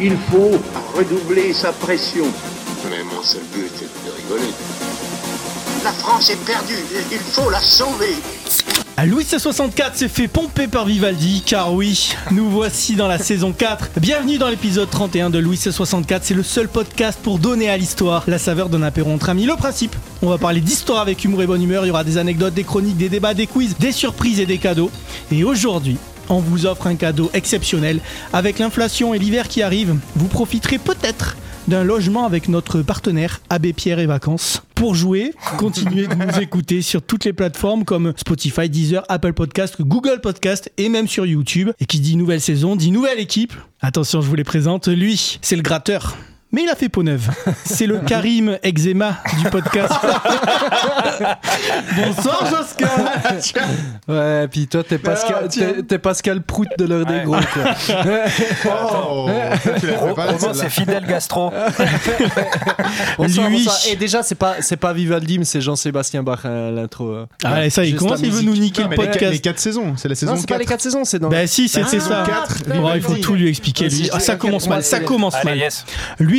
Il faut redoubler sa pression. Mais mon seul but est de rigoler. La France est perdue, il faut la sauver. Louis C64 s'est fait pomper par Vivaldi, car oui, nous voici dans la saison 4. Bienvenue dans l'épisode 31 de Louis C64, c'est le seul podcast pour donner à l'histoire la saveur d'un apéro entre amis. Le principe, on va parler d'histoire avec humour et bonne humeur, il y aura des anecdotes, des chroniques, des débats, des quiz, des surprises et des cadeaux. Et aujourd'hui, on vous offre un cadeau exceptionnel. Avec l'inflation et l'hiver qui arrive, vous profiterez peut-être d'un logement avec notre partenaire Abbé Pierre et Vacances. Pour jouer, continuez de nous écouter sur toutes les plateformes comme Spotify, Deezer, Apple Podcast, Google Podcast et même sur YouTube. Et qui dit nouvelle saison, dit nouvelle équipe. Attention, je vous les présente. Lui, c'est le gratteur. Mais il a fait peau neuve. C'est le Karim Eczéma du podcast. Bonsoir Josquin Ouais, puis toi, t'es Pascal, t'es, t'es Pascal Prout de l'heure des gros, quoi. Oh, c'est fidèle gastro. Bonsoir, Lui. bonsoir. Et déjà, c'est pas, c'est pas Vivaldi, mais c'est Jean-Sébastien Bach, à l'intro. euh. Ah, et ça, il commence, il veut nous niquer Non, le mais les, quatre- podcast. les quatre saisons, c'est la saison Non, c'est pas 4. les 4 saisons, c'est dans. Bah si, c'était Ah, ça. quatre, il faut tout lui expliquer. Lui. Ah, ça commence mal, ça commence mal. yes.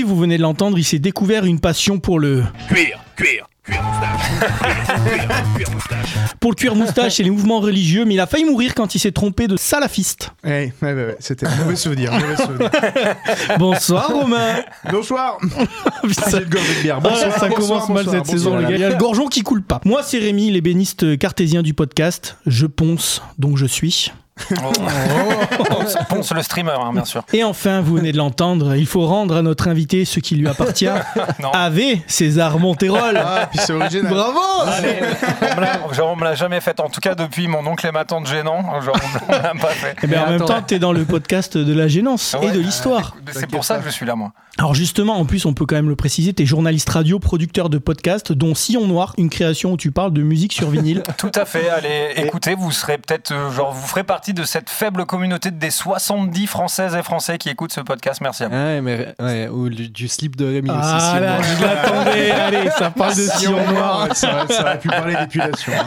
Lui, vous venez de l'entendre, il s'est découvert une passion pour le Cuir, cuir, cuir pour le cuir moustache et les mouvements religieux, mais il a failli mourir quand il s'est trompé de salafiste. Ouais, ouais, ouais, ouais, c'était un mauvais souvenir. mauvais souvenir. Bonsoir Romain. Bonsoir. Putain. J'ai le gorgée de bière. Bonsoir, ça bonsoir, commence mal bonsoir, cette saison, bonsoir. les gars. Il y a le gorgeon qui coule pas. Moi, c'est Rémi, l'ébéniste cartésien du podcast. Je ponce, donc je suis. Oh. Ponce, Ponce le streamer, hein, bien sûr. Et enfin, vous venez de l'entendre, il faut rendre à notre invité ce qui lui appartient. Ave César Monterol. Ah, puis c'est original. Bravo Allez, on me l'a- genre, on me l'a jamais fait. En tout cas, depuis mon oncle et ma tante gênant, genre, on me l'a pas fait. Eh bien, en même temps, t'es dans le podcast de la gênance et de l'histoire. euh, C'est pour ça que je suis là, moi. Alors justement, en plus, on peut quand même le préciser, t'es journaliste radio, producteur de podcast, dont Sillon Noir, une création où tu parles de musique sur vinyle. Tout à fait. Allez, écoutez, vous serez peut-être, euh, genre, vous ferez partie de cette faible communauté des 70 Françaises et Français qui écoutent ce podcast. Merci à vous. Ouais, mais ouais, ou du, du slip de Rémi aussi. ah si là, je l'attendais. Allez, ça parle de Sillon Noir. Ouais, ça, ça aurait pu parler d'épilation. hein.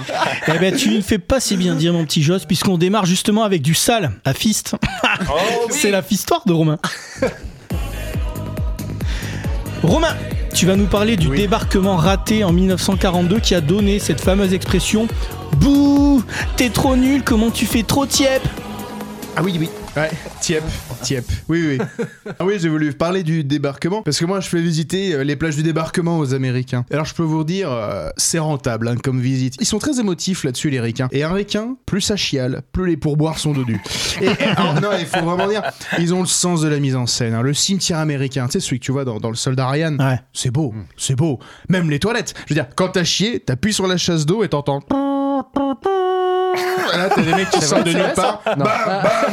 Eh ben, tu ne fais pas si bien dire, mon petit Joss, puisqu'on démarre justement avec du sale, à fist. C'est la fistoire de Romain. Romain, tu vas nous parler du Oui. débarquement raté en 1942 qui a donné cette fameuse expression Bouh, t'es trop nul, comment tu fais trop tiep? Ah oui, oui. Ouais, Tiep, Tiep. Oui, oui. Ah oui, j'ai voulu parler du débarquement parce que moi, je fais visiter euh, les plages du débarquement aux Américains. Alors, je peux vous dire, euh, c'est rentable hein, comme visite. Ils sont très émotifs là-dessus, les ricains. Et un ricain, plus ça chiale, plus les pourboires sont dodus. Et, et- alors, non, il faut vraiment dire, ils ont le sens de la mise en scène. hein. Le cimetière américain, tu sais, celui que tu vois dans, dans le soldat Ryan, Ouais. c'est beau, c'est beau. Même les toilettes. Je veux dire, quand t'as chié, t'appuies sur la chasse d'eau et t'entends. Là, t'as des mecs qui sortent de nulle part. Bam, bam,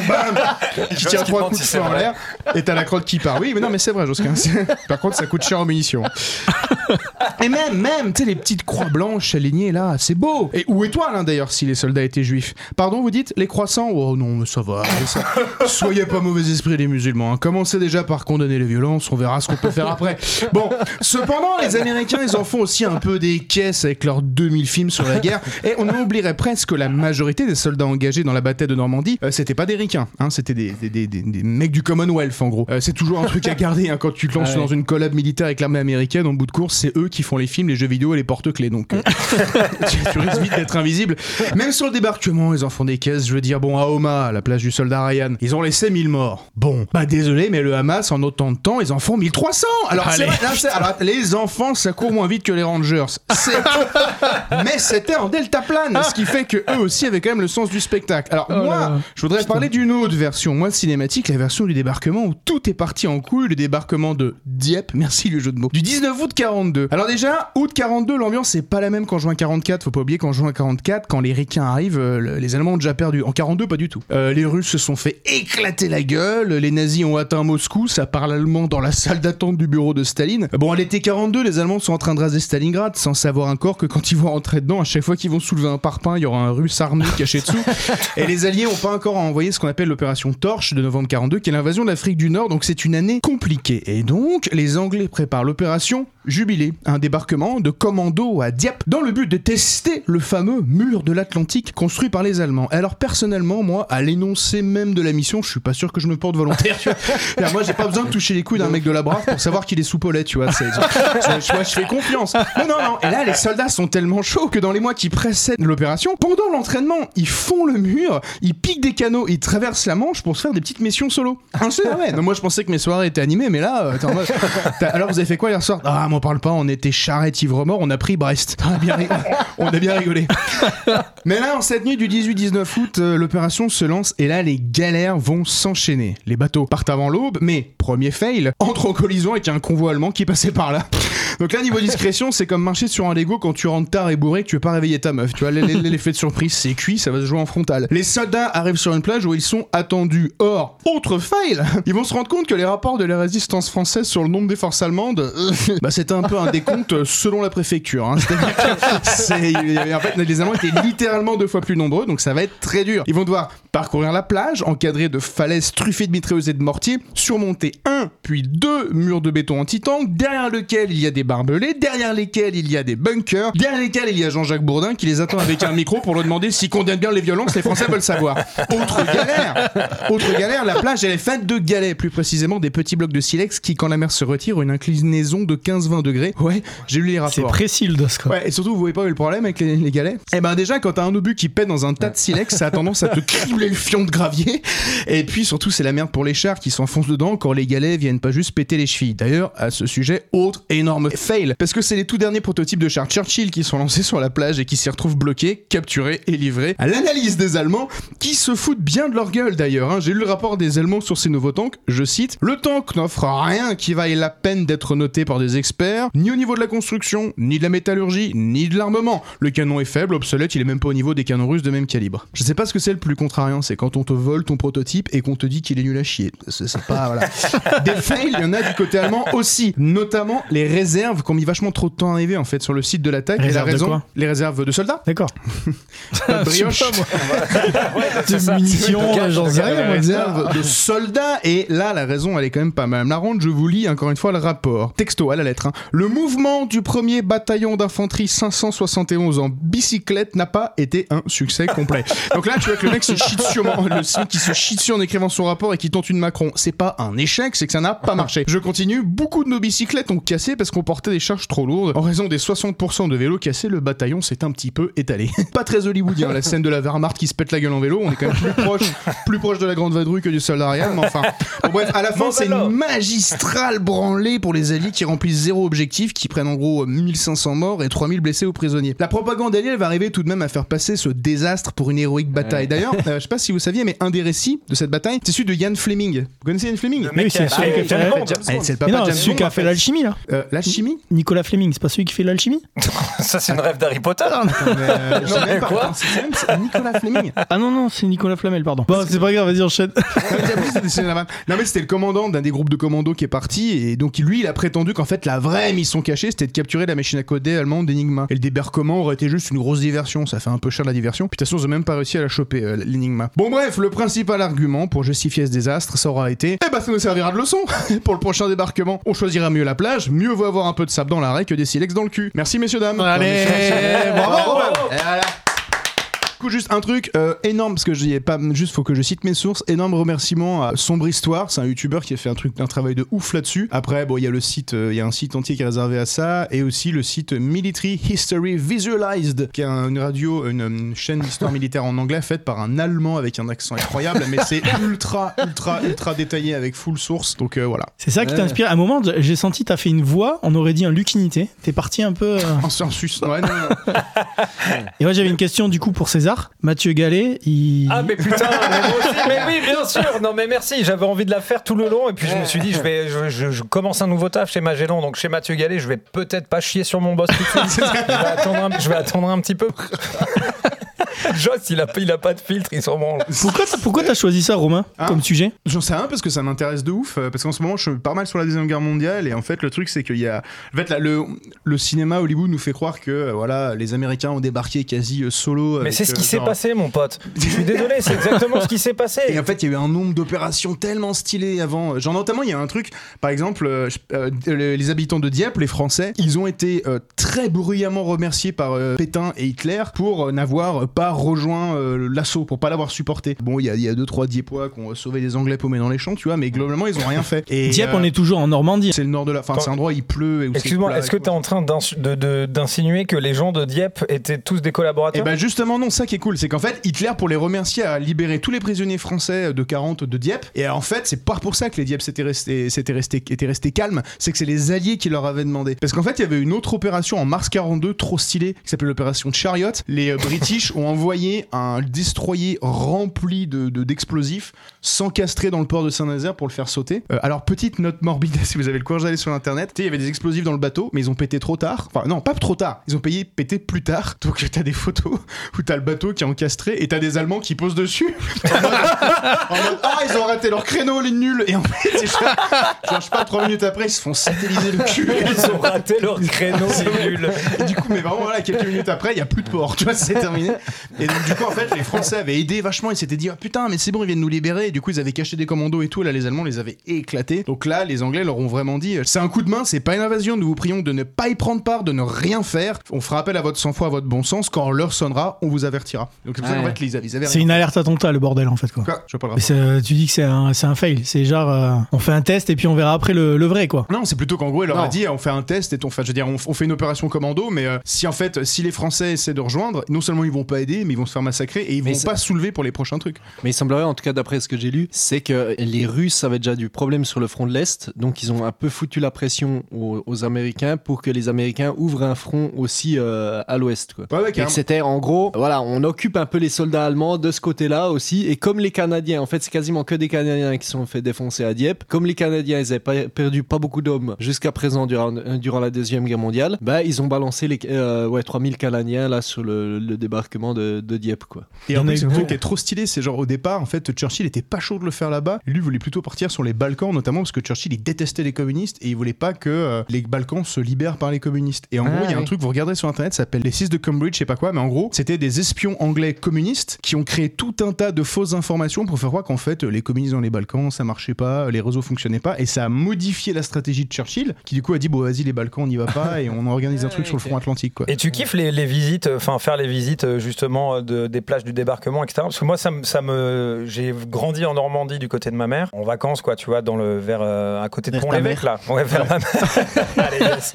bam. Qui tirent trois coups de feu en l'air. Et t'as la crotte qui part. Oui, mais non, mais c'est vrai, Josquin. Par contre, ça coûte cher en munitions. Et même, même, tu sais, les petites croix blanches alignées là, c'est beau. Et ou étoiles, hein, d'ailleurs, si les soldats étaient juifs. Pardon, vous dites les croissants Oh non, mais ça va. ça- Soyez pas mauvais esprit, les musulmans. hein. Commencez déjà par condamner les violences, on verra ce qu'on peut faire après. Bon, cependant, les Américains, ils en font aussi un peu des caisses avec leurs 2000 films sur la guerre. Et on oublierait presque que la majorité des soldats engagés dans la bataille de Normandie, euh, c'était pas des ricains, hein, c'était des, des, des- des- des mecs du Commonwealth en gros. Euh, c'est toujours un truc à garder hein, quand tu te lances Ah ouais. dans une collab militaire avec l'armée américaine en bout de course, c'est eux qui font les films, les jeux vidéo et les porte-clés. Donc euh, tu, tu risques vite d'être invisible. Même sur le débarquement, ils en font des caisses. Je veux dire, bon, à Homa, à la place du soldat Ryan, ils ont laissé 1000 morts. Bon, bah désolé, mais le Hamas, en autant de temps, ils en font 1300. Alors, Allez. vrai, là, c'est- alors, les enfants, ça court moins vite que les Rangers. Mais c'était en delta plane, ce qui fait que eux aussi avaient quand même le sens du spectacle. Alors Oh moi, là. je voudrais parler d'une autre version, moi cinématique, la version du débarquement où tout est parti en couille, le débarquement de Dieppe, merci le jeu de mots, du 19 août 42. Alors déjà, août 42, l'ambiance est pas la même qu'en juin 44, faut pas oublier qu'en juin 44, quand les ricains arrivent, euh, le- les Allemands ont déjà perdu. En 42, pas du tout. Euh, les Russes se sont fait éclater la gueule, les nazis ont atteint Moscou, ça parle allemand dans la salle d'attente du bureau de Staline. Bon, à l'été 42, les Allemands sont en train de raser Stalingrad, sans savoir encore que quand ils vont rentrer dedans, à chaque fois qu'ils vont soulever un parpaing, il y aura un russe armé caché dessous. Et les Alliés ont pas encore envoyé ce qu'on appelle l'opération Torche de novembre 42, qui est l'invasion de l'Afrique du Nord, donc c'est une année compliquée. Et donc, les Anglais préparent l'opération Jubilé, un un débarquement de commando à Dieppe dans le but de tester le fameux mur de l'Atlantique construit par les Allemands. Alors personnellement, moi, à l'énoncé même de la mission, je suis pas sûr que je me porte volontaire. Tu vois. moi, j'ai pas besoin de toucher les couilles d'un mec de la brave pour savoir qu'il est sous Paulet, tu vois. C'est- je, fais confiance. Non, non, non. Et là, les soldats sont tellement chauds que dans les mois qui précèdent l'opération, pendant l'entraînement, ils font le mur, ils piquent des canaux, ils traversent la Manche pour se faire des petites missions solo. Ah, c'est- ah ouais. Non, moi, je pensais que mes soirées étaient animées, mais là, euh, Alors, vous avez fait quoi hier soir? Ah, m'en parle pas, on était charrette ivre mort, on a pris Brest. On a bien, ri- on a bien rigolé. Mais là, en cette nuit du 18-19 août, euh, l'opération se lance et là, les galères vont s'enchaîner. Les bateaux partent avant l'aube, mais premier fail, entre en collision avec un convoi allemand qui passait par là. Donc là, niveau discrétion, c'est comme marcher sur un Lego quand tu rentres tard et bourré que tu veux pas réveiller ta meuf. Tu vois, l'effet de surprise, c'est cuit, ça va se jouer en frontal. Les soldats arrivent sur une plage où ils sont attendus. Or, autre fail, ils vont se rendre compte que les rapports de la résistance française sur le nombre des forces allemandes, bah c'était un peu un décompte selon la préfecture. hein. En fait, les Allemands étaient littéralement deux fois plus nombreux, donc ça va être très dur. Ils vont devoir parcourir la plage, encadrés de falaises truffées de mitrailleuses et de mortiers, surmonter un puis deux murs de béton anti-tank, derrière lequel il y a des barbelés, derrière lesquels il y a des bunkers, derrière lesquels il y a Jean-Jacques Bourdin qui les attend avec un micro pour leur demander s'ils condamnent bien les violences, les Français veulent savoir. Autre galère la plage est faite de galets, plus précisément des petits blocs de silex qui, quand la mer se retire, ont une inclinaison de 15-20 degrés. Ouais, j'ai lu les C'est rapports. précis le dos, quoi. Ouais, et surtout, vous voyez pas où est le problème avec les, les galets? Eh ben déjà, quand t'as un obus qui pète dans un tas de silex, ça a tendance à te cribler le fion de gravier. Et puis surtout, c'est la merde pour les chars qui s'enfoncent dedans quand les galets viennent pas juste péter les chevilles. D'ailleurs, à ce sujet, autre énorme fail. Parce que c'est les tout derniers prototypes de chars Churchill qui sont lancés sur la plage et qui s'y retrouvent bloqués, capturés et livrés à l'analyse des Allemands, qui se foutent bien de leur gueule d'ailleurs. hein. J'ai lu le rapport des Allemands sur ces nouveaux tanks. Je cite Le tank n'offre rien qui vaille la peine d'être noté par des experts, niveau de la construction, ni de la métallurgie, ni de l'armement. Le canon est faible, obsolète, il est même pas au niveau des canons russes de même calibre. Je sais pas ce que c'est le plus contrariant, c'est quand on te vole ton prototype et qu'on te dit qu'il est nul à chier. C'est pas voilà. Des fails, il y en a du côté allemand aussi, notamment les réserves qui ont mis vachement trop de temps à arriver en fait sur le site de l'attaque. Et la Réserves de raison, quoi les réserves de soldats. D'accord. Brioche. Je sais pas, moi. De munitions, j'en sais rien, moi. réserve de soldats et là la raison elle est quand même pas mal marrante je vous lis encore une fois le rapport texto à la lettre hein. le mouvement du premier bataillon d'infanterie 571 en bicyclette n'a pas été un succès complet. Donc là tu vois que le mec se chie dessus en- le qui se chie dessus en écrivant son rapport et qui tente une Macron. C'est pas un échec c'est que ça n'a pas marché. Je continue. Beaucoup de nos bicyclettes ont cassé parce qu'on portait des charges trop lourdes. En raison des 60% de vélos cassés le bataillon s'est un petit peu étalé. Pas très hollywoodien la scène de la Wehrmacht qui se pète la gueule en vélo. On est quand même plus proche plus proche de la grande vadrouille que du soldat mais enfin. Bon, bref, à la fin, c'est une magistrale branlée pour les alliés qui remplissent zéro objectif, qui prennent en gros 1500 morts et 3000 blessés ou prisonniers. La propagande alliée elle va arriver tout de même à faire passer ce désastre pour une héroïque bataille. D'ailleurs, euh, je sais pas si vous saviez, mais un des récits de cette bataille, c'est celui de Ian Fleming. Vous connaissez Ian Fleming? Le Oui, c'est qui celui qui a fait Mais qui a l'alchimie, là. Euh, la chimie? Nicolas Fleming, c'est pas celui qui fait l'alchimie? Ça, c'est une rêve d'Harry Potter. Euh, c'est Nicolas Fleming. Ah non, non, c'est Nicolas Flamel, pardon. Bon, c'est pas grave, vas-y, enchaîne. Non mais c'était le commandant d'un des groupes de commandos qui est parti et donc lui il a prétendu qu'en fait la vraie mission c'était de capturer la machine à coder allemande d'Enigma. Et le débarquement aurait été juste une grosse diversion, ça fait un peu cher la diversion. Puis de toute façon ils ont même pas réussi à la choper euh, l'Enigma. Bon bref, le principal argument pour justifier ce désastre ça aura été Eh bah ça nous servira de leçon Pour le prochain débarquement, on choisira mieux la plage, mieux vaut avoir un peu de sable dans l'arrêt que des silex dans le cul. Merci messieurs dames. Allez, bravo Et voilà. Coup, juste un truc euh, énorme parce que j'y ai pas juste faut que je cite mes sources énorme remerciement à Sombre Histoire c'est un youtubeur qui a fait un truc un travail de ouf là-dessus après bon il y a le site euh, il y a un site entier qui est réservé à ça et aussi le site Military History Visualized qui est un- une radio une, une chaîne d'histoire militaire en anglais faite par un allemand avec un accent incroyable mais c'est ultra ultra ultra détaillé avec full source donc euh, voilà C'est ça qui t'inspire. À un moment, j'ai senti, t'as fait une voix, on aurait dit un Lucinité. T'es parti un peu. euh, en sus ouais, non, non. Et moi, j'avais une question du coup pour César. Mathieu Gallet, il. Ah mais putain, mais moi aussi, mais oui, bien sûr. Non mais merci, j'avais envie de la faire tout le long et puis je me suis dit je vais je, je- je commence un nouveau taf chez Magellan donc chez Mathieu Gallet, je vais peut-être pas chier sur mon boss tout de suite. je, vais attendre un, je vais attendre un petit peu. Joss, il a, il a pas de filtre, il s'en branle. Pourquoi t'as, pourquoi t'as choisi ça, Romain, Hein comme sujet? J'en sais rien parce que ça m'intéresse de ouf. euh, Parce qu'en ce moment, je suis pas mal sur la deuxième guerre mondiale et en fait, le truc, c'est qu'il y a, en fait, là, le, le cinéma Hollywood nous fait croire que euh, voilà, les Américains ont débarqué quasi euh, solo. Mais avec, c'est ce qui euh, s'est genre- passé, mon pote. Je suis désolé, c'est exactement ce qui s'est passé. Et en fait, il y a eu un nombre d'opérations tellement stylées avant. Genre, notamment, il y a un truc, par exemple, euh, les les habitants de Dieppe, les Français, ils ont été euh, très bruyamment remerciés par euh, Pétain et Hitler pour euh, n'avoir pas rejoint euh, l'assaut, pour pas l'avoir supporté. Bon, il y a, y a deux, trois Diepois qui ont sauvé les Anglais paumés dans les champs, tu vois, mais globalement, ils ont rien fait. Et, Dieppe, euh, on est toujours en Normandie. C'est le nord de la. Enfin, c'est un endroit où il pleut. Excuse-moi, est-ce que tout. tu es en train d'insinuer que les gens de Dieppe étaient tous des Et collaborateurs ben justement non, ça qui est cool, c'est qu'en fait Hitler pour les remercier a libéré tous les prisonniers français de 40 de Dieppe et en fait c'est pas pour ça que les Dieppe s'étaient restés s'étaient restés étaient restés calmes, c'est que c'est les alliés qui leur avaient demandé. Parce qu'en fait, il y avait une autre opération en mars 42 trop stylée qui s'appelait l'opération Chariot. Les euh, British ont envoyé un destroyer rempli de de- d'explosifs s'encastrer dans le port de Saint-Nazaire pour le faire sauter. Euh, alors petite note morbide si vous avez le courage d'aller sur internet, il y avait des explosifs dans le bateau, mais ils ont pété trop tard. Enfin non, pas trop tard. Ils ont payé pété plus tard. Donc t'as des photos où t'as le bateau qui est encastré et t'as des Allemands qui posent dessus. En mode, en mode, ah ils ont raté leur créneau les nuls. Et en fait, c'est genre, je sais pas trois minutes après ils se font satelliser le cul. Ils ont raté leur créneau, c'est nul. Et du coup, mais vraiment, voilà, quelques minutes après, il y a plus de port, tu vois, c'est terminé. Et donc, du coup, en fait, les Français avaient aidé vachement, ils s'étaient dit, ah putain, mais c'est bon, ils viennent nous libérer. Et du coup, ils avaient caché des commandos et tout, et là, les Allemands les avaient éclatés. Donc là, les Anglais leur ont vraiment dit, c'est un coup de main, c'est pas une invasion, nous vous prions de ne pas y prendre part, de ne rien faire. On fera appel à votre sang-froid, à votre bon sens. Quand l'heure sonnera, on vous avertira. Donc c'est pour ça qu'en Ouais. fait, ils avaient, ils avaient C'est rien une alerte attentat, le bordel, en fait, quoi. fait. Quoi Je vois pas le Mais rapport. c'est- tu dis que c'est un, c'est un fail. C'est genre, euh, on fait un test et puis on verra après le, le vrai, quoi. Non, c'est plutôt qu'en gros, il leur a Non. dit, on fait un test et on fait, je veux dire, on, on fait une opération commando, mais euh, si en fait, si les Français essaient de rejoindre, non seulement ils vont pas aider, mais ils vont se faire massacrer et ils Mais vont pas soulever pour les prochains trucs. Mais il semblerait, en tout cas d'après ce que j'ai lu, c'est que les Russes avaient déjà du problème sur le front de l'Est, donc ils ont un peu foutu la pression aux, aux Américains pour que les Américains ouvrent un front aussi euh, à l'Ouest. quoi. Ouais, ouais, Et que carrément. c'était en gros, voilà, on occupe un peu les soldats allemands de ce côté-là aussi. Et comme les Canadiens, en fait, c'est quasiment que des Canadiens qui sont fait défoncer à Dieppe. Comme les Canadiens, ils avaient pas, perdu pas beaucoup d'hommes jusqu'à présent durant, euh, durant la Deuxième Guerre mondiale, bah, ils ont balancé les euh, ouais, 3000 Canadiens là sur le, le débarquement de, de Dieppe. Quoi. Et en plus, eu un truc qui est trop stylé, c'est genre au départ, en fait, Churchill était pas chaud de le faire là-bas. Lui voulait plutôt partir sur les Balkans, notamment parce que Churchill il détestait les communistes et il voulait pas que euh, les Balkans se libèrent par les communistes. Et en Ah, gros, il y a un truc, vous regardez sur internet, ça s'appelle les 6 de Cambridge, je sais pas quoi, mais en gros, c'était des espions anglais communistes qui ont créé tout un tas de fausses informations pour faire croire qu'en fait, les communistes dans les Balkans, ça marchait pas, les réseaux fonctionnaient pas, et ça a modifié la stratégie de Churchill, qui du coup a dit, bon, vas-y, les Balkans, on n'y va pas, et on organise un truc sur le front atlantique, quoi. Et tu kiffes les, les visites, enfin faire les visites euh, justement euh, de, des plages du débarquement, etc. Parce que moi, ça, me- ça me, j'ai grandi en Normandie du côté de ma mère, en vacances quoi, tu vois, dans le vers euh, à côté de Pont-l'Évêque là, ouais, vers ma mère, Allez, yes.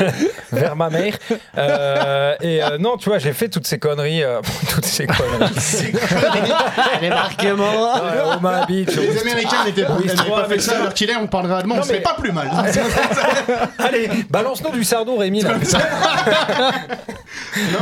vers ma mère. Euh, et euh, non, tu vois, j'ai fait toutes ces conneries, euh, toutes ces conneries. Débarquement. Ouais, Omaha Beach, Les Américains n'étaient pas, trois pas fait avec ça est, on parlerait allemand, Non, on serait mais- pas plus mal. Allez, balance-nous du sardou, Rémi. Là.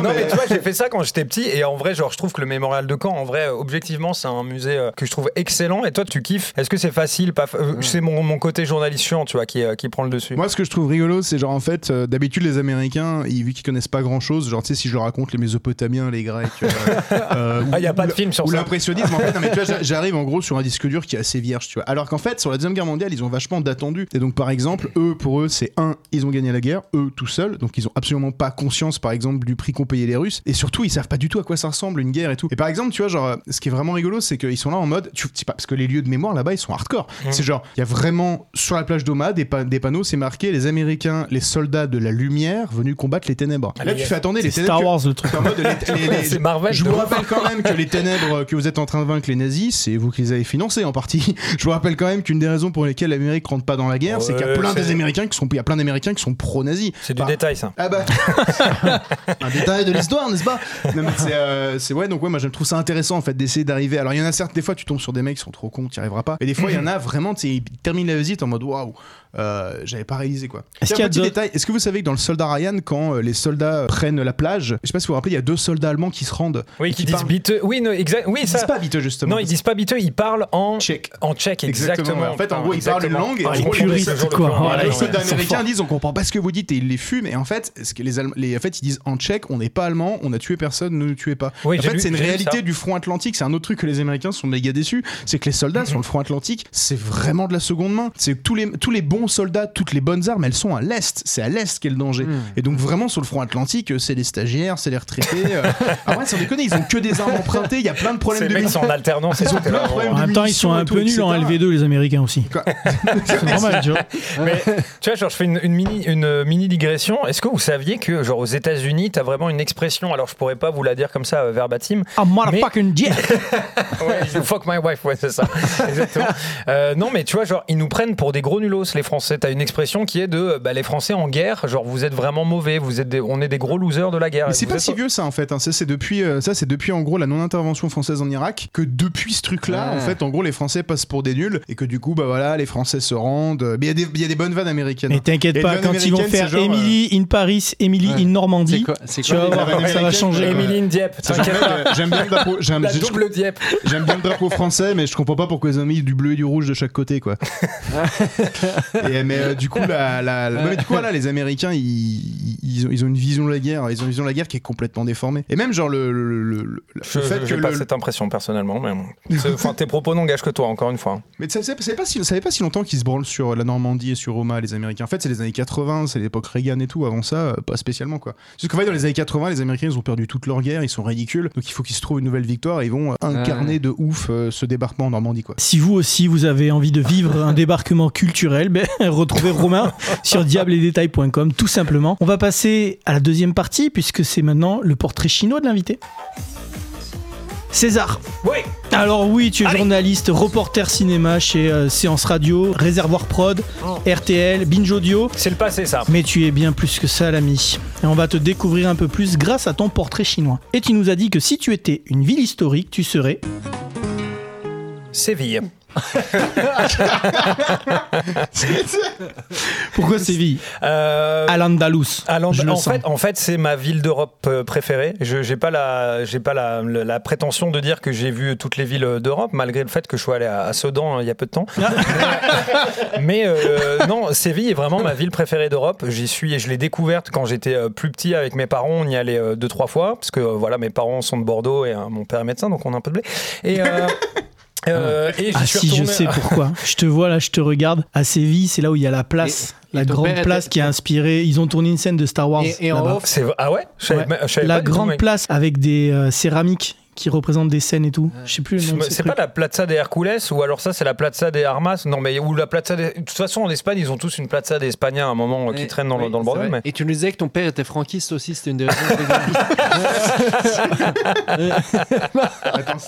non, mais... tu vois, j'ai fait ça quand j'étais petit et en vrai, genre, je trouve que le mémorial de Caen, en vrai, euh, objectivement, c'est un musée euh, que je trouve excellent. Et toi, tu kiffes Est-ce que c'est facile pas fa- euh, C'est mon, mon côté journaliste chiant, tu vois, qui, qui prend le dessus? Moi, ce que je trouve rigolo, c'est genre en fait, euh, d'habitude, les Américains, ils, vu qu'ils connaissent pas grand chose, genre, tu sais, si je leur raconte les Mésopotamiens, les Grecs. euh, euh, Ah, y a pas de film sur Ou ça. l'impressionnisme, en fait, non, mais tu vois, j'a- j'arrive en gros sur un disque dur qui est assez vierge, tu vois. Alors qu'en fait, sur la Deuxième Guerre mondiale, ils ont vachement d'attendu. Et donc, par exemple, eux, pour eux, c'est un, ils ont gagné la guerre, eux tout seuls, donc ils ont absolument pas conscience, par exemple, du prix qu'ont payé les Russes. Et surtout, ils savent pas du tout à quoi ça ressemble une guerre et tout. Et par exemple, tu vois, genre, ce qui est vraiment rigolo, c'est qu'ils sont là en mode, tu c'est pas parce que les lieux de mémoire là-bas, ils sont hardcore. Mmh. C'est genre, il y a vraiment sur la plage d'Oma des, pa- des panneaux, c'est marqué les Américains, les soldats de la lumière venus combattre les ténèbres. Ah, là, tu fais attendez, les ténèbres. Star que- Wars, le truc. C'est Marvel. je vous rappelle quand même que les ténèbres que vous êtes en train de vaincre les nazis, c'est vous qui les avez financés en partie. Je vous rappelle quand même qu'une des raisons pour lesquelles l'Amérique rentre pas dans la guerre, c'est qu'il y a plein des Américains qui sont, il y a plein d'Américains qui sont pro-nazis. C'est du Enfin, détail, ça. ah bah un détail de l'histoire, n'est-ce pas? Non mais c'est euh, ouais donc ouais moi je trouve ça intéressant en fait d'essayer d'arriver. Alors il y en a certes des fois tu tombes sur des mecs qui sont trop cons, tu y arriveras pas. Et des fois il y en a vraiment tu sais, terminent la visite en mode waouh euh, j'avais pas réalisé quoi. Est-ce qu'il y a petit d'autres- détail, est-ce que vous savez que dans le soldat Ryan, quand euh, les soldats prennent la plage, je sais pas si vous vous rappelez, il y a deux soldats allemands qui se rendent. Oui, qui disent parlent- biteux. Oui, non, exact. Oui, Ils ça. disent pas biteux justement. non, ils disent pas biteux, ils parlent en Tchèque. En tchèque, exactement. En fait, en gros, ils parlent une langue et Ah, les puristes, les- quoi. Voilà, Voilà, les ils soldats américains disent on comprend pas ce que vous dites et ils les fument et en fait ce que les, Allem- les en fait ils disent en tchèque on n'est pas allemand on a tué personne ne nous tuez pas Oui, en fait c'est une réalité du front atlantique c'est un autre truc que les américains sont méga déçus c'est que les soldats sur le front atlantique c'est vraiment de la seconde main c'est tous les tous les bons soldats toutes les bonnes armes elles sont à l'est c'est à l'est qu'est le danger et donc vraiment sur le front atlantique euh, c'est les stagiaires c'est les retraités euh. ah ouais sans déconner ils ont que des armes empruntées il y a plein de problèmes de mecs sont en alternance. Ils ont etc. plein de problèmes En même temps, ils sont munitions un peu nuls en etc. LV2, les Américains aussi. C'est normal, tu vois. Mais tu vois, genre, je fais une, une mini, une mini digression. Est-ce que vous saviez que, genre, aux États-Unis, t'as vraiment une expression Alors, je pourrais pas vous la dire comme ça euh, verbatim. Ah, motherfucking yeah Ouais, you fuck my wife, ouais, c'est ça. Exactement. Euh, non, mais tu vois, genre, ils nous prennent pour des gros nulos, les Français. T'as une expression qui est de, bah, les Français en guerre, genre, vous êtes vraiment mauvais, vous êtes des- on est des gros losers de la guerre. Mais c'est pas êtes- si vieux ça en fait. hein. Ça c'est depuis, euh, ça c'est depuis en gros la non-intervention française en Irak que depuis ce truc-là, Ah. en fait, en gros les Français passent pour des nuls et que du coup bah voilà les Français se rendent. Mais il y a des- il y, a des bonnes vannes américaines. Mais t'inquiète Et pas, quand ils vont faire Emily in Paris, Emily Ouais. in Normandie, C'est quoi, c'est tu quoi vas voir ça va changer. euh, Émilie Dieppe, t'inquiète pas. bien, j'aime bien le drapeau. J'aime bien le drapeau français, mais je comprends pas pourquoi ils ont mis du bleu et du rouge de chaque côté, quoi. et, mais euh, du coup, la, la- la- ouais, mais du coup, voilà, les Américains, ils, ils ont, ils ont une vision de la guerre, ils ont une vision de la guerre qui est complètement déformée. Et même genre le, le, le- le- Je fait que j'ai pas cette impression personnellement, mais enfin, tes propos n'engagent que toi, encore une fois. Mais ça ça fait pas si, ça fait pas si longtemps qu'ils se branlent sur la Normandie et sur Roma, les Américains. En fait, c'est les années 80, c'est l'époque Reagan et tout. Avant ça, euh, pas spécialement quoi. Parce qu'en fait, dans les années 80, les Américains ils ont perdu toute leur guerre, ils sont ridicules. Donc il faut qu'ils se trouvent une nouvelle victoire et ils vont euh, incarner de ouf euh, ce débarquement en Normandie quoi. Si vous aussi vous avez envie de vivre un débarquement culturel, ben, retrouvez Romain sur diabledetail.com tout simplement. On va passer à la deuxième partie puisque c'est maintenant le portrait chinois de l'invité. César. Oui. Alors oui, tu es journaliste, reporter cinéma chez euh, Séance Radio, Réservoir Prod, RTL, Binge Audio. C'est le passé, ça. Mais tu es bien plus que ça, l'ami. Et on va te découvrir un peu plus grâce à ton portrait chinois. Et tu nous as dit que si tu étais une ville historique, tu serais. Séville. Pourquoi Séville Euh, À l'Andalous. En, fait, en fait, c'est ma ville d'Europe euh, préférée. Je j'ai pas la j'ai pas la, la- la prétention de dire que j'ai vu toutes les villes d'Europe, malgré le fait que je sois allé à, à Sedan euh, il y a peu de temps. Mais euh, non, Séville est vraiment ma ville préférée d'Europe. J'y suis et je l'ai découverte quand j'étais euh, plus petit avec mes parents. On y allait euh, deux trois fois parce que euh, voilà, mes parents sont de Bordeaux et euh, mon père est médecin, donc on a un peu de blé. Et euh, euh, et j'y Ah suis si, je sais pourquoi. je te vois là, je te regarde. À Séville, c'est là où il y a la place, Et- la et grande place qui a inspiré. Ils ont tourné une scène de Star Wars Et, et en là-bas. off, C'est ah ouais, Ouais. La tout, grande place avec des euh, céramiques qui représentent des scènes et tout. Je sais plus C'est pas la Plaza des Hercules ou alors ça c'est la Plaza des Armas? Non mais ou la Plaza des... De toute façon en Espagne ils ont tous une Plaza des Espagnols à un moment euh, qui Et- traîne dans, le- oui, dans le bordel. Mais... Et tu nous disais que ton père était franquiste aussi, c'était une des raisons.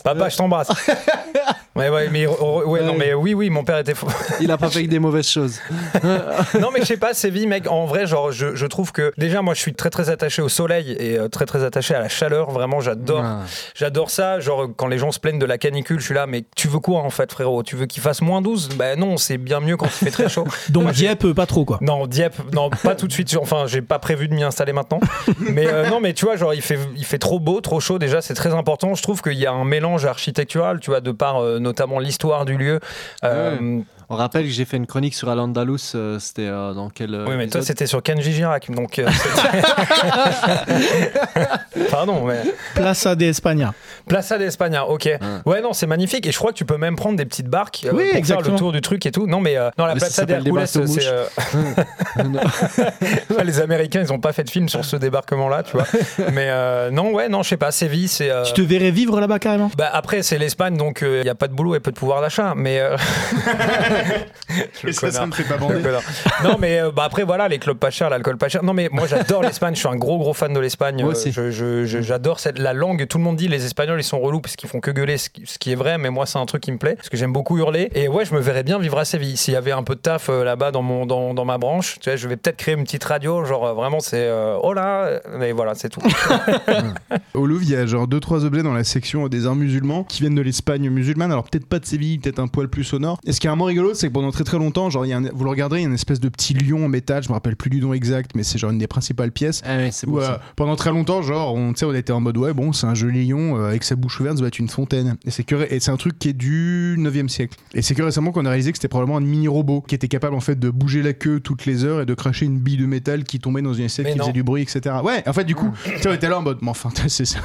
Papa je t'embrasse. ouais, ouais, mais, oh, ouais, non, mais oui oui mon père était fou. Il a pas fait que des mauvaises choses. non mais je sais pas Séville mec en vrai genre je, je trouve que déjà moi je suis très très attaché au soleil et euh, très très attaché à la chaleur vraiment j'adore Ah. j'adore ça genre quand les gens se plaignent de la canicule je suis là mais tu veux quoi en fait frérot? Tu veux qu'il fasse moins 12 ben non c'est bien mieux quand il fait très chaud Donc Moi, Dieppe, euh, pas trop quoi. Non, Dieppe, non, pas tout de suite. Enfin, j'ai pas prévu de m'y installer maintenant. Mais euh, non, mais tu vois, genre, il fait, il fait trop beau, trop chaud. Déjà, c'est très important. Je trouve qu'il y a un mélange architectural, tu vois, de par euh, notamment l'histoire du lieu. Euh, On rappelle que j'ai fait une chronique sur Al-Andalus, euh, c'était euh, dans quel. euh, oui, mais toi, c'était sur Kenji Girac. Donc, euh, Pardon, mais. Plaza de España. Plaza d'España, ok. Ouais, non, c'est magnifique. Et je crois que tu peux même prendre des petites barques euh, Oui, pour faire exactement. le tour du truc et tout. Non, mais euh, non, la Mais Plaza d'Hercules, bateaux c'est. euh, les Américains, ils ont pas fait de film sur ce débarquement-là, tu vois. Mais euh, non, ouais, non, je sais pas. Séville, c'est. euh, Tu te verrais vivre là-bas carrément? Bah après, c'est l'Espagne, donc il n'y a pas de boulot et peu de pouvoir d'achat. Mais. euh, Et ça, ça me fait pas bander. non, mais euh, bah, après, voilà, les clubs pas chers, l'alcool pas cher. Non, mais moi, j'adore l'Espagne. Je suis un gros, gros fan de l'Espagne. Moi Euh, aussi. je- je- je- J'adore cette la langue. Tout le monde dit les Espagnols, ils sont relous parce qu'ils font que gueuler, ce qui, ce qui est vrai. Mais moi, c'est un truc qui me plaît parce que j'aime beaucoup hurler. Et ouais, je me verrais bien vivre à Séville. S'il y avait un peu de taf euh, là-bas dans, mon, dans, dans ma branche, tu vois, je vais peut-être créer une petite radio. Genre, euh, vraiment, c'est euh, oh là. Mais voilà, c'est tout. Au Louvre, il y a genre deux trois objets dans la section des arts musulmans qui viennent de l'Espagne musulmane. Alors peut-être pas de Séville, peut-être un poil plus au nord. Et ce qui est vraiment rigolo, rigolo, c'est que pendant très très longtemps, genre, il y a un- vous le regarderez, il y a une espèce de petit lion en métal, je me rappelle plus du nom exact, mais c'est genre une des principales pièces. Ah ouais, c'est Où, bon. euh, ça. pendant très longtemps, genre, on, tu sais, on était en mode ouais, bon, c'est un joli lion euh, avec sa bouche ouverte, ça doit être une fontaine. Et c'est que ré- et c'est un truc qui est du 9e siècle. Et c'est que récemment qu'on a réalisé que c'était probablement un mini robot qui était capable en fait de bouger la queue toutes les heures et de cracher une bille de métal qui tombait dans une assiette Mais qui non. faisait du bruit, etc. Ouais, en fait, du coup, tu sais, on était là en mode, mais enfin, c'est ça,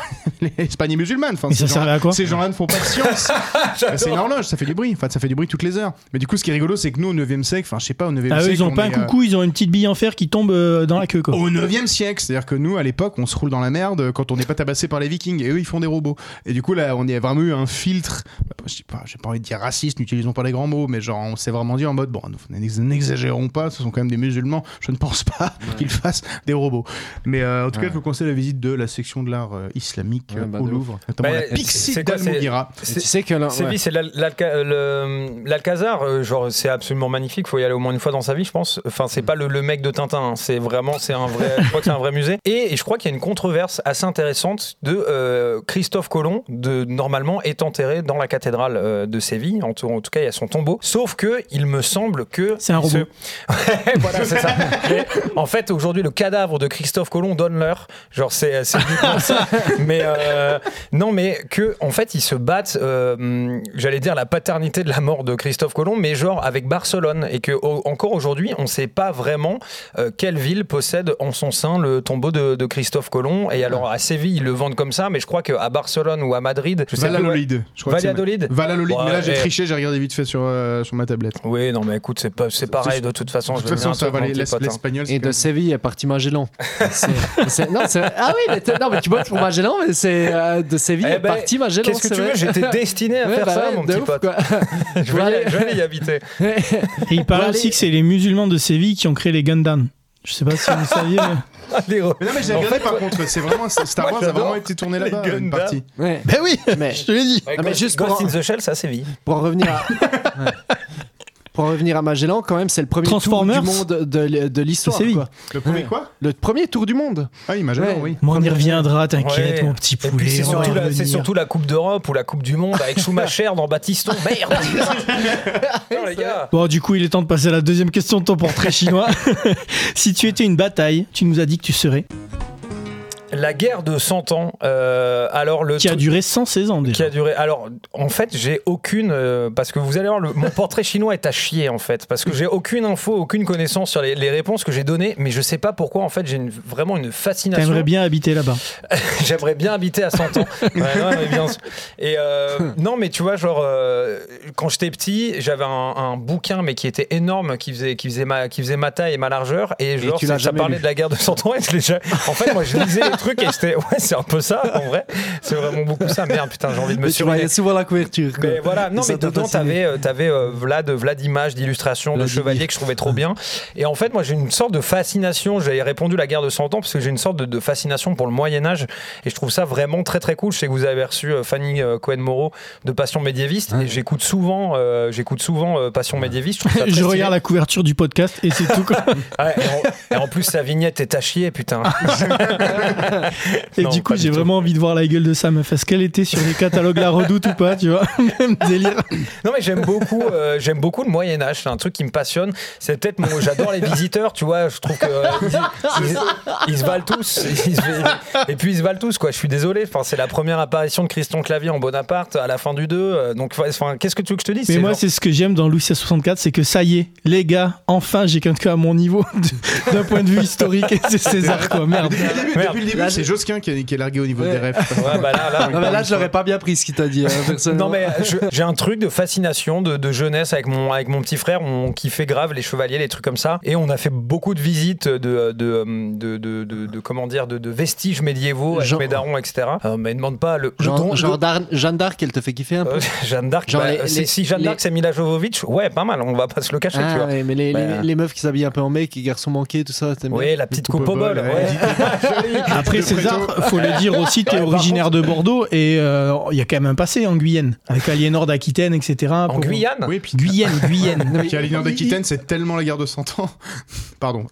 c'est pas ni musulman. Enfin, Mais ces ça gens- servait à quoi Ces gens-là ne font pas de science. Bah, c'est une horloge, ça fait du bruit. Enfin, ça fait du bruit toutes les heures. Mais du coup, ce qui est rigolo, c'est que nous, au 9e siècle, enfin, je sais pas, au 9e Ah, eux, siècle. ils ont on pas un est, euh, coucou, ils ont une petite bille en fer qui tombe euh, dans la queue, quoi. au 9e siècle, c'est-à-dire que nous, à l'époque, on se roule dans la merde quand on n'est pas tabassé par les vikings et eux, ils font des robots. Et du coup, là, on y a vraiment eu un filtre, bah, je sais pas, j'ai pas envie de dire raciste, n'utilisons pas les grands mots, mais genre, on s'est vraiment dit en mode, bon, n'ex- n'exagérons pas, ce sont quand même des musulmans, je ne pense pas qu'ils fassent des robots. Mais euh, en tout cas, je vous conseille la visite de la section de l'art euh, islamique Ouais, bah, au Louvre, notamment Bah, la Pixie. Et tu sais que ouais. C'est l'Alcazar, euh, genre c'est absolument magnifique. Faut y aller au moins une fois dans sa vie, je pense. Enfin, c'est pas le, le mec de Tintin. hein. C'est vraiment, c'est un vrai. je crois que c'est un vrai musée. Et, et je crois qu'il y a une controverse assez intéressante de euh, Christophe Colomb, de normalement est enterré dans la cathédrale euh, de Séville. En tout, en tout cas, il y a son tombeau. Sauf que il me semble que C'est un robot. Voilà, c'est ça. Mais, en fait, aujourd'hui, le cadavre de Christophe Colomb donne l'heure. Genre, c'est ça. Mais euh, non, mais que en fait, ils se battent. J'allais dire la paternité de la mort de Christophe Colomb, mais genre avec Barcelone, et que au- encore aujourd'hui, on ne sait pas vraiment euh, quelle ville possède en son sein le tombeau de, de Christophe Colomb. Et alors à Séville, ils le vendent comme ça, mais je crois qu'à Barcelone ou à Madrid, je sais. Valladolid. Je crois que c'est- Valladolid. Valladolid, mais là j'ai triché, j'ai regardé vite fait sur, euh, sur ma tablette. Oui, non, mais écoute, c'est pas, c'est pareil de toute façon. De toute façon, ça va aller hein. l'espagnol. Et de Séville est parti Magellan. Non, ah oui, mais, non, mais tu bosses pour Magellan, mais c'est euh, de Séville Eh est ben, parti Magellan. Qu'est-ce que tu veux. J'étais destiné à Ouais, faire bah ça, ouais, mon petit ouf, pote. Je vais, y, je vais y habiter. Et il paraît aussi que c'est les musulmans de Séville qui ont créé les Gundam. Je sais pas si vous saviez. mais- Allez, non, mais j'ai En regardé fait, par contre, c'est vraiment Star Wars a vraiment été tourné là-bas, une Gundam. partie. Ouais. Ben oui, Mais- je te l'ai dit. Ouais, mais Ghost- juste Ghost pour- in the Shell, ça c'est vie. Pour en revenir à. Ouais. Pour en revenir à Magellan, quand même, c'est le premier tour du monde de, de l'histoire. Quoi. Le premier Ouais. quoi Le premier tour du monde. Ah, oui, Magellan, Ouais. oui. Bon, on y reviendra, t'inquiète, Ouais. mon petit Et poulet. c'est surtout, la, surtout Coupe d'Europe ou la Coupe du Monde avec Schumacher dans Batiston. Merde Non, les gars Bon, du coup, il est temps de passer à la deuxième question de ton portrait chinois. si tu étais une bataille, tu nous as dit que tu serais. La guerre de 100 ans, euh, alors le Qui a duré 116 ans qui déjà. a duré. Alors, en fait, j'ai aucune. euh, parce que vous allez voir, le- mon portrait chinois est à chier, en fait. Parce que j'ai aucune info, aucune connaissance sur les, les réponses que j'ai données, mais je sais pas pourquoi, en fait, j'ai une- vraiment une fascination. T'aimerais bien habiter là-bas. J'aimerais bien habiter à 100 ans. Ouais, ouais, mais bien sûr. Et euh, non, mais tu vois, genre, euh, quand j'étais petit, j'avais un, un bouquin, mais qui était énorme, qui faisait, qui faisait, ma, qui faisait ma taille et ma largeur. Et genre, tu l'as ça jamais parlait lu. de la guerre de 100 ans. Et je En fait, moi, je lisais les trucs et c'était, ouais, c'est un peu ça, en vrai. C'est vraiment beaucoup ça. Merde, putain, j'ai envie de me Mais tu voyais surveiller. souvent la couverture. quoi. Mais voilà, non, mais dedans, t'avais, euh, t'avais euh, Vlad, Vlad images, d'illustrations, de chevaliers que je trouvais trop bien. Et en fait, moi, j'ai une sorte de fascination. J'avais répondu la guerre de 100 ans parce que j'ai une sorte de, de fascination pour le Moyen-Âge. Et je trouve ça vraiment très, très cool. Je sais que vous avez reçu euh, Fanny euh, Cohen-Moreau de Passion médiéviste. Et j'écoute souvent, j'écoute souvent Passion médiéviste. Je, regarde la couverture du podcast et c'est tout. quoi. Ouais, et, en, et en plus, sa vignette est à chier, putain. Et Non, du coup, j'ai vraiment envie de voir la gueule de sa meuf. Est-ce qu'elle était sur les catalogues La Redoute ou pas, tu vois Même délire. Non mais j'aime beaucoup, euh, j'aime beaucoup le Moyen Âge. C'est un truc qui me passionne. C'est peut-être mon, j'adore les visiteurs, tu vois. Je trouve que euh, ils, ils- ils se valent tous. Ils se- et puis ils se valent tous quoi. Je suis désolé. Enfin c'est la première apparition de Christian Clavier en Bonaparte à la fin du 2 euh, Donc enfin qu'est-ce que tu veux que je te dise? Mais moi, genre- c'est ce que j'aime dans Louis XVI64, c'est que ça y est, les gars, enfin, j'ai quelqu'un à mon niveau d'un point de vue historique. Et c'est César, quoi. Merde. Depuis le début, Merde. depuis le début, Là, c'est Josquin qui est, qui est largué au niveau Ouais. des rêves. Ouais, bah là, là, Non, mais là, je l'aurais pas bien pris ce qu'il t'a dit, hein. Non mais j'ai un truc de fascination de, de jeunesse avec mon avec mon petit frère on kiffait grave les chevaliers les trucs comme ça et on a fait beaucoup de visites de de, de, de, de- de- comment dire de, de vestiges médiévaux avec Jean- mes darons etc euh, mais demande pas le, le Genre, don- genre le- d'Ar- Jeanne d'Arc, elle te fait kiffer un peu euh, Jeanne d'Arc bah, les- les- si Jeanne d'Arc les- c'est Mila Jovovich ouais pas mal on va pas se le cacher tu Ah, vois ouais, mais les, Bah. les meufs qui s'habillent un peu en mec, les garçons manqués, tout ça, oui la petite coupe au bol bol, ouais. ouais. Après, Après César, faut le dire aussi, tu es originaire de Bordeaux et euh, il y a quand même un passé en Guyane, avec Aliénor d'Aquitaine, etc. En pour- Guyane Oui, puis Guyane, Guyane. Qui a l'Union d'Aquitaine, c'est tellement la guerre de 100 ans. Pardon.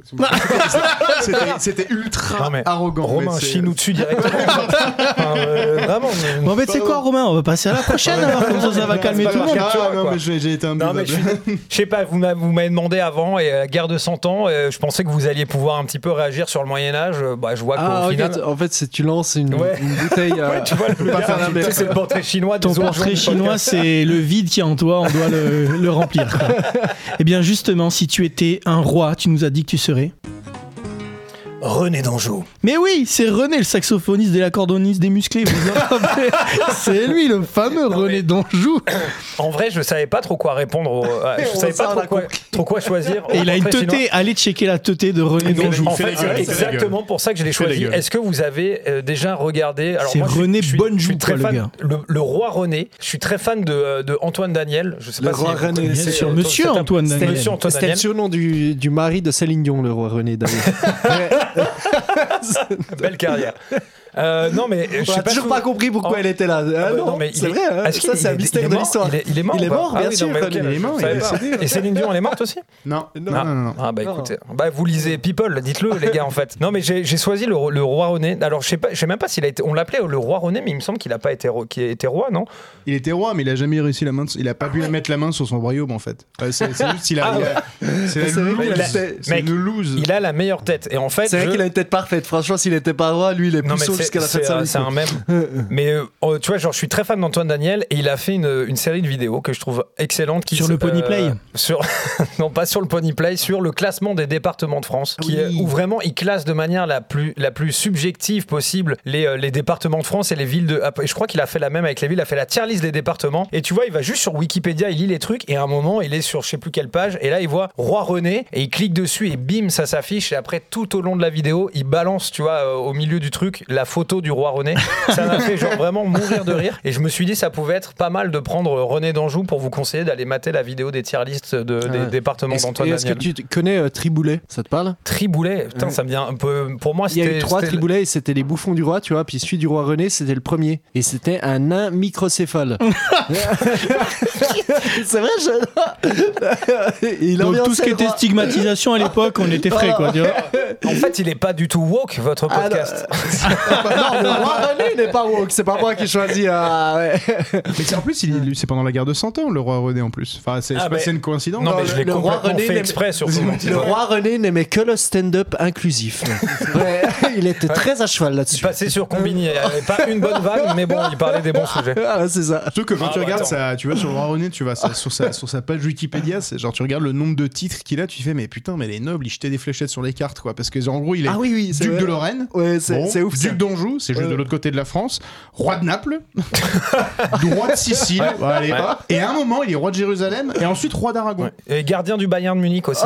C'était- ultra Non, mais arrogant. Romain, chie nous dessus directement. Enfin, euh, vraiment. mais- Bon, en fait, c'est quoi, Romain On va passer à la prochaine alors, comme ça, ça va calmer tout le monde. Ah, non, quoi. mais j'ai été un je sais pas, vous m'a- vous m'avez demandé avant, et euh, guerre de 100 ans, je pensais que vous alliez pouvoir un petit peu réagir sur le Moyen-Âge. Bah, je vois qu'au Ah, final. en fait, c'est tu lances une, Ouais. une bouteille. euh, Ouais, tu vois, la tu sais, c'est le portrait chinois Ton portrait chinois, c'est le vide qui est en toi, on doit le, le remplir. Eh bien, justement, si tu étais un roi, tu nous as dit que tu serais. René d'Anjou. Mais oui, c'est René, le saxophoniste des accordoniste des musclés. C'est lui, le fameux René d'Anjou. En vrai, je savais pas trop quoi répondre. au- euh, je savais pas trop quoi, compris. trop quoi choisir. Et il a une teuté. Allez checker la teuté de René d'Anjou. en fait c'est exactement pour ça que je l'ai choisi. Est-ce que vous avez euh, déjà regardé C'est René je je suis très quoi, le fan, gars. le, le roi René. Je suis très fan de, euh, de Antoine Daniel. Je sais Le pas roi si vous René, sûr, euh, Monsieur Antoine Daniel. Monsieur Antoine C'était le Daniel. surnom du, du mari de Céline Dion, le roi René d'ailleurs. Belle carrière. Euh, non mais je On sais pas toujours si pas vous- compris pourquoi Oh. elle était là. Ah Ah bah non, non, mais c'est est- vrai, hein. Est-ce ça c'est un est- mystère est de l'histoire. Il est, il est mort Il est mort, Ah bien sûr, Il est mort, je est Et Céline Dion, elle est morte aussi Non, non, Ah. non, non. Ah bah écoutez, bah vous lisez People, dites-le les gars en fait. Non mais j'ai choisi le, roi René. Alors je sais pas, je sais même pas s'il a été, on l'appelait le roi René, mais il me semble qu'il a pas été, roi, non? Il était roi, mais il a jamais réussi la main. Il a pas pu mettre la main sur son royaume en fait. Ouais, c'est juste qu'il a. Ah il a- C'est le lose. Il a la meilleure tête et en fait, C'est vrai je- qu'il a une tête parfaite. Franchement, s'il était pas roi, lui, il est plus jusqu'à la fin de c'est, sa euh, vie. c'est un même. Mais euh, oh, tu vois, genre je suis très fan d'Antoine Daniel et il a fait une, une série de vidéos que je trouve excellente. Qui Sur le Pony Play Sur non pas sur le Pony Play, sur le classement des départements de France, Oui. où vraiment il classe de manière la plus la plus subjective possible les, euh, les départements de France et les villes de. ah, Je crois qu'il a fait la même avec les villes. Il a fait la tier list des départements et tu vois, il va juste sur Wikipédia, il lit les trucs et à un moment il est sur je sais plus quelle page et là il voit Roi René et il clique dessus et bim ça s'affiche et après tout au long de la vidéo il balance tu vois euh, au milieu du truc la photo du Roi René. Ça m'a fait genre vraiment mourir de rire et je me suis dit ça pouvait être pas mal de prendre René d'Anjou pour vous conseiller d'aller mater la vidéo des tier lists de, des départements Est-ce d'Antoine et est-ce que tu connais euh, Triboulet? Ça te parle? Triboulet, putain, ça me vient un peu. Pour moi, Il y a c'était. eu trois c'était- triboulets et c'était les bouffons du roi, tu vois. Puis celui du roi René, c'était le premier. Et c'était un nain microcéphale. c'est vrai, je... Il Donc tout ce qui était stigmatisation à l'époque, on était frais, quoi. tu vois. En fait, il est pas du tout woke, votre Ah, podcast. non, le roi René n'est pas woke. C'est pas moi qui choisis. ah, ouais. Mais en plus, il c'est pendant la guerre de 100 ans, le roi René en plus. Enfin, c'est Ah, pas mais- c'est une coïncidence. non, non, mais je le- l'ai le roi complètement René fait n'aime- exprès sur ce Le roi René n'aimait que le stand-up inclusif. Ouais, il était très à cheval Il là-dessus. passait sur Combini. Il n'y avait pas une bonne vague, mais bon, il parlait des bons sujets. Ah, c'est ça. Surtout que quand Ah, tu bah, regardes attends. ça, tu vois sur le roi René, tu vas ça- sur sa, sur sa page Wikipédia, c'est genre tu regardes le nombre de titres qu'il a, tu fais mais putain, mais les nobles, ils jetaient des fléchettes sur les cartes quoi, parce que en gros il est Ah oui, oui, c'est duc vrai. de Lorraine. Ouais, c'est Bon, c'est ouf. ça. D'Anjou, c'est juste Ouais. de l'autre côté de la France. Roi de Naples, roi de Sicile, allez, et à un moment il est roi de Jérusalem, et ensuite roi d'Aragon. Et gardien du Bayern de Munich aussi.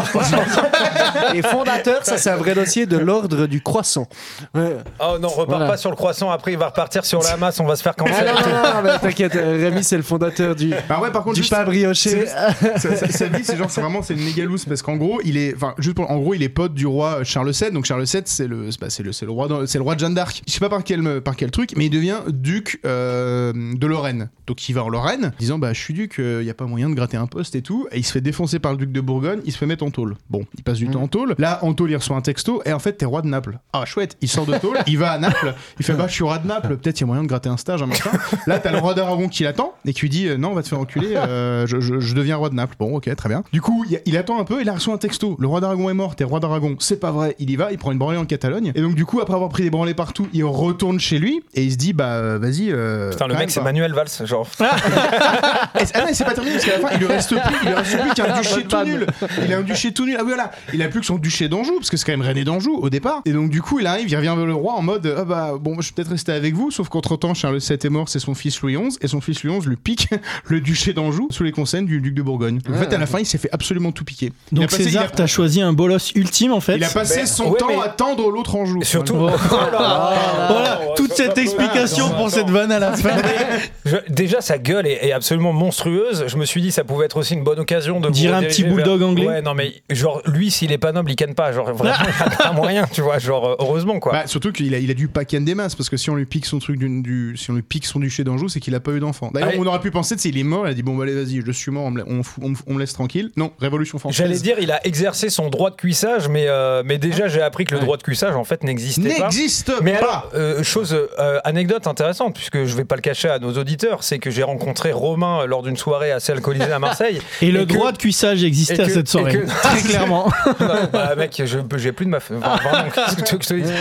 Et fondateur, ça c'est un vrai dossier de l'ordre du croissant. Ouais. Oh non, repars Voilà. pas sur le croissant. Après, il va repartir sur la masse. On va se faire Ah non, cancer. non, non, t'inquiète, euh, Rémi c'est le fondateur du, Ah ouais, par contre, du pain brioché. sa, vie, c'est genre, c'est vraiment, c'est une négalouse parce qu'en gros, il est, enfin, juste pour, en gros, il est pote du roi Charles VII. Donc Charles VII, c'est le, c'est, bah, le, c'est le roi, de- c'est le roi de Jeanne d'Arc. Je sais pas par quel, par quel truc, mais il devient duc euh, de Lorraine. Donc il va en Lorraine, disant bah je suis duc, il y a pas moyen de gratter un poste et tout. Et il se fait défoncer par le duc de Bourgogne. Il se fait mettre en tôle. Bon, il passe du temps en tôle. Là, en tôle, il reçoit un texto et en fait, t'es roi de Naples. Ah chouette, il sort de tôle, il va à Naples. Il fait bah je suis roi de Naples. Peut-être il y a moyen de gratter un stage, un machin. Là, t'as le roi d'Aragon qui l'attend et qui lui dit euh, non, on va te faire enculer. euh, je, je- je deviens roi de Naples. Bon, ok, très bien. Du coup, il, il attend un peu et là, il reçoit un texto. Le roi d'Aragon est mort. T'es roi d'Aragon. C'est pas vrai. Il y va. Il prend une branlée en Catalogne. Et donc, du coup, après avoir pris des branlées partout, il retourne chez lui et il se dit bah vas-y. euh, Putain, le mec, c'est. Manuel Valls. Genre. C'est- Ah non, c'est pas terminé parce qu'à la fin, il lui reste plus, il lui reste plus qu'un duché tout nul. Il a un duché tout nul. Ah oui, voilà. Il a plus que son duché d'Anjou parce que c'est quand même René d'Anjou au départ. Et donc, du coup, il arrive, il revient vers le roi en mode Ah bah bon, je vais peut-être rester avec vous. Sauf qu'entre temps, Charles VII est mort, c'est son fils Louis XI. Et son fils Louis XI lui pique le duché d'Anjou sous les conseils du duc de Bourgogne. Donc, en fait, à la fin, il s'est fait absolument tout piquer. Donc passé- César, a- t'as choisi un bolos ultime en fait. il a passé passe son Ouais, temps mais- à tendre l'autre en joue. Surtout. Voilà. Voilà, toute cette explication pour cette vanne à la fin. Je- déjà, sa gueule est, est absolument monstrueuse. Je me suis dit, ça pouvait être aussi une bonne occasion de. Dire un petit bulldog vers- anglais Ouais, non, mais genre, lui, s'il est pas noble, il canne pas. Genre, vraiment, il a pas moyen, tu vois. Genre, euh, heureusement, quoi. Bah, surtout qu'il a, il a dû pas ken des masses parce que si on lui pique son truc du, du- si on lui pique son duché d'Anjou c'est qu'il a pas eu d'enfant. D'ailleurs on aurait pu penser qu'il est mort il a dit bon bah, allez vas-y je suis mort on me, la- on, fout- on me- on me laisse tranquille. Non révolution française. J'allais dire, il a exercé son droit de cuissage, mais, euh, mais déjà, j'ai appris que le droit de cuissage, en fait, n'existait pas. n'existe Mais pas. Alors, euh, chose, euh, anecdote intéressante, puisque je vais pas le cacher à nos auditeurs, c'est que j'ai rencontré Romain euh, lors d'une soirée assez alcoolisée à Marseille. Et le que- droit de cuissage existait à cette soirée. que- Très clairement. Non, bah, mec, je- j'ai plus de. Enfin, vraiment, que je te dise?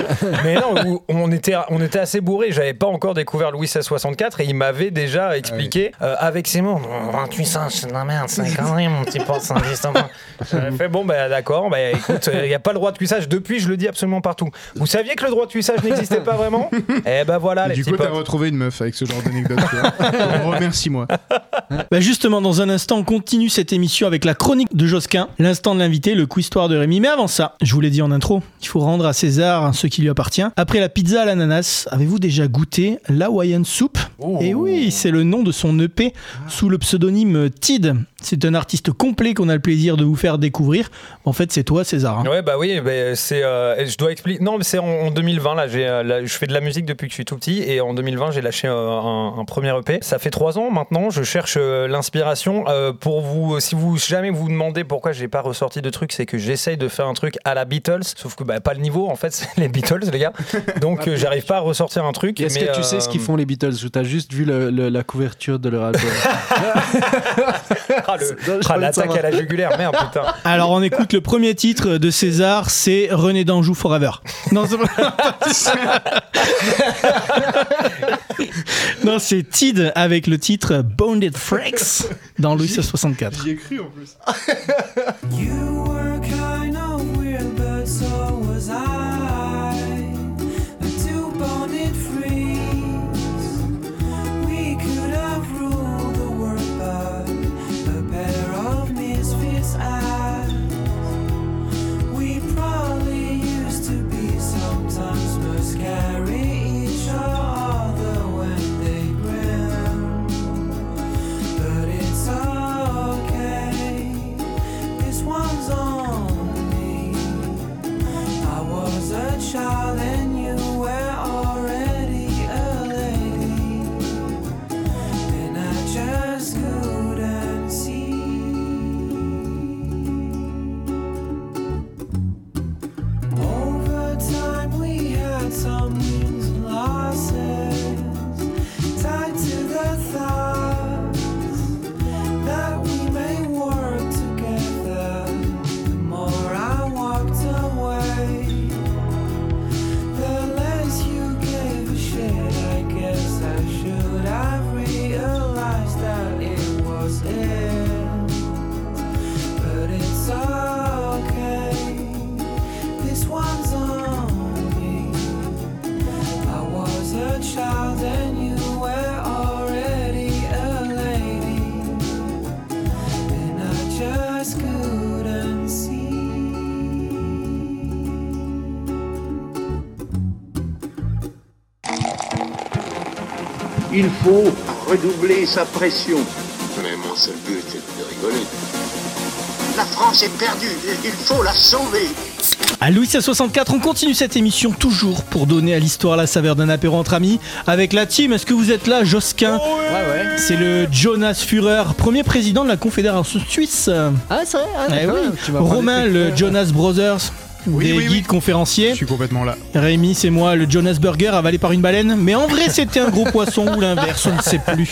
Mais non, où on était, on était assez bourré. J'avais pas encore découvert Louis XVI64 et il m'avait déjà expliqué euh, avec ses mots. Un cuissage, c'est de la merde, c'est connerie, mon petit pote, ça n'existe pas. J'avais fait bon, bah d'accord, bah écoute, il n'y a pas le droit de cuissage. Depuis, je le dis absolument partout. Vous saviez que le droit de cuissage n'existait pas? Vraiment Eh ben voilà, les du petits coup t'as potes. retrouvé une meuf avec ce genre d'anecdote. tu vois. Remercie-moi. Bah justement, dans un instant, on continue cette émission avec la chronique de Josquin, l'instant de l'invité, le quiz-histoire de Rémi. Mais avant ça, je vous l'ai dit en intro, il faut rendre à César ce qui lui appartient. Après la pizza à l'ananas, avez-vous déjà goûté l'Hawaiian Soup? Et oui, c'est le nom de son EP sous le pseudonyme Tid. C'est un artiste complet qu'on a le plaisir de vous faire découvrir. En fait, c'est toi, César. hein. Ouais bah oui, bah, c'est euh, je dois expliquer. Non, mais c'est en, en 2020 là. J'ai euh, là, je fais de la musique depuis que je suis tout petit et en 2020 j'ai lâché euh, un, un premier EP. Ça fait trois ans maintenant. Je cherche euh, l'inspiration euh, pour vous. Si vous jamais vous demandez pourquoi j'ai pas ressorti de trucs, c'est que j'essaye de faire un truc à la Beatles, sauf que bah, pas le niveau en fait. C'est les Beatles les gars. Donc euh, j'arrive pas à ressortir un truc. Est-ce mais, que tu euh, sais ce qu'ils font les Beatles? Ou t'as juste vu le- le- la couverture de leur album? Ah, ah, l'attaque à la jugulaire, merde putain. Alors, on écoute le premier titre de César, c'est René d'Anjou Forever. Non, c'est pas- non, c'est Tid avec le titre Bounded Freaks dans Louis 64. J'y ai cru en plus. Il faut redoubler sa pression. Mais mon seul but est de rigoler. La France est perdue. Il faut la sauver. À Louis 64, on continue cette émission toujours pour donner à l'histoire la saveur d'un apéro entre amis avec la team. Est-ce que vous êtes là, Josquin C'est le Jonas Führer, premier président de la Confédération suisse. Ah, c'est vrai ah, Eh d'accord. oui. Romain, le Jonas Brothers. Oui, des oui, guides oui. conférenciers. Je suis complètement là. Rémi, c'est moi, le Jonas Burger avalé par une baleine. Mais en vrai, c'était un gros poisson ou l'inverse, on ne sait plus.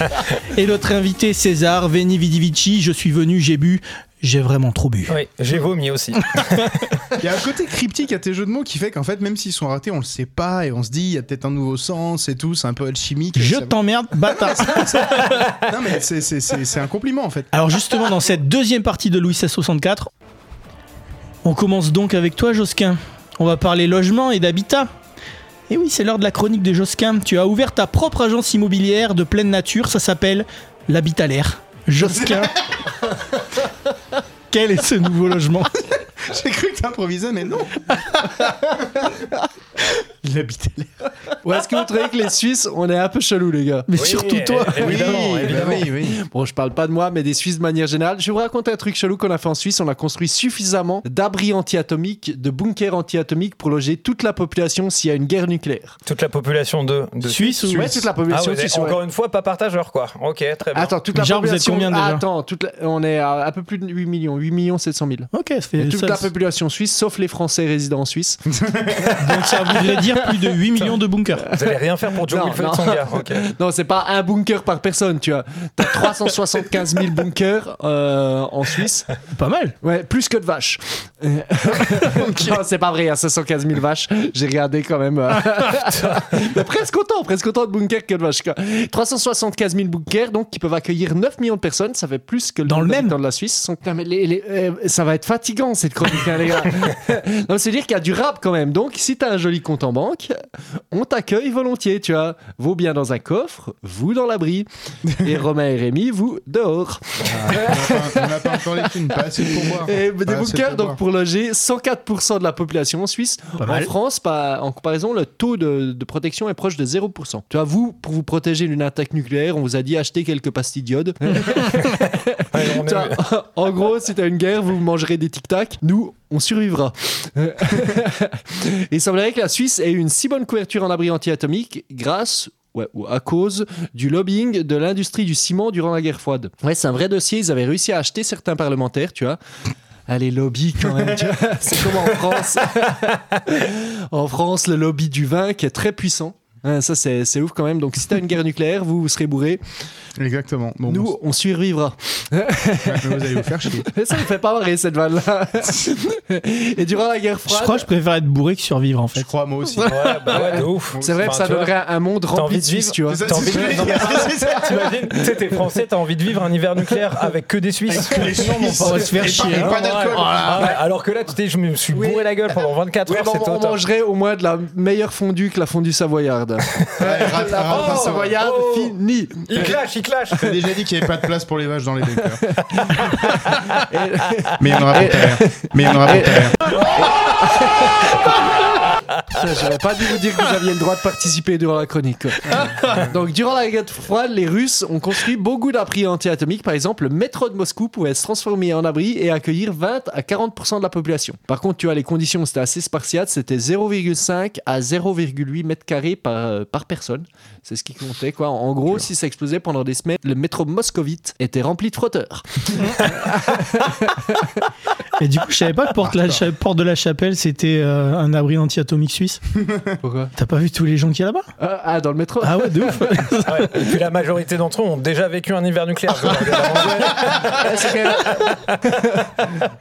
Et notre invité, César, Veni Vidi Vici. Je suis venu, j'ai bu. J'ai vraiment trop bu. Oui, j'ai vomi aussi. Il y a un côté cryptique à tes jeux de mots qui fait qu'en fait, même s'ils sont ratés, on le sait pas et on se dit, il y a peut-être un nouveau sens et tout, c'est un peu alchimique. Je ça- t'emmerde, bâtard. Non, mais c'est- un compliment en fait. Alors justement, dans cette deuxième partie de Louis 1664, on commence donc avec toi, Josquin. On va parler logement et d'habitat. Et oui, c'est l'heure de la chronique de Josquin. Tu as ouvert ta propre agence immobilière de pleine nature. Ça s'appelle l'Habitat l'air. Josquin. Quel est ce nouveau logement? J'ai cru que t'improvisais, mais non. Il habitait là. Ou est-ce que vous trouvez que les Suisses, on est un peu chelou, les gars? Mais Oui, surtout toi. Évidemment, évidemment. oui, oui. Bon, je parle pas de moi, mais des Suisses de manière générale. Je vais vous raconter un truc chelou qu'on a fait en Suisse. On a construit suffisamment d'abris anti-atomiques, de bunkers anti-atomiques pour loger toute la population s'il y a une guerre nucléaire. Toute la population de, de Suisse ou Ouais, toute la Ah population ouais, suisse. ouais. encore une fois, pas partageur quoi. Ok, très bien. Attends, toute la Genre, vous êtes population. combien déjà? Ah, Attends, toute la- on est à un peu plus de 8 millions, 8 millions 700 000. Ok, ça fait toute ça, la population suisse, sauf les Français résidant en Suisse. Donc ça voudrait dire plus de 8 millions de bunkers. Vous allez rien faire pour Joe Non, Wilfred non. Songa. Ok. Non, c'est pas un bunker par personne, tu vois. T'as 375 000 bunkers euh, en Suisse. Pas mal. Ouais, plus que de vaches. Non, c'est pas vrai, il y a 515 000 vaches. J'ai regardé quand même. euh, Mais presque autant, presque autant de bunkers que de vaches. quoi. 375 000 bunkers, donc qui peuvent accueillir 9 millions de personnes. Ça fait plus que le Dans le même d'habitants de la Suisse. Donc, non, mais les- les- euh, ça va être fatigant cette chronique, hein, les gars. non, c'est dire qu'il y a du rap quand même. Donc, si t'as un joli compte en banque, on t'accueille volontiers, tu vois. Vos biens dans un coffre, vous dans l'abri. Et Romain et Rémi, vous dehors. On n'a pas encore les thunes, pas assez pour boire. Et Pas des bunkers donc pour loger 104% de la population en Suisse. Pas en mal. France, pas- en comparaison, le taux de, de protection est proche de 0%. Tu vois, vous, pour vous protéger d'une attaque nucléaire, on vous a dit acheter quelques pastilles d'iode. Ouais, en gros, si t'as une guerre, vous mangerez des tic-tac. Nous, on survivra. Il semblerait que la Suisse ait une si bonne couverture en abri anti-atomique grâce Ouais, ou à cause du lobbying de l'industrie du ciment durant la guerre froide. Ouais, c'est un vrai dossier. Ils avaient réussi à acheter certains parlementaires, tu vois. Allez, lobby quand même, tu vois. C'est comme en France? en France, le lobby du vin qui est très puissant. Hein, ça, c'est c'est ouf quand même. Donc, si t'as une guerre nucléaire, vous, vous serez bourrés. Exactement. Bon, Nous, bon, on survivra. mais vous allez vous faire chier. Ça me fait pas marrer cette vanne-là. Et durant la guerre Je froide, crois que je préfère être bourré que survivre en Je fait. crois, moi aussi. Ouais, bah ouais, de ouf. c'est vrai que Enfin, ça vois, donnerait un monde rempli de Suisses, tu vois. T'as envie de vivre ça. T'imagines, tu sais, t'es français, t'as envie de vivre un hiver nucléaire avec que des Suisses. Les Suisses, On va se faire chier, pas- hein. pas. Ah alors que là, tu sais, je me suis bourré la gueule pendant 24 Oui, heures, on, mangerait au moins de la meilleure fondue que la fondue savoyarde. Ouais, rate- rate- rate- savoyarde Oh. finie. Il clash, il clash. T'as déjà dit qu'il n'y avait pas de place pour les vaches dans les bunkers. Mais il y en aura pour ta mère. Mais il y en aura pour ta mère. J'aurais pas dû vous dire que vous aviez le droit de participer durant la chronique. Donc, durant la guerre froide, les Russes ont construit beaucoup d'abris anti-atomiques. Par exemple, le métro de Moscou pouvait se transformer en abri et accueillir 20 à 40% de la population. Par contre, tu vois, les conditions, c'était assez spartiate. C'était 0,5 à 0,8 mètres carrés par, euh, par personne. C'est ce qui comptait, quoi. En gros, si ça explosait pendant des semaines, le métro moscovite était rempli de frotteurs. Et du coup, je savais pas que Porte, la Cha- Porte de la Chapelle c'était euh, un abri anti-atomique suisse. Pourquoi T'as pas vu tous les gens qu'il y a là-bas? Ah, ah, dans le métro Ah ouais, de ouf. Ouais, Et puis la majorité d'entre eux ont déjà vécu un hiver nucléaire. je veux dire, Ouais, c'est quand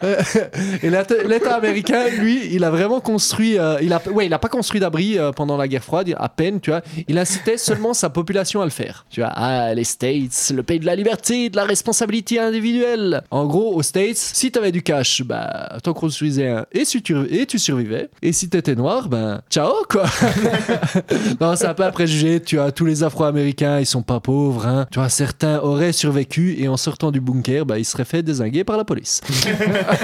même- Et l'État l'État américain, lui, il a vraiment construit. euh, il a, ouais, il a pas construit d'abri euh, pendant la guerre froide, à peine, tu vois. Il incitait seulement sa population à le faire. Tu vois, ah, les States, le pays de la liberté, de la responsabilité individuelle. En gros, aux States, si t'avais du cash, bah, t'en construisais un et, si tu, et tu survivais. Et si t'étais noir, ben, ciao, quoi. non, c'est un peu un préjugé. Tu vois, tous les Afro-Américains, ils sont pas pauvres. Hein. Tu vois, certains auraient survécu et en sortant du bunker, bah, ils seraient fait désinguer par la police.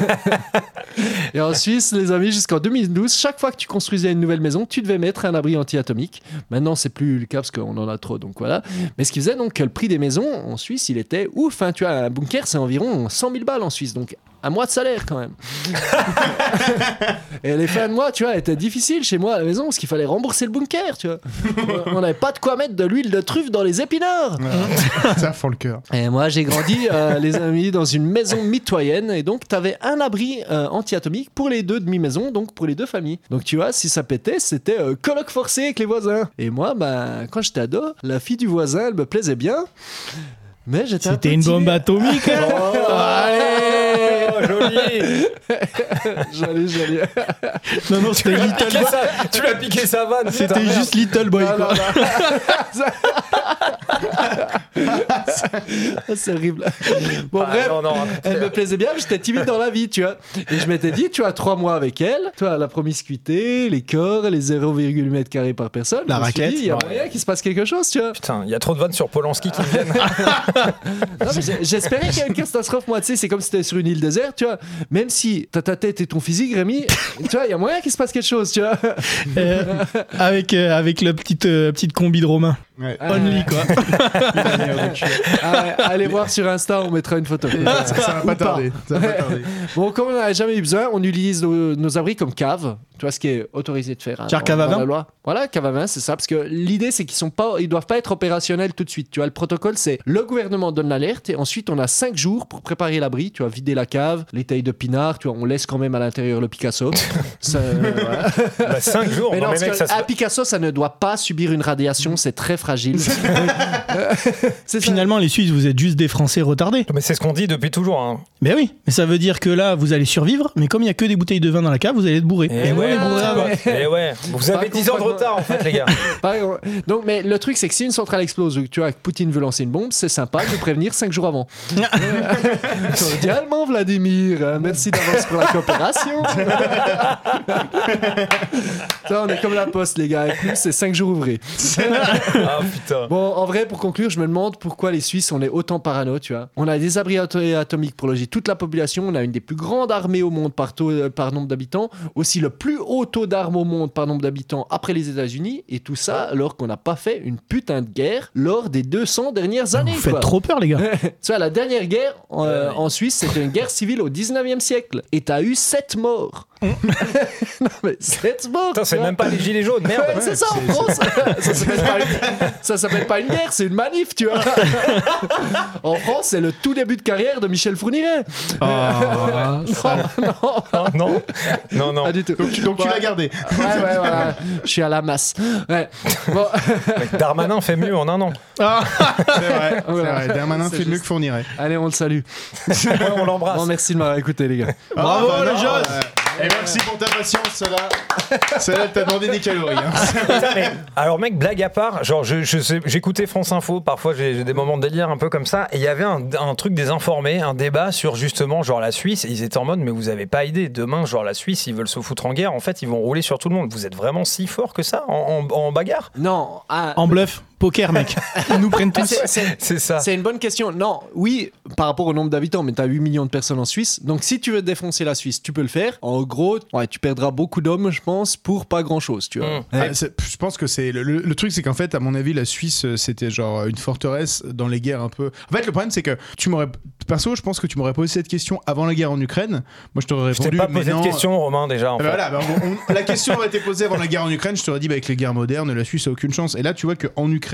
et en Suisse, les amis, jusqu'en 2012, chaque fois que tu construisais une nouvelle maison, tu devais mettre un abri anti-atomique. Maintenant, c'est plus le cas parce qu'on en a trop, donc voilà. Mais ce qui faisait donc que le prix des maisons en Suisse, il était ouf. Hein. Tu vois, un bunker, c'est environ 100 000 balles en Suisse, donc un mois de salaire quand même. Et les fins de mois, tu vois, étaient difficiles chez moi à la maison parce qu'il fallait rembourser le bunker, tu vois. On n'avait pas de quoi mettre de l'huile de truffe dans les épinards. Ça fend le cœur. Et moi, j'ai grandi, euh, les amis, dans une maison mitoyenne. Et donc, tu avais un abri euh, anti-atomique pour les deux demi-maisons, donc pour les deux familles. Donc, tu vois, si ça pétait, c'était euh, colloque forcé avec les voisins. Et moi, ben, quand j'étais ado, la fille du voisin, elle me plaisait bien. Mais j'étais un peu C'était une bombe atomique. hein. Oh, allez, joli. Joli, joli. Non, non, c'était Little Piqué Boy. sa- Tu l'as piqué sa vanne. C'était juste Little Boy, Non, quoi. C'est horrible. Bon, Ah, bref. non, non. Elle me plaisait bien, mais j'étais timide dans la vie, tu vois. Et je m'étais dit, tu as trois mois avec elle, toi, la promiscuité, les corps, les 0,8 mètres carrés par personne. La raquette. Il y a Ouais. moyen qu'il se passe quelque chose, tu vois. Putain, il y a trop de vannes sur Polanski qui viennent. Non, mais j'ai- J'espérais qu'il y ait une catastrophe, moi, tu sais, c'est comme si t'étais sur une île déserte. Tu vois. Même si t'as ta tête et ton physique, Rémi, tu vois, il y a moyen qu'il se passe quelque chose, tu vois. Euh, avec, euh, avec la petite, euh, petite combi de Romain. Ouais. Only, quoi. Ah allez voir sur Insta, on mettra une photo. ça, ça va pas tarder. Ça va pas tarder. Bon, comme on n'en a jamais eu besoin, on utilise nos, nos abris comme cave. Tu vois ce qui est autorisé de faire. hein, dans- cave à dans la vin loi. Voilà, cave à vin, c'est ça. Parce que l'idée, c'est qu'ils sont pas, ils doivent pas être opérationnels tout de suite. Tu vois, le protocole, c'est le gouvernement donne l'alerte et ensuite on a 5 jours pour préparer l'abri. Tu vois, vider la cave, les tailles de pinard. Tu vois, on laisse quand même à l'intérieur le Picasso. Ça, euh, voilà. Bah, 5 jours. Mais non, non, mais parce mec, que ça se- un Picasso, ça ne doit pas subir une radiation. C'est très fragile. ça. Finalement, les Suisses, vous êtes juste des Français retardés. Mais c'est ce qu'on dit depuis toujours. Hein. Mais oui, mais ça veut dire que là, vous allez survivre, mais comme il y a que des bouteilles de vin dans la cave, vous allez être bourré. Et, on ouais, est bourrés ah, avant. et ouais. Vous avez Pas 10 ans de retard en fait, les gars. Donc, mais le truc, c'est que si une centrale explose ou que tu vois que Poutine veut lancer une bombe, c'est sympa de prévenir 5 jours avant. Cordialement, Vladimir. euh, Merci d'avance pour la coopération. Ça, on est comme la poste, les gars. Et plus, c'est 5 jours ouvrés. Ah putain. Bon, en vrai, pour conclure, je me demande pourquoi les Suisses, on est autant parano, tu vois. On a des abris ato- atomiques pour loger toute la population. On a une des plus grandes armées au monde par, taux- euh, par nombre d'habitants. Aussi, le plus haut taux d'armes au monde par nombre d'habitants après les États-Unis. Et tout ça alors qu'on n'a pas fait une putain de guerre lors des 200 dernières années. Vous faites quoi. trop peur, les gars. Tu vois, la dernière guerre euh, en Suisse, c'était une guerre civile au 19e siècle. Et t'as eu 7 morts. non, mais 7 morts. Putain, tu c'est même pas les gilets jaunes, merde. Ouais, c'est ça en France. ça s'appelle pas, une- pas une guerre, c'est une manif, tu vois. en France, c'est le tout début de carrière de Michel Fourniret. Ah, non, non, Ah, non, non, non. pas du tout. Donc, tu- l'as gardé. Ouais, ouais, voilà. Je suis à la masse. Ouais. Bon, Darmanin fait mieux en un an. C'est vrai. C'est vrai. Darmanin C'est fait mieux que Fournirait. allez, on le salue. Ouais, on l'embrasse. Bon, merci de m'avoir écouté, les gars. Bravo, Ah, bah le non, jeune. ouais. Et merci pour ta patience. Celle-là, elle t'a demandé des calories. hein. Alors mec, blague à part, genre je, je sais- j'écoutais France Info, parfois j'ai j'ai des moments de délire un peu comme ça, et il y avait un, un truc des informés, un débat sur justement genre la Suisse, et ils étaient en mode mais vous avez pas idée, demain genre la Suisse ils veulent se foutre en guerre, en fait ils vont rouler sur tout le monde, vous êtes vraiment si fort que ça en, en- en bagarre? Non, ah, En bluff, poker, mec. Ils nous prennent tous. c'est- ça. C'est une bonne question. Non, oui, par rapport au nombre d'habitants, mais tu as 8 millions de personnes en Suisse. Donc si tu veux défoncer la Suisse, tu peux le faire. En gros, ouais, tu perdras beaucoup d'hommes, je pense, pour pas grand-chose, tu vois. Mm. Ah, c'est- je pense que c'est le, le- le truc, c'est qu'en fait, à mon avis, la Suisse, euh, c'était genre une forteresse dans les guerres un peu. En fait, le problème, c'est que tu m'aurais, perso, je pense que tu m'aurais posé cette question avant la guerre en Ukraine. Moi, je t'aurais Je t'ai répondu. pas mais posé de non. question Romain déjà en Ah fait. bah voilà, bah, on- on- la question aurait été posée avant la guerre en Ukraine. Je t'aurais dit, bah, avec les guerres modernes, la Suisse a aucune chance. Et là, tu vois qu'en Ukraine,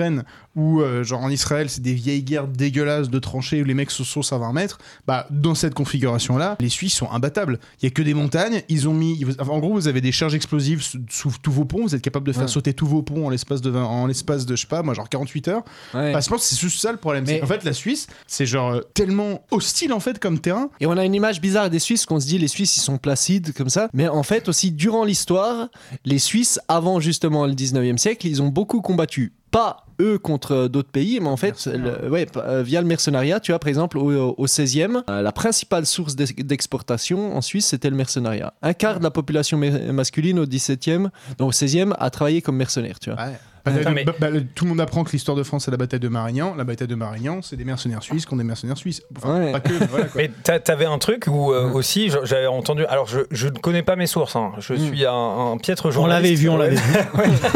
ou euh, genre en Israël, c'est des vieilles guerres dégueulasses de tranchées où les mecs se saucent à 20 mètres. Bah, dans cette configuration-là, les Suisses sont imbattables. Il y a que des montagnes. Ils ont mis, enfin, en gros, vous avez des charges explosives sous, tous vos ponts. Vous êtes capable de faire Ouais. sauter tous vos ponts en l'espace de 20 en l'espace de je sais pas, moi, genre 48 heures. Ouais. Bah, je pense que c'est juste ça le problème. Mais- qu'en fait, la Suisse, c'est genre euh, tellement hostile en fait comme terrain. Et on a une image bizarre des Suisses qu'on se dit les Suisses ils sont placides comme ça. Mais en fait aussi durant l'histoire, les Suisses avant justement le 19e siècle, ils ont beaucoup combattu. Pas eux contre d'autres pays, mais en fait, le- ouais, euh, via le mercenariat, tu vois, par exemple, au, au 16e, euh, la principale source d'ex- d'exportation en Suisse, c'était le mercenariat. Un quart de la population ma- masculine au 17e, donc au 16e, a travaillé comme mercenaire, tu vois. Bah, Attends, bah, mais- bah, bah, tout le monde apprend que l'histoire de France, c'est la bataille de Marignan. La bataille de Marignan, c'est des mercenaires suisses qui ont des mercenaires suisses. Enfin, Ouais. pas que, mais voilà, quoi. Mais t'a- t'avais un truc où euh, aussi j'avais entendu. Alors je, je ne connais pas mes sources. hein. Je suis un, un piètre On journaliste. l'avait vu, on l'avait vu.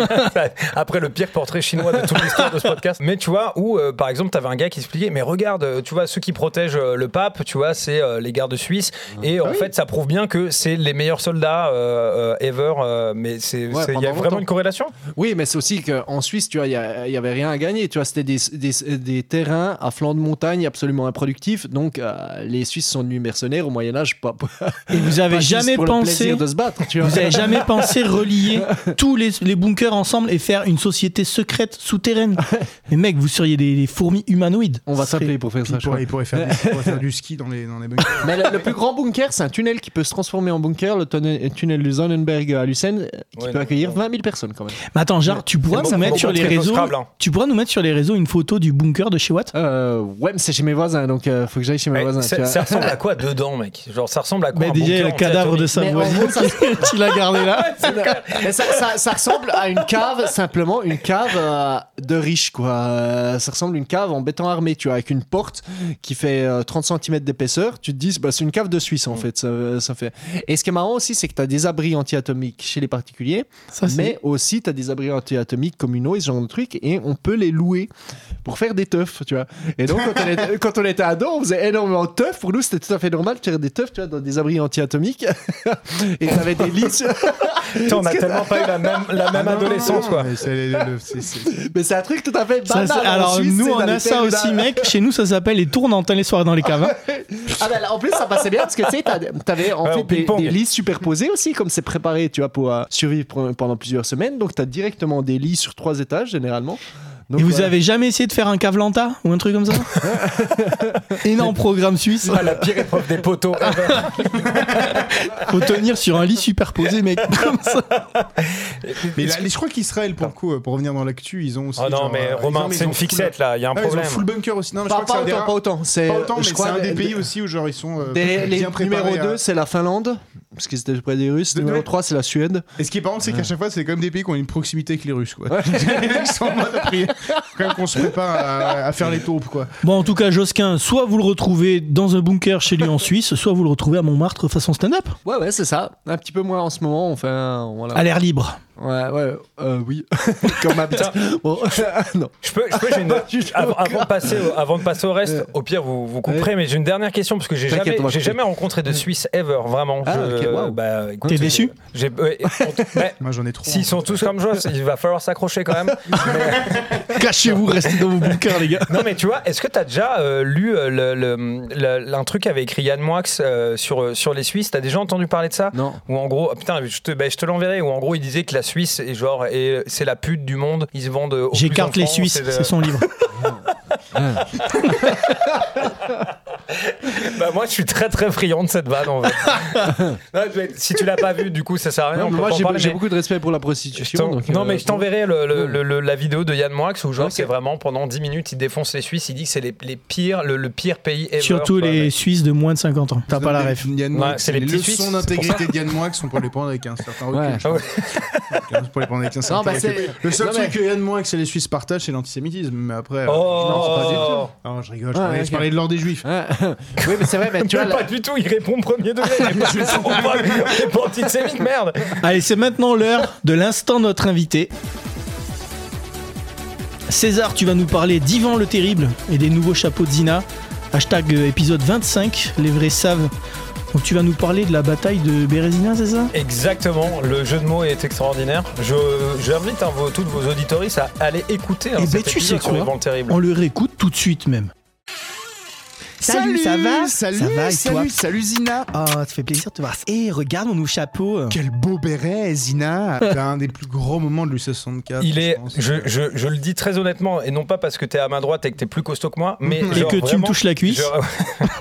Après le pire portrait chinois de toute l'histoire de ce podcast. Mais tu vois, où euh, par exemple, t'avais un gars qui expliquait Mais regarde, euh, tu vois, ceux qui protègent le pape, tu vois, c'est euh, les gardes suisses. Et en Ah oui. fait, ça prouve bien que c'est les meilleurs soldats euh, euh, ever. euh, mais Ouais, il y a vraiment longtemps. une corrélation? Oui, mais c'est aussi qu'en Suisse, tu vois, il y a- il y avait rien à gagner. Tu vois, c'était des, des- des terrains à flanc de montagne absolument improductifs. Donc, euh, les Suisses sont devenus mercenaires au Moyen-Âge. Pas, pas Et vous avez jamais pour pensé. plaisir de se battre, tu vois. Vous avez jamais pensé relier tous les, les bunkers ensemble et faire une société secrète souterraine Mais mec, vous seriez des, des fourmis humanoïdes. On va s'appeler pour faire ça. il je crois. pourrait, il pourrait faire, du- faire ski dans les, dans les bunkers. Mais le, le plus grand bunker, c'est un tunnel qui peut se transformer en bunker, le tunnel, tunnel de Sonnenberg à Lucerne, qui Ouais, peut non, accueillir non. 20 000 personnes quand même. Mais attends, genre, tu pourrais nous Bon, mettre bon, sur bon, les très réseaux Scrabble, hein. Tu pourras nous mettre sur les réseaux une photo du bunker de chez Watt? Euh, ouais, mais c'est chez mes voisins, donc euh, faut que j'aille chez mes Ouais, voisins. ça, tu vois. ça ressemble à quoi dedans, mec? Genre, ça ressemble à quoi Mais un déjà, bunker le cadavre de sa voisine, tu l'as gardé là. Ça, ça- ça ressemble à une cave, simplement une cave euh, de riche, quoi. Euh, ça ressemble à une cave en béton armé, tu vois, avec une porte qui fait euh, 30 cm d'épaisseur. Tu te dis, bah, c'est une cave de Suisse, en fait. Ça, fait. Et ce qui est marrant aussi, c'est que tu as des abris anti-atomiques chez les particuliers, mais aussi tu as des abris anti-atomiques communaux et ce genre de trucs, et on peut les louer pour faire des teufs, tu vois. Et donc, quand on était, quand on était ado, on faisait énormément de teufs. Pour nous, c'était tout à fait normal de faire des teufs, tu vois, dans des abris anti-atomiques. et t'avais des lits. on a tellement pas eu la même, la même adolescence, quoi. Mais c'est- un truc tout à fait banal. alors Suisse, nous on a ça aussi mec, chez nous ça s'appelle les tournantes les soirs dans les caves. hein. Ah ben, en plus ça passait bien parce que tu sais t'avais en fait des, lits superposés aussi comme c'est préparé tu vois pour euh, survivre pendant plusieurs semaines donc t'as directement des lits sur trois étages généralement. Donc, Et vous voilà. avez jamais essayé de faire un cavelanta ou un truc comme ça Énorme programme suisse. Ah, la pire épreuve des poteaux. Faut tenir sur un lit superposé mec. Comme ça. Mais là, je crois qu'Israël, pour le coup, euh, pour revenir dans l'actu, ils ont aussi. Oh non, genre, mais euh, Romain, c'est une full- fixette là, il y a un Ah, ils ont problème. full bunker aussi. Non, mais je pas, crois que pas des autant, pas autant c'est Pas autant, mais je c'est crois un des des- pays aussi où genre ils sont euh, des- les bien préparés. numéro à- 2 c'est la Finlande parce qu'ils étaient près des Russes De- numéro de- 3 c'est la Suède Et ce qui est marrant, c'est qu'à chaque fois, c'est quand même des pays qui ont une proximité avec les Russes. Quoi. mecs sont en mode prier. Quand même qu'on se prépare à, à faire les taupes. Quoi. Bon en tout cas Josquin, soit vous le retrouvez dans un bunker chez lui en Suisse, soit vous le retrouvez à Montmartre façon stand-up. ouais ouais c'est ça un petit peu moins en ce moment enfin voilà À l'air libre. Ouais ouais euh, oui comme ma bon, non Je peux, je peux, j'ai une- avant, avant de passer au, avant de passer au reste, au pire vous vous couperez, mais j'ai une dernière question parce que j'ai jamais, j'ai jamais rencontré de Suisse ever, vraiment. Ah, Je- waouh. bah, écoute, T'es déçu? j'ai, ouais, Moi, j'en ai trop. S'ils sont tous comme Joss, il va falloir s'accrocher quand même. Cachez-vous, restez dans vos bunkers les gars. Non mais tu vois, est-ce que tu as déjà euh, lu euh, le, le- le- un truc qu'avait écrit Yann Moix euh, sur, sur les Suisses? T'as déjà entendu parler de ça? Non Ou en gros, putain, je te, bah, je te l'enverrai. Où en gros, il disait que la Suisse est genre, et c'est la pute du monde. Ils se vendent. J'écarte les Suisses, et de- c'est son livre. Bah moi, je suis très très friand de cette vanne en fait. Non, mais si tu l'as pas vu, du coup, ça sert à rien. Non, on peut moi j'ai mais- beaucoup de respect pour la prostitution donc, non euh, mais je t'enverrai le, le- ouais. le- le- la vidéo de Yann Moix où genre Ok. c'est vraiment pendant 10 minutes il défonce les Suisses, il dit que c'est les, les pires, le, le pire pays ever. Surtout quoi, les mais- Suisses de moins de 50 ans. T'as pas la ref. Yann Ouais, c'est les, les petits leçons Suisses, d'intégrité de Yann Moix sont pour les prendre avec un certain recul. Ouais. je Ah. Pour les prendre avec un certain Non, bah, recul. c'est- Le seul truc que Yann Moix et les Suisses partagent, c'est l'antisémitisme. Mais après. euh, Oh non, c'est pas du tout. Non, je rigole. Je parlais de l'ordre des juifs. Ouais. oui mais c'est vrai mais tu vois là- pas du tout, il répond premier degré. Il est pas, antisémite, merde. Allez, c'est maintenant l'heure de l'instant notre invité. César, tu vas nous parler d'Ivan le Terrible et des nouveaux chapeaux de Zina. Hashtag euh, épisode 25, les vrais savent. Donc tu vas nous parler de la bataille de Bérésina, c'est ça? Exactement, le jeu de mots est extraordinaire. Je j'invite hein, vos, toutes vos auditoristes à aller écouter hein, Eh ben, cet tu épisode sais sur quoi? Yvan le terrible. On le réécoute tout de suite même. Salut, ça va Salut, Ça va et salut, toi salut Zina Oh, ça fait plaisir de te voir. Et regarde mon nouveau chapeau. Quel beau béret, Zina C'est un des plus gros moments de l'U64. Il je est, pense. je, je, je le dis très honnêtement, et non pas parce que t'es à ma droite et que t'es plus costaud que moi, mais Et genre que tu me touches la cuisse.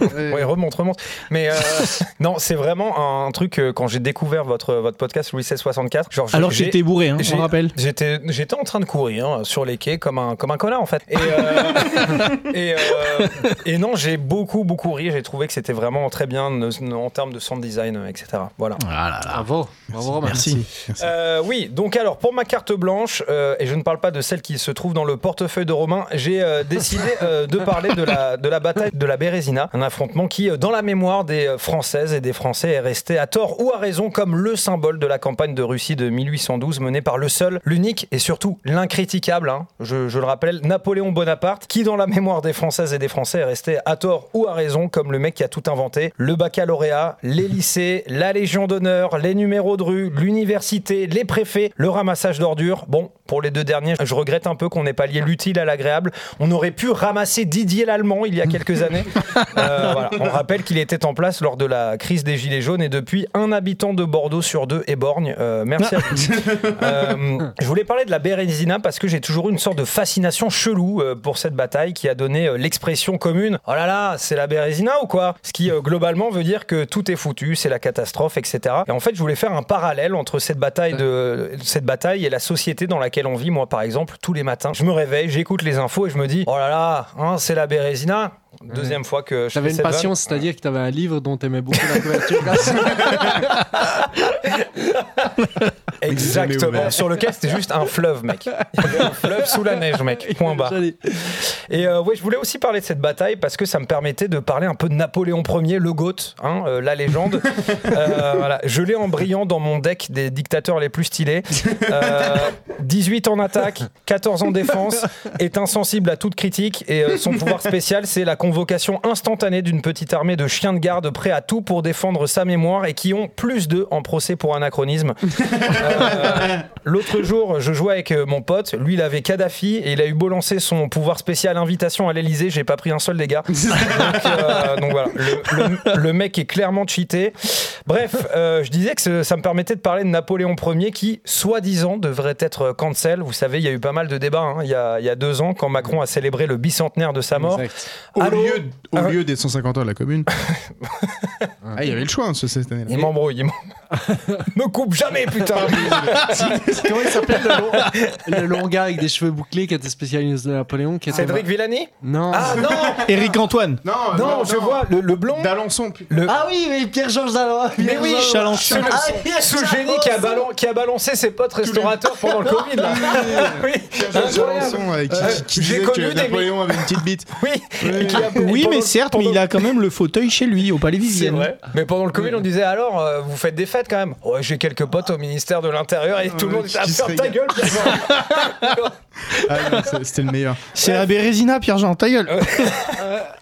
Ouais. Ouais, remonte, remonte. Mais euh, non, c'est vraiment un truc euh, quand j'ai découvert votre, votre podcast Louis 1664. Genre, je- Alors que j'étais bourré, hein, on rappelle. J'étais, j'étais en train de courir hein, sur les quais comme un, comme un connard en fait. Et, euh, et, euh, et non, j'ai beaucoup, beaucoup ri. J'ai trouvé que c'était vraiment très bien en termes de sound design, euh, etc. Voilà. bravo bravo Romain. Merci. Euh, oui, donc alors pour ma carte blanche, euh, et je ne parle pas de celle qui se trouve dans le portefeuille de Romain, j'ai euh, décidé euh, de parler de la, de la bataille de la Bérésina, un affrontement qui, dans la mémoire des Françaises et des Français, est resté à tort ou à raison comme le symbole de la campagne de Russie de 1812 menée par le seul, l'unique et surtout l'incriticable, hein, je, je le rappelle, Napoléon Bonaparte, qui dans la mémoire des Françaises et des Français est resté à tort ou à raison comme le mec qui a tout inventé, le baccalauréat, les lycées, la Légion d'honneur, les numéros de rue, l'université, les préfets, le ramassage d'ordures. Bon, pour les deux derniers, je regrette un peu qu'on n'ait pas lié l'utile à l'agréable. On aurait pu ramasser Didier l'Allemand il y a quelques années. Euh, voilà. On rappelle qu'il était en place lors de la crise des Gilets jaunes et depuis, un habitant de Bordeaux sur deux est borgne. Euh, merci à vous. Euh, je voulais parler de la Bérésina parce que j'ai toujours eu une sorte de fascination chelou euh, pour cette bataille qui a donné l'expression commune Oh là là, c'est la Bérésina ou quoi? Ce qui euh, globalement veut dire que tout est foutu, c'est la catastrophe, etc. Et en fait, je voulais faire un parallèle entre cette bataille, cette bataille et la société dans laquelle quelle envie, moi par exemple, tous les matins, je me réveille, j'écoute les infos et je me dis, oh là là, hein, c'est la Bérésina. Deuxième fois que je T'avais une passion, c'est-à-dire que t'avais un livre dont t'aimais beaucoup la couverture. Exactement. Sur lequel c'était juste un fleuve, mec. Un fleuve sous la neige, mec. Point barre. Joli. Et euh, ouais, je voulais aussi parler de cette bataille parce que ça me permettait de parler un peu de Napoléon Ier, le GOAT, hein, euh, la légende. Euh, voilà. Je l'ai en brillant dans mon deck des dictateurs les plus stylés. Euh, 18 en attaque, 14 en défense, est insensible à toute critique et euh, son pouvoir spécial, c'est la convocation instantanée d'une petite armée de chiens de garde prêts à tout pour défendre sa mémoire et qui ont plus d'eux en procès pour anachronisme. Euh, L'autre jour, je jouais avec euh, mon pote. Lui, il avait Kadhafi et il a eu beau lancer son pouvoir spécial invitation à l'Elysée. J'ai pas pris un seul dégât. donc, euh, donc voilà, le, le- le mec est clairement cheaté. Bref, euh, je disais que ce- ça me permettait de parler de Napoléon Ier qui, soi-disant, devrait être cancel. Vous savez, il y a eu pas mal de débats hein, il, y a, il y a deux ans quand Macron a célébré le bicentenaire de sa mort. Exact. Lieu, au Ah. lieu des 150 heures de la commune. ah, il y avait le choix hein, ce- cette année-là. Il m'embrouille. il m'em- Me coupe jamais, putain. Comment il s'appelle le long, le long gars avec des cheveux bouclés qui était spécialiste de Napoléon qui était- Cédric Villani Non. Ah non Eric Antoine. Non, Non, je vois le, le blond. D'Alençon. Le, Ah oui, mais Pierre-Georges Dallon. Mais oui, Chalençon. Ah, ce génie qui a, ballon- qui a balancé ses potes restaurateurs pendant le Covid. Là. oui. D'Alençon, qui, Euh, qui disait connu que des Napoléon avait une petite bite. oui. Et qui a- Oui, pendant- mais certes, mais il a quand même le fauteuil chez lui, au Palais C'est Vivienne. vrai. Mais pendant le Covid, on disait alors, euh, vous faites des fêtes quand même Ouais, j'ai quelques potes au ministère de l'Intérieur et tout le monde ah, qui se ferme ta gueule, Pierre-Jean. Ah, c'était le meilleur. C'est la Bérésina, Pierre-Jean, ta gueule.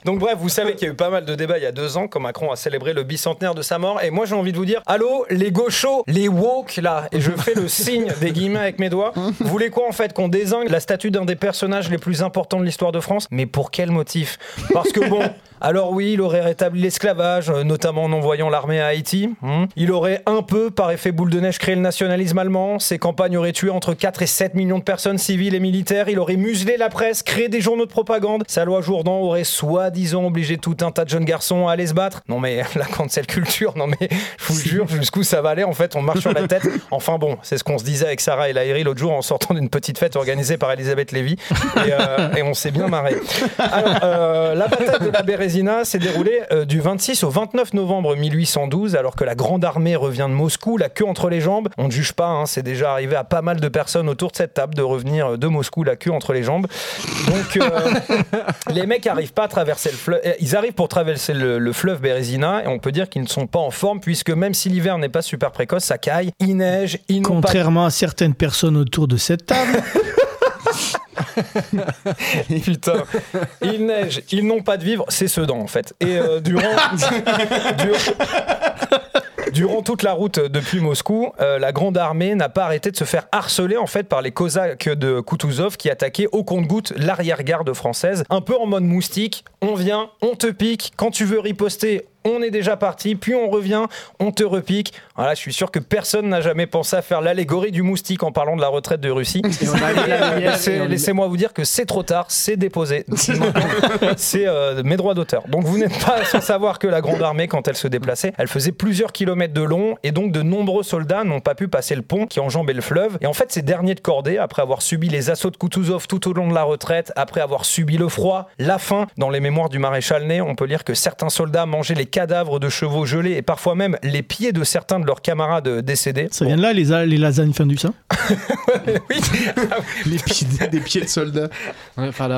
Donc bref, vous savez qu'il y a eu pas mal de débats il y a deux ans quand Macron a célébré le bicentenaire de sa mort. Et moi j'ai envie de vous dire, allô les gauchos, les woke là, et je fais le signe des guillemets avec mes doigts. Vous voulez quoi en fait Qu'on désigne la statue d'un des personnages les plus importants de l'histoire de France? Mais pour quel motif? Parce que bon... Alors oui, il aurait rétabli l'esclavage, euh, notamment en envoyant l'armée à Haïti. Hmm. Il aurait un peu, par effet boule de neige, créé le nationalisme allemand. Ses campagnes auraient tué entre 4 et 7 millions de personnes civiles et militaires. Il aurait muselé la presse, créé des journaux de propagande. Sa loi Jourdan aurait soi-disant obligé tout un tas de jeunes garçons à aller se battre. Non mais la cancel culture, non mais je vous jure jusqu'où ça va aller. En fait, on marche sur la tête. Enfin bon, c'est ce qu'on se disait avec Sarah et Lahiri l'autre jour en sortant d'une petite fête organisée par Elisabeth Lévy. Et, euh, et on s'est bien marré. Alors, euh, la bataille de la Bérésina s'est déroulée euh, du 26 au 29 novembre 1812, alors que la grande armée revient de Moscou, la queue entre les jambes. On ne juge pas, hein, c'est déjà arrivé à pas mal de personnes autour de cette table de revenir de Moscou, la queue entre les jambes. Donc, euh, les mecs arrivent pas à traverser le fleuve. euh, Ils arrivent pour traverser le, le fleuve Bérésina, et on peut dire qu'ils ne sont pas en forme, puisque même si l'hiver n'est pas super précoce, ça caille, il neige, ils n'ont pas Contrairement à certaines personnes autour de cette table. Putain, il neige, ils n'ont pas de vivre, c'est Sedan en fait. Et euh, durant, dur- durant toute la route depuis Moscou, euh, la grande armée n'a pas arrêté de se faire harceler en fait par les Cosaques de Kutuzov qui attaquaient au compte-goutte l'arrière-garde française, un peu en mode moustique. On vient, on te pique, quand tu veux riposter. On est déjà parti, puis on revient, on te repique. Voilà, je suis sûr que personne n'a jamais pensé à faire l'allégorie du moustique en parlant de la retraite de Russie. Laissez-moi vous dire que c'est trop tard, c'est déposé. c'est euh, mes droits d'auteur. Donc vous n'êtes pas sans savoir que la grande armée, quand elle se déplaçait, elle faisait plusieurs kilomètres de long et donc de nombreux soldats n'ont pas pu passer le pont qui enjambait le fleuve. Et en fait, ces derniers de cordée, après avoir subi les assauts de Kutuzov tout au long de la retraite, après avoir subi le froid, la faim, dans les mémoires du maréchal Ney, on peut lire que certains soldats mangeaient les cadavres de chevaux gelés et parfois même les pieds de certains de leurs camarades décédés. Ça vient de là, les, lasagnes fin du sein? Oui. Les pieds, des pieds de soldats. Enfin,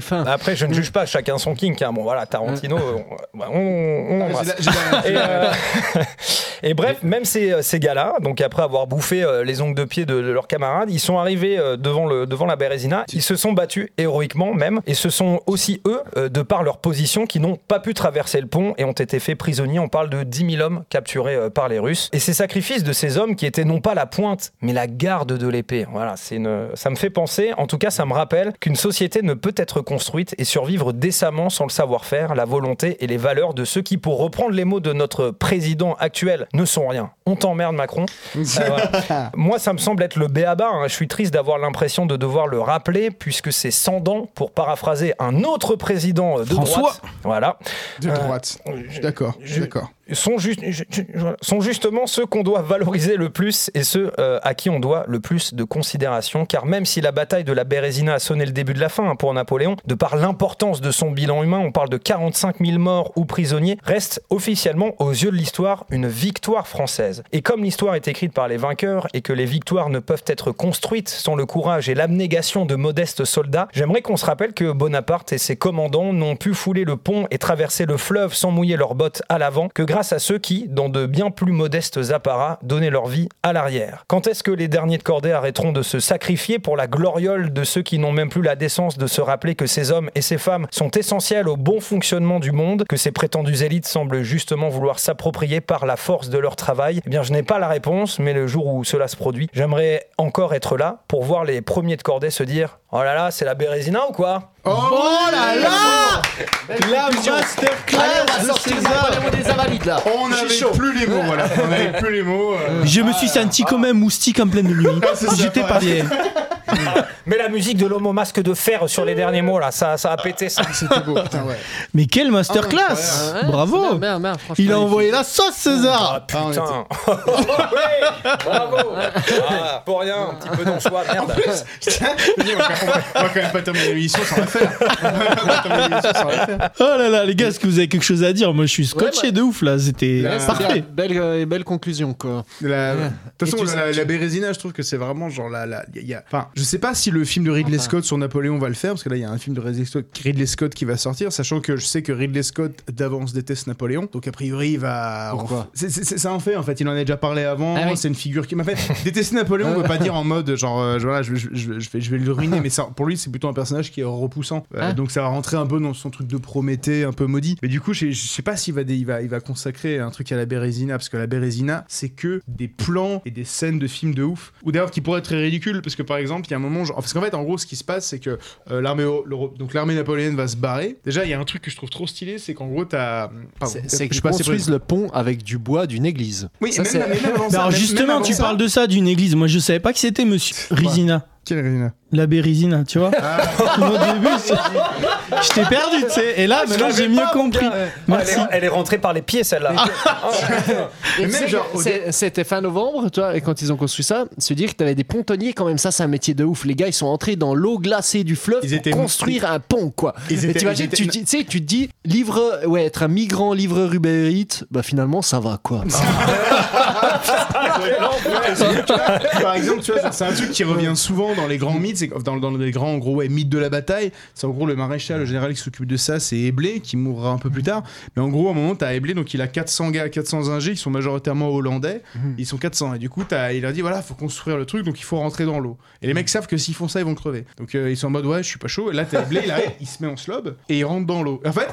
fin. Après, je ne juge pas, chacun son kink. hein. Bon, voilà, Tarantino, on, Ah, la- Et, euh, et bref, même ces, ces gars-là, donc après avoir bouffé euh, les ongles de pied de, de leurs camarades, ils sont arrivés euh, devant, le, devant la Bérésina, ils se sont battus héroïquement même, et ce sont aussi eux, euh, de par leur position, qui n'ont pas pu traverser le pont et ont été faits prisonniers. On parle de 10 000 hommes capturés euh, par les Russes. Et ces sacrifices de ces hommes qui étaient non pas la pointe, mais la garde de l'épée. Voilà, ça me fait penser, en tout cas ça me rappelle qu'une société ne peut être construite et survivre décemment sans le savoir-faire, la volonté et les valeurs de ceux qui, pour reprendre les mots de notre président actuel, ne sont rien. On t'emmerde Macron. Euh, voilà. Moi ça me semble être le béaba. hein. Je suis triste d'avoir l'impression de devoir le rappeler puisque c'est sans dents, pour paraphraser un autre président euh, de François. droite. Voilà. De Euh, droite. Je suis d'accord. Je suis d'accord. Sont, ju- sont justement ceux qu'on doit valoriser le plus et ceux euh, à qui on doit le plus de considération. Car même si la bataille de la Bérésina a sonné le début de la fin hein, pour Napoléon, de par l'importance de son bilan humain, on parle de 45 000 morts ou prisonniers, reste officiellement aux yeux de l'histoire une victoire française. Et comme l'histoire est écrite par les vainqueurs et que les victoires ne peuvent être construites sans le courage et l'abnégation de modestes soldats, j'aimerais qu'on se rappelle que Bonaparte et ses commandants n'ont pu fouler le pont et traverser le fleuve sans mouiller leurs bottes à l'avant que grâce à ceux qui, dans de bien plus modestes apparats, donnaient leur vie à l'arrière. Quand est-ce que les derniers de cordée arrêteront de se sacrifier pour la gloriole de ceux qui n'ont même plus la décence de se rappeler que ces hommes et ces femmes sont essentiels au bon fonctionnement du monde, que ces prétendues élites semblent justement vouloir s'approprier par la force de leur travail? Eh bien, je n'ai pas la réponse, mais le jour où cela se produit, j'aimerais encore être là pour voir les premiers de cordée se dire Oh là là, c'est la Bérésina ou quoi? Oh, là là! La masterclass de César. Des Avalides là. On n'avait plus les mots, voilà. On n'avait plus les mots. euh. Je me suis senti comme un moustique en pleine nuit. ça, J'étais pas bien. Mais la musique de l'homme au masque de fer sur les derniers mots, là, ça, ça a pété ça. C'était beau, putain, ouais. Mais quelle masterclass Ouais, Bravo c'est bien, bien, bien, franchement, Il a envoyé la sauce César Ah, Putain Ouais, Bravo ah, Pour rien, un petit peu dans soi, merde on va, on va- on va quand même pas terminer l'émission sans la faire. On va pas terminer l'émission sans la faire. Oh là là les gars, est-ce que vous avez quelque chose à dire Moi je suis scotché Ouais, de ouf là, c'était Là, parfait. Belle, euh, belle conclusion, quoi. La- De toute Et façon, sais- la, la Bérésina, je trouve que c'est vraiment genre la. la y a- y a- Enfin, je sais pas si le film de Ridley Scott sur Napoléon va le faire, parce que là, il y a un film de Ridley Scott, Ridley Scott qui va sortir, sachant que je sais que Ridley Scott d'avance déteste Napoléon, donc a priori, il va. Pourquoi C'est- c'est- c'est- Ça en fait, en fait, il en a déjà parlé avant, Ah oui. c'est une figure qui m'a fait. Détester Napoléon, on veut pas dire en mode genre, euh, voilà, je, je- je- je vais, je vais le ruiner, mais ça, pour lui, c'est plutôt un personnage qui est repoussant. Euh, Ah. Donc ça va rentrer un peu dans son truc de Prométhée, un peu maudit. Mais du coup, je, sais pas s'il va, dé- il va, il va consacrer un truc à la Bérésina, parce que la Bérésina, c'est que des plans et des scènes de films de ouf. Ou d'ailleurs qui pourraient être très ridicules, parce que par exemple, a un moment, genre, parce qu'en fait, en gros, ce qui se passe, c'est que euh, l'armée, donc l'armée napoléonienne va se barrer. Déjà, il y a un truc que je trouve trop stylé, c'est qu'en gros, t'as. C'est je c'est construisent le pont avec du bois d'une église. Oui, Ça, même, même avant Mais ça, alors même- justement, avant tu ça- parles de ça d'une église. Moi je savais pas que c'était Monsieur Rizina. Quelle La Bérésina, tu vois. Ah. Au début, je t'ai perdu, tu sais. Et là, maintenant, j'ai mieux compris. Merci. Elle est, elle est rentrée par les pieds celle-là. C'est- C'était fin novembre, toi, et quand ils ont construit ça, se dire que t'avais des pontonniers, quand même, ça, c'est un métier de ouf. Les gars, ils sont entrés dans l'eau glacée du fleuve Ils pour construire un pont, quoi. Ils et t'imagines, tu, dis- tu sais, tu te dis, livre, ouais, être un migrant livreur Uber Eats, bah finalement, ça va, quoi. Par exemple, tu vois, c'est un truc qui revient souvent dans les grands mythes, c'est que- dans, dans les grands en gros, ouais, mythes de la bataille. C'est en gros le maréchal, le général qui s'occupe de ça, c'est Eblé, qui mourra un peu plus tard. Mais en gros, à un moment, t'as Eblé, donc il a 400 gars, 400 ingés, qui sont majoritairement hollandais. Ils sont 400. Et du coup, t'as- il leur dit voilà, faut construire le truc, donc il faut rentrer dans l'eau. Et les mecs savent que s'ils font ça, ils vont crever. Donc euh, ils sont en mode ouais, je suis pas chaud. Et là, t'as Eblé, il arrive, il se met en slob et il rentre dans l'eau. En fait,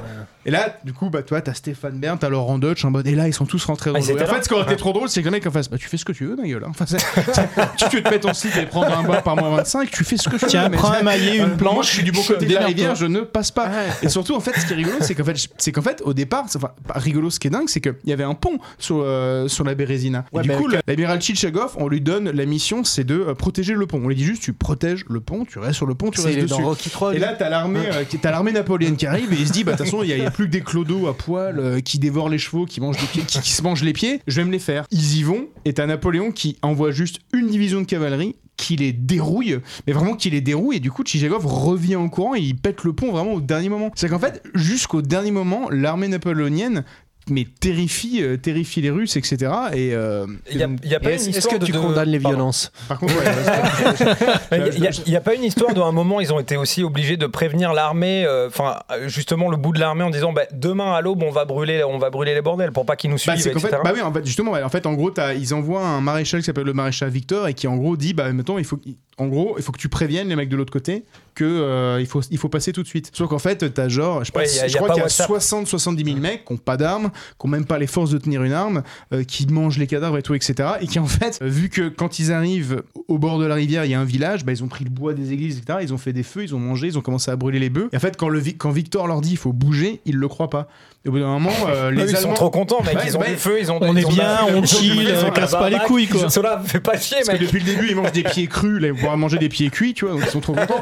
et là, du coup, bah, toi, t'as Stéphane Bern, t'as Laurent Deutsch en mode et là, ils sont tous rentrés dans Ah, ils l'eau. En fait, ce qui aurait été trop drôle, c'est que le mec en face, bah, tu fais ce que tu veux, ma gueule. hein. Enfin, tu, tu veux te mettre en slip et prendre un bar par moins 25, tu fais ce que tu Tiens, veux. mais prends un maillet, Euh, une Moi, planche. je suis du bon côté de la rivière, je ne passe pas. Et surtout, en fait, ce qui est rigolo, c'est qu'en fait, c'est qu'en fait, au départ, enfin, pas rigolo, ce qui est dingue, c'est qu'il y avait un pont sur, euh, sur la Bérésina. Ouais, du mais coup, l'amiral Chichagov, on lui donne la mission, c'est de euh, protéger le pont. On lui dit juste, tu protèges le pont, tu restes sur le pont, tu restes dessus. dans Rocky 3. Et là, t'as l'armée, euh, l'armée napoléonienne qui arrive et il se dit, bah de toute façon, il y, a- plus que des clodos à poil euh, qui dévorent les chevaux, qui mangent des pieds, qui, qui se mangent les pieds. Je vais me les faire. Ils y vont et t'as Napoléon qui envoie juste une division de cavalerie qui les dérouille, mais vraiment qui les dérouille et du coup Tchigagov revient en courant et il pète le pont vraiment au dernier moment. C'est qu'en fait, jusqu'au dernier moment, l'armée napoléonienne mais terrifie, euh, terrifie les Russes, etc. Et, euh, Il y a, il y a pas Et une Est-ce que tu de- condamnes les Pardon. violences par contre, ouais, Il n'y a, pas une histoire d'un moment, ils ont été aussi obligés de prévenir l'armée, euh, enfin euh, justement le bout de l'armée en disant bah, demain à l'aube on va brûler, on va brûler les bordels pour pas qu'ils nous Bah, suivent, c'est qu'en etc. fait, bah oui, en fait, justement, en fait, en gros, ils envoient un maréchal qui s'appelle le maréchal Victor et qui, en gros, dit, bah, mettons, il faut, en gros, il faut que tu préviennes les mecs de l'autre côté que euh, il faut, il faut passer tout de suite. Sauf qu'en fait, t'as genre, je, sais pas, Ouais, y a- je y a crois qu'il y a WhatsApp. 60, 70 000 mecs qui ont pas d'armes, qui ont même pas les forces de tenir une arme, euh, qui mangent les cadavres et tout, etc. Et qui, en fait, euh, vu que quand ils arrivent au bord de la rivière, il y a un village, bah, ils ont pris le bois des églises, etc. Ils ont fait des feux, ils ont mangé, ils ont commencé à brûler les bœufs. Et en fait, quand, le, Vi- quand Victor leur dit il faut bouger, ils le croient pas. Et au bout d'un moment, euh, les ils sont trop contents, mec. Ouais, ils ont ouais. du feu, ils ont. On ils est ont bien, on ils chill, la casse pas les couilles, quoi. ils- Cela fait pas chier, Parce que mec. depuis le début, ils mangent des pieds crus, là, ils vont pouvoir manger des pieds cuits, tu vois, donc ils sont trop contents.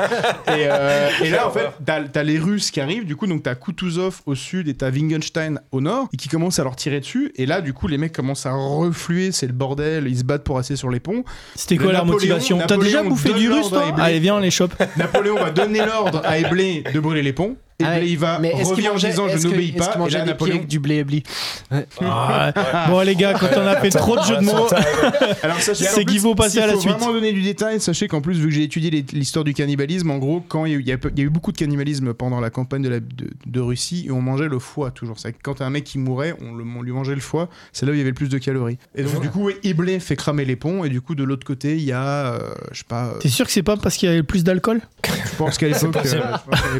Et, euh, et là, en fait, t'as t'as les Russes qui arrivent, du coup, donc t'as Kutuzov au sud et t'as Wittgenstein au nord, et qui commencent à leur tirer dessus. Et là, du coup, les mecs commencent à refluer, c'est le bordel, ils se battent pour rester sur les ponts. C'était quoi leur motivation? T'as déjà bouffé du russe, toi? Allez, viens, on les chope. Napoléon va donner l'ordre à Eblé de brûler les ponts. Eblé, Ah ouais. il va Mais est-ce qu'il revient en disant je n'obéis pas. Et mangeait là, Napoléon. du blé ébli Ah, bon, les gars, quand on a fait trop de jeux de mots, Alors C'est qu'il faut passer à la faut suite. vraiment donner du détail, sachez qu'en plus, vu que j'ai étudié l'histoire du cannibalisme, en gros, quand il y, a eu- il y a, il y a eu beaucoup de cannibalisme pendant la campagne de, la- de- de Russie, et on mangeait le foie toujours. C'est quand un mec qui mourait, on, le, on lui mangeait le foie, c'est là où il y avait le plus de calories. Et donc, du coup, Iblé fait cramer les ponts, et du coup, de l'autre côté, il y a, euh, je sais pas, euh, t'es sûr que c'est pas parce qu'il y avait plus d'alcool? je pense qu'à l'époque, euh,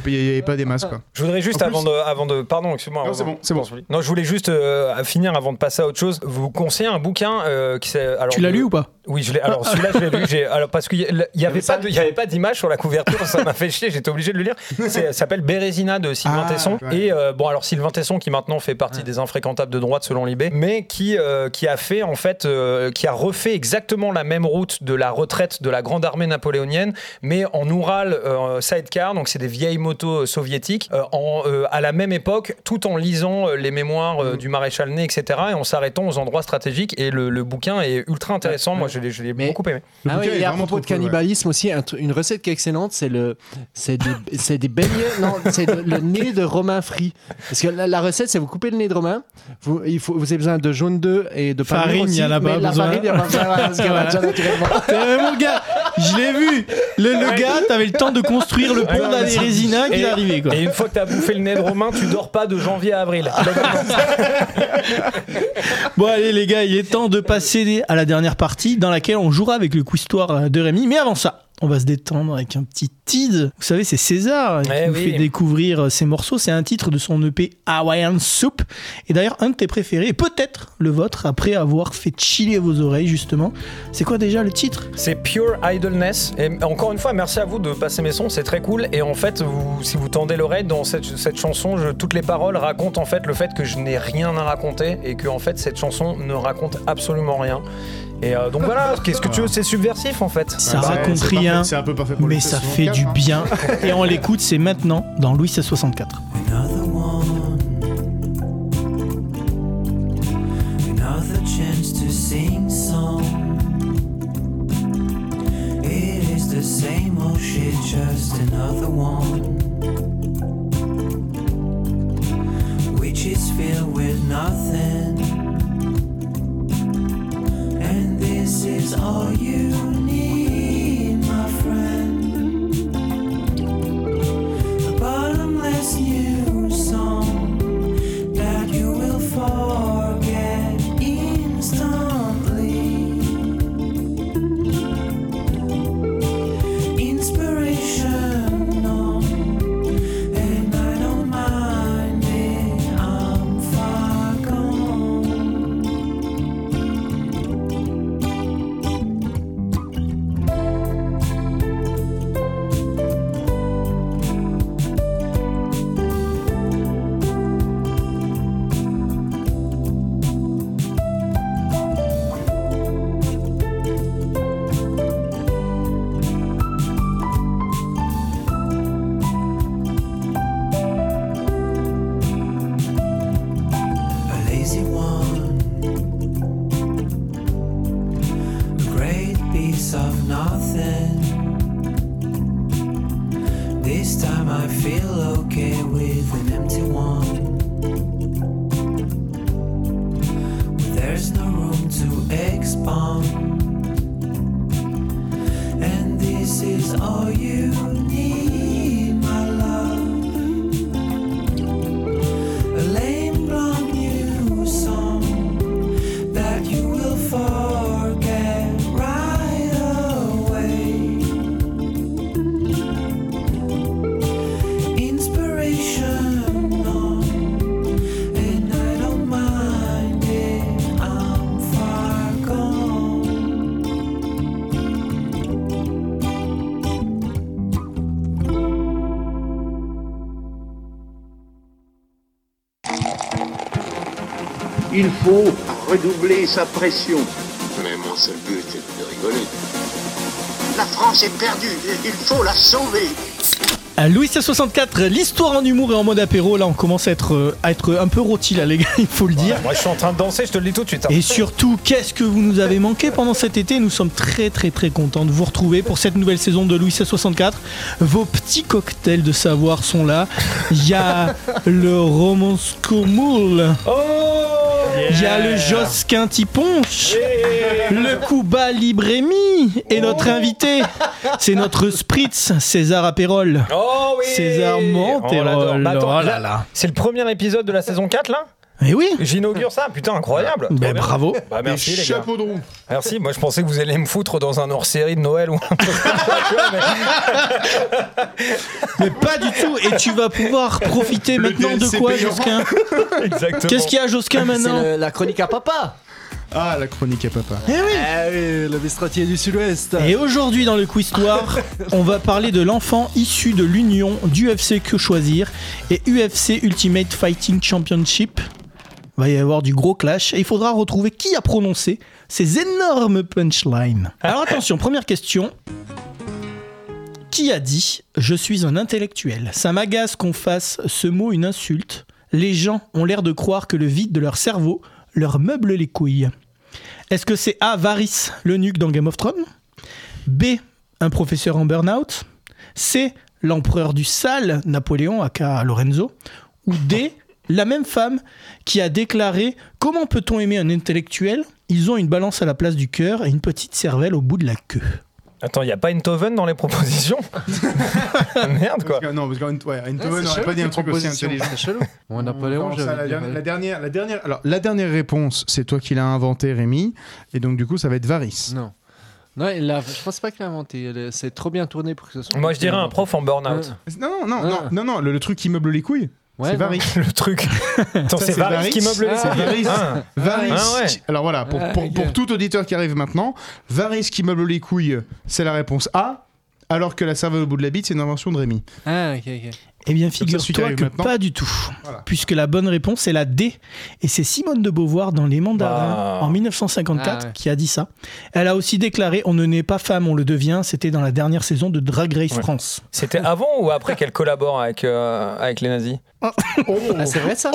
il n'y avait pas des masses, quoi. Je voudrais juste En plus- avant de, avant de, pardon, excuse-moi. Non, c'est bon, c'est bon. Non, je voulais juste euh, finir avant de passer à autre chose. Vous conseillez un bouquin euh, qui s'est. alors, Tu l'as lu ou pas Oui, je l'ai. Alors celui-là, je l'ai lu. J'ai, alors parce qu'il y, il y avait pas, de- il y avait pas d'image sur la couverture, ça m'a fait chier. J'étais obligé de le lire. C'est, ça s'appelle Bérésina de Sylvain Ah, Tesson. ouais. Et euh, bon, alors Sylvain Tesson qui maintenant fait partie des infréquentables de droite selon Libé, mais qui euh, qui a fait en fait, euh, qui a refait exactement la même route de la retraite de la grande armée napoléonienne, mais en Oural euh, sidecar. Donc c'est des vieilles motos soviétiques euh, en, euh, à la même époque, tout en lisant euh, les mémoires euh, du maréchal Ney, etc. Et en s'arrêtant aux endroits stratégiques. Et le, le bouquin est ultra intéressant. Moi, je l'ai, je l'ai Mais- beaucoup aimé. Le Ah oui, et à vraiment propos de cool, ouais. cannibalisme aussi, un une recette qui est excellente, c'est le, c'est des, beignets, non, c'est le, nez de Romain frit. Parce que la, la recette, c'est vous coupez le nez de Romain, vous, il faut, vous avez besoin de jaune d'œuf et de Farine, aussi, il y en a pas la besoin. farine, il y en a pas besoin, parce déjà naturellement. Mon gars, je l'ai vu. Le, le gars, t'avais le temps de construire le pont d'Alérésina qui est arrivé, quoi. Et une fois que t'as bouffé le nez de Romain, tu dors pas de janvier à avril. Bon, allez, les gars, il est temps de passer à la dernière partie dans laquelle on jouera avec le quiz-histoire de Rémi. Mais avant ça, on va se détendre avec un petit tid. Vous savez, c'est César qui Eh nous oui. fait découvrir ces morceaux. C'est un titre de son EP Hawaiian Soup. Et d'ailleurs, un de tes préférés, et peut-être le vôtre, après avoir fait chiller vos oreilles, justement. C'est quoi déjà le titre? C'est Pure Idleness. Et encore une fois, merci à vous de passer mes sons, c'est très cool. Et en fait, vous, si vous tendez l'oreille dans cette, cette chanson, je- toutes les paroles racontent en fait le fait que je n'ai rien à raconter et que en fait cette chanson ne raconte absolument rien. Et euh, donc voilà, qu'est-ce que tu veux, c'est subversif en fait. Ça Ouais, raconte rien, parfait, C'est un peu parfait pour mais ça fait du 64, hein. bien. Et on l'écoute, c'est maintenant dans Louis 64. Another one. Another chance to sing song. It is the same old shit, just another one. Which is filled with nothing. This is all you need, my friend. A bottomless new redoubler sa pression. Mais mon seul but est de rigoler. La France est perdue. Il faut la sauver. À Louis C64, l'histoire en humour et en mode apéro, là on commence à être, euh, à être un peu rôti là les gars, il faut le dire. Moi, je suis en train de danser, je te le dis tout de suite. hein. Et surtout, qu'est-ce que vous nous avez manqué pendant cet été? Nous sommes très très très contents de vous retrouver pour cette nouvelle saison de Louis C64. Vos petits cocktails de savoir sont là. Il y a le Romonsco Moule. Il y a le Josquin Tiponche, le Cuba Librémi et notre invité, c'est notre Spritz César Apérol. Oh oui César. Monterol. Bah, Oh là. C'est le premier épisode de la saison 4 là? Et oui, J'inaugure ça, putain, incroyable. Ben, bien. bravo. Bah, merci les gars. Chapeau de roue. Merci, moi je pensais que vous alliez me foutre dans un hors-série de Noël ou un truc comme ça, tu vois, mais- mais pas du tout. Et tu vas pouvoir profiter maintenant de quoi. Josquin Exactement. Qu'est-ce qu'il y a, Josquin, maintenant la chronique à papa. Ah, la chronique à papa. Eh oui. Ah oui, le bistratier du sud-ouest. Et aujourd'hui dans le Quiztoire, on va parler de l'enfant issu de l'union d'UFC Que Choisir et UFC Ultimate Fighting Championship. Va y avoir du gros clash et il faudra retrouver qui a prononcé ces énormes punchlines. Alors attention, première question. Qui a dit Je suis un intellectuel Ça m'agace qu'on fasse ce mot une insulte. Les gens ont l'air de croire que le vide de leur cerveau leur meuble les couilles. Est-ce que c'est A. Varys, le nuque dans Game of Thrones? B. Un professeur en burn-out? C. L'empereur du sale, Napoléon, aka Lorenzo? Ou D. La même femme qui a déclaré Comment peut-on aimer un intellectuel? Ils ont une balance à la place du cœur et une petite cervelle au bout de la queue. Attends, il n'y a pas Eindhoven dans les propositions? Merde quoi. Parce que- non, parce qu'Eindhoven n'aurait chelou, pas dit un truc aussi intelligent. C'est chelou. Bon, Napoléon, Comment ça, j'avais la, dernière, la dernière, la dernière, alors la dernière réponse, c'est toi qui l'as inventé, Rémi, et donc du coup, ça va être Varys. Non. Non, il l'a- je pense pas qu'il l'a inventé. Elle- C'est trop bien tourné pour que ce soit. Moi je dirais un prof en burn-out. Non, non, non, Ah. non, non, non, le, le truc qui meuble les couilles, Ouais, c'est. Varys. Le truc. C'est c'est Varys qui meuble les C'est Varys. Ah. Varys. Ah ouais. Alors voilà, pour, Ah, pour, tout auditeur qui arrive maintenant, Varys qui meuble les couilles, c'est la réponse A, alors que la cervelle au bout de la bite, c'est une invention de Rémi. Ah, ok, ok. Eh bien, figure-toi que maintenant. pas du tout. Voilà. Puisque la bonne réponse est la D. Et c'est Simone de Beauvoir dans Les Mandarins Bah. en 1954 Ah ouais. qui a dit ça. Elle a aussi déclaré On ne naît pas femme, on le devient. C'était dans la dernière saison de Drag Race Ouais. France. C'était avant ou après qu'elle collabore avec, euh, avec les nazis? Ah, c'est vrai ça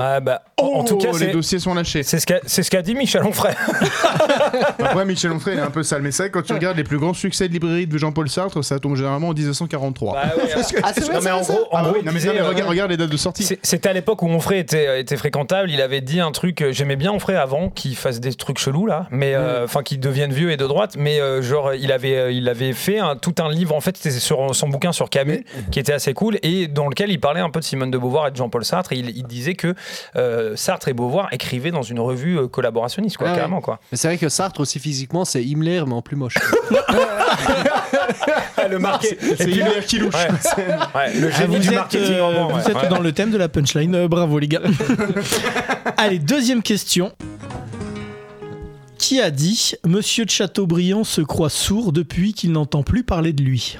Ah bah, en, en tout cas, Oh, les c'est. dossiers sont lâchés. C'est ce qu'a ce dit Michel Onfray. Après, Michel Onfray, il est un peu sale, mais c'est vrai quand tu regardes les plus grands succès de librairie de Jean-Paul Sartre, ça tombe généralement en 1943. Bah ouais, Parce que- Ah, c'est vrai, non mais en gros, en gros, oui, il non, mais, disait, non, mais euh, regarde, regarde les dates de sortie. C'était à l'époque où Onfray était, était fréquentable. Il avait dit un truc. euh, J'aimais bien Onfray avant qu'il fasse des trucs chelous là, mais euh, enfin qu'il devienne vieux et de droite. Mais euh, genre, il avait, euh, il avait fait un- tout un livre. En fait, c'était sur son bouquin sur Camus, qui était assez cool et dans lequel il parlait un peu de Simone de Beauvoir et de Jean-Paul Sartre. Et il, il disait que euh, Sartre et Beauvoir écrivaient dans une revue euh, collaborationniste, quoi, Ah ouais. carrément quoi. Mais c'est vrai que Sartre aussi physiquement, c'est Himmler, mais en plus moche. le marqué. C'est Himmler qui louche. Ouais. Ouais, le Ah, génie du êtes, marketing euh, en vous ouais. êtes Ouais. dans le thème de la punchline. Euh, bravo, les gars. Allez, deuxième question. Qui a dit Monsieur de Chateaubriand se croit sourd depuis qu'il n'entend plus parler de lui?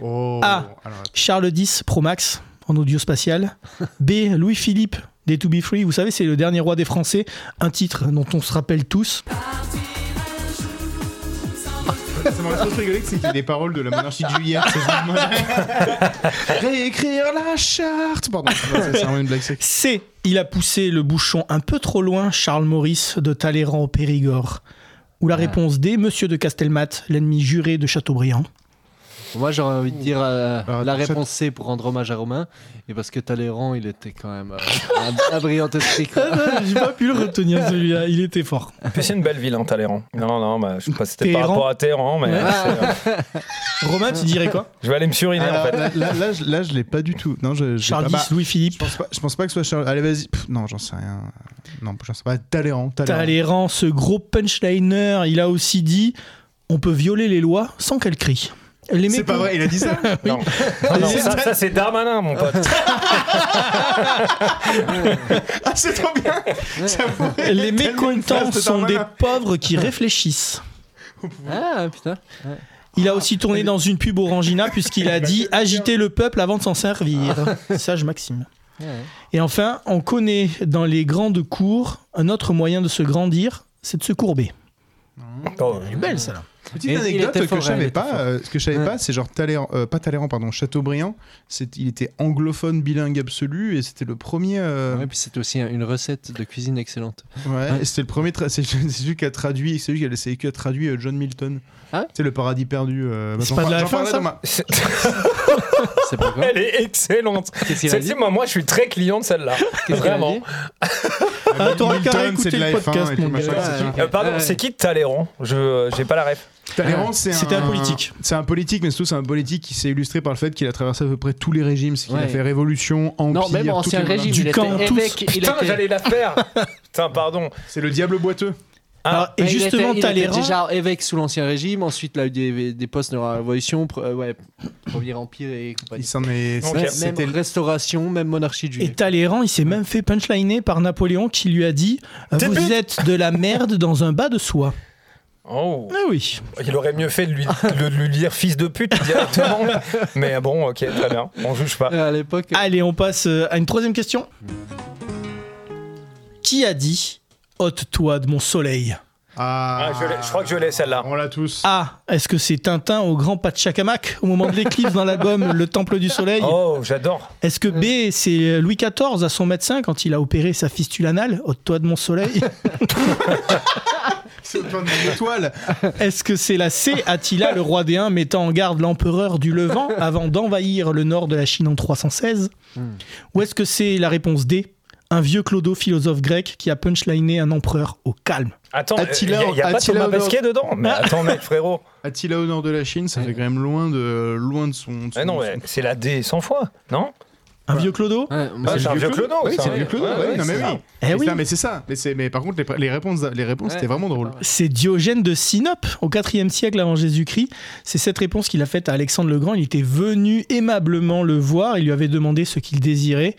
Oh. Ah. Alors, Charles X Pro Max en audio spatial. B. Louis-Philippe des To Be Free. Vous savez, c'est le dernier roi des Français. Un titre dont on se rappelle tous. ça m'a trop rigolé que a des paroles de la monarchie de juillet. Réécrire la charte. Pardon, c'est une blague sec. C. Il a poussé le bouchon un peu trop loin. Charles Maurice de Talleyrand au Périgord. Ou la réponse D. Monsieur de Castelmat, l'ennemi juré de Chateaubriand. Moi, j'aurais envie de dire euh, Alors, la ça- réponse C pour rendre hommage à Romain. Et parce que Talleyrand, il était quand même euh, un, un brillant esprit. quoi. J'ai pas pu le retenir celui-là. Il était fort. En plus, c'est une belle ville, hein, Talleyrand. Non, non, bah, je sais pas si c'était par rapport à Téhéran, mais Ouais. euh, Romain, tu dirais quoi? Je vais aller me suriner en fait. là, là, là, je- là, je l'ai pas du tout. Non, je, Charles pas. X, Bah, Louis-Philippe. je pense pas. Je pense pas que ce soit Charles. Allez, vas-y. Pff, non, j'en sais rien. Non, j'en sais pas. Talleyrand. Talleyrand. Talleyrand, ce gros punchliner, il a aussi dit on peut violer les lois sans qu'elles crient. Les C'est pas vrai. Il a dit ça. Non, Non, non, ça, ça, c'est Darmanin, mon pote. ah, c'est trop bien. Les mécontents de sont des pauvres qui réfléchissent. Ah, putain. Il a aussi tourné dans une pub Orangina puisqu'il a dit agiter le peuple avant de s'en servir. Sage Maxime. Et enfin, on connaît dans les grandes cours un autre moyen de se grandir, c'est de se courber. Oh, Elle est belle celle-là. Petite Et- anecdote que fort, je savais pas, euh, ce que je savais Ouais. pas, c'est genre Talleyrand, euh, pas Talleyrand, pardon, Chateaubriand. C'est, il était anglophone bilingue absolu et c'était le premier. euh, Ouais, puis c'est aussi une recette de cuisine excellente. Ouais, et c'était le premier. c'est, celui qui a traduit, c'est lui qui a, c'est lui qui a traduit euh, John Milton. Ah c'est le paradis perdu. euh, bah, C'est pas de la j'en F1, parlerai ça C'est- C'est pas quoi Elle est excellente. Qu'est-ce qu'il a dit Celle-ci, moi, moi, je suis très client de celle-là. Vraiment. Ah, t'aurais qu'à Milton, réécouter c'est de le la F1 podcast, mon gars. Euh, pardon, c'est qui Talleyrand? Je euh, j'ai pas la ref. Talleyrand, c'est C'était un politique. C'est un politique, mais surtout c'est un politique qui s'est illustré par le fait qu'il a traversé à peu près tous les régimes. C'est qu'il a fait révolution, empire. Non, même ancien régime, Du il était camp, Putain, j'allais la faire. Putain, pardon. C'est le diable boiteux. Alors, et Ouais, il justement, était- il était Talleyrand, déjà évêque sous l'ancien régime, ensuite il a eu des, des postes de la Révolution, pr- euh, ouais, Premier Empire et Il compagnie. s'en est. Ok. Même, C'était même restauration, même monarchie de Et. Talleyrand, il s'est même fait punchliner par Napoléon qui lui a dit euh, T'es Vous pute êtes de la merde dans un bas de soie. Oh. Ah oui. Il aurait mieux fait de lui, de lui dire fils de pute directement. Mais bon, ok, très bien. On juge pas. Euh, À l'époque, Allez, on passe euh, à une troisième question. Qui a dit ôte-toi de mon soleil Ah, je, l'ai- je crois que je l'ai celle-là. On l'a tous. A. Est-ce que c'est Tintin au grand Pachacamac au moment de l'éclipse dans l'album Le Temple du Soleil? Oh, j'adore. Est-ce que B. C'est Louis XIV à son médecin quand il a opéré sa fistule anale ôte-toi de mon soleil? C'est d'étoiles. Est-ce que c'est la C. Attila, le roi des Huns, mettant en garde l'empereur du Levant avant d'envahir le nord de la Chine en 316 Ou est-ce que c'est la réponse D. Un vieux clodo philosophe grec qui a punchliné un empereur au calme. Attends, il Attila- n'y a, pas Attila Thomas au nord- Pesquet dedans Mais attends, mec, frérot. Attila au nord de la Chine, ça fait quand même loin de, loin de son. de Eh son- non, c'est la D 100 fois, non Un vieux clodo ouais, Ah, c'est un vieux clodo. Oui, c'est le vieux clodo. Ouais, ouais, ouais, non, mais c'est ça. oui. Eh Mais oui. ça, Mais c'est ça. Mais, c'est- mais par contre, les, les réponses, les réponses Ouais. c'était vraiment drôle. C'est Diogène de Sinope, au IVe siècle avant Jésus-Christ. C'est cette réponse qu'il a faite à Alexandre le Grand. Il était venu aimablement le voir. Il lui avait demandé ce qu'il désirait.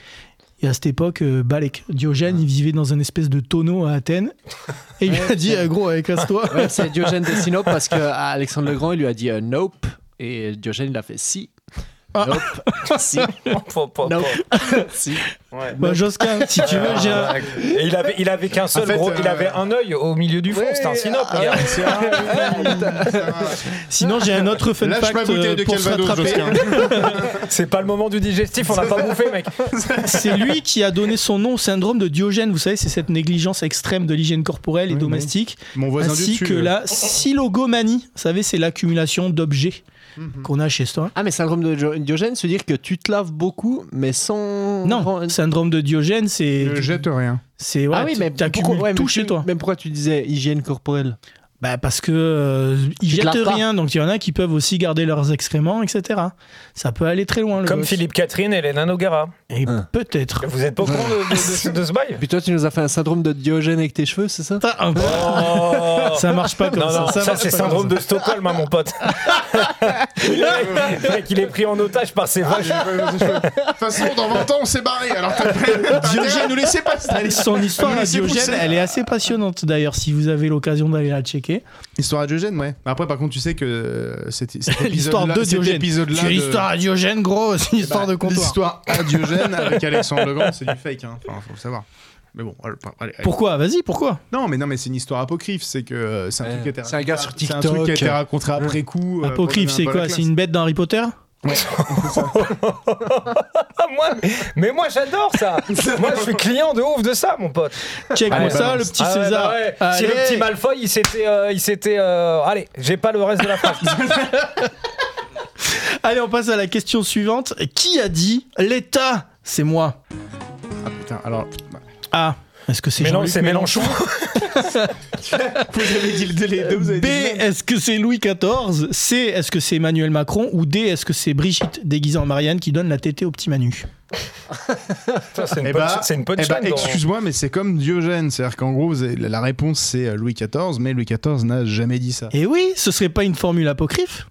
Et à cette époque, euh, Balek, Diogène, il vivait dans une espèce de tonneau à Athènes. Et il lui a dit, euh, gros, euh, casse-toi. Ouais, c'est Diogène de Sinope parce que à Alexandre le Grand, il lui a dit euh, nope. Et Diogène, il a fait si. Ah. Nope. si. Pas- pas- Nope. pas. si. Ouais. Bah, Josquin, si tu veux, j'ai un... Et il avait, il avait qu'un seul En fait, gros, euh, il avait un œil au milieu du front, Ouais, c'était un synope. ah, Sinon, j'ai un autre fun Lâche fact ma bouteille euh, de pour se rattraper. C'est pas le moment du digestif, on n'a pas bouffé, mec. C'est lui qui a donné son nom au syndrome de Diogène. Vous savez, c'est cette négligence extrême de l'hygiène corporelle et Oui, domestique, Mon voisin ainsi que euh, la silogomanie. Vous savez, c'est l'accumulation d'objets Mhm. qu'on a chez soi. Ah, mais syndrome de Dio- Diogène, se dire que tu te laves beaucoup, mais sans. Non, syndrome de Diogène, c'est. Ne jette rien. C'est ouais, ah oui, mais t'accumules pourquoi, ouais, tout mais chez tu- toi. Même pourquoi tu disais hygiène corporelle? Bah parce que euh, ils jettent rien, donc il y en a qui peuvent aussi garder leurs excréments, etc. Ça peut aller très loin. Le Comme gosse. Philippe Catherine et les Nanogara. Et Hein. peut-être. Vous êtes pas au courant de, de- de- de ce bail Puis toi, tu nous as fait un syndrome de Diogène avec tes cheveux, c'est ça Ah, ah, Oh Ça marche pas comme non, ça. non, ça ça, c'est syndrome de Stockholm, hein, mon pote. le mec, il est pris en otage par ses vaches. De toute façon, dans 20 ans, on s'est barré. Alors, t'as Diogène nous laissez pas ça. Son histoire à Diogène, elle est assez passionnante d'ailleurs, si vous avez l'occasion d'aller la checker. Histoire à Diogène, ouais. Après, par contre, tu sais que euh, cet, cet L'histoire de Diogène. l'histoire à Diogène, gros, c'est une histoire Bah, de comptoir. L'histoire à Diogène avec Alexandre le Grand, c'est du fake. Hein. Enfin, faut le savoir. Mais bon, allez, allez, allez. Pourquoi? Vas-y, pourquoi? Non, mais non, mais c'est une histoire apocryphe. C'est que euh, c'est un truc qui a été C'est un gars sur C'est un truc qui a été TikTok. raconté après coup. euh, Apocryphe, pour c'est donner un peu quoi? C'est une bête dans Harry Potter? Ah, moi, mais moi, j'adore ça. moi, je suis client de ouf de ça, mon pote. Check-moi Allez, ça, balance. le petit Ah ouais, César. bah ouais. Si le Allez. petit Malfoy, il s'était. euh, il s'était euh, Allez, j'ai pas le reste de la phrase. Allez, on passe à la question suivante. Qui a dit l'État C'est moi. Ah putain, alors. bah, A. Est-ce que c'est Mais non, Jean-Luc c'est Mélenchon. Vous avez dit le- les deux, vous avez B. Est-ce que c'est Louis XIV C. Est-ce que c'est Emmanuel Macron Ou D. Est-ce que c'est Brigitte déguisée en Marianne qui donne la tétée au petit Manu? C'est une, Eh bah, c'est une eh bah, excuse-moi, mais c'est comme Diogène. C'est-à-dire qu'en gros, la réponse c'est euh, Louis XIV, mais Louis XIV n'a jamais dit ça. Et oui, ce serait pas une formule apocryphe?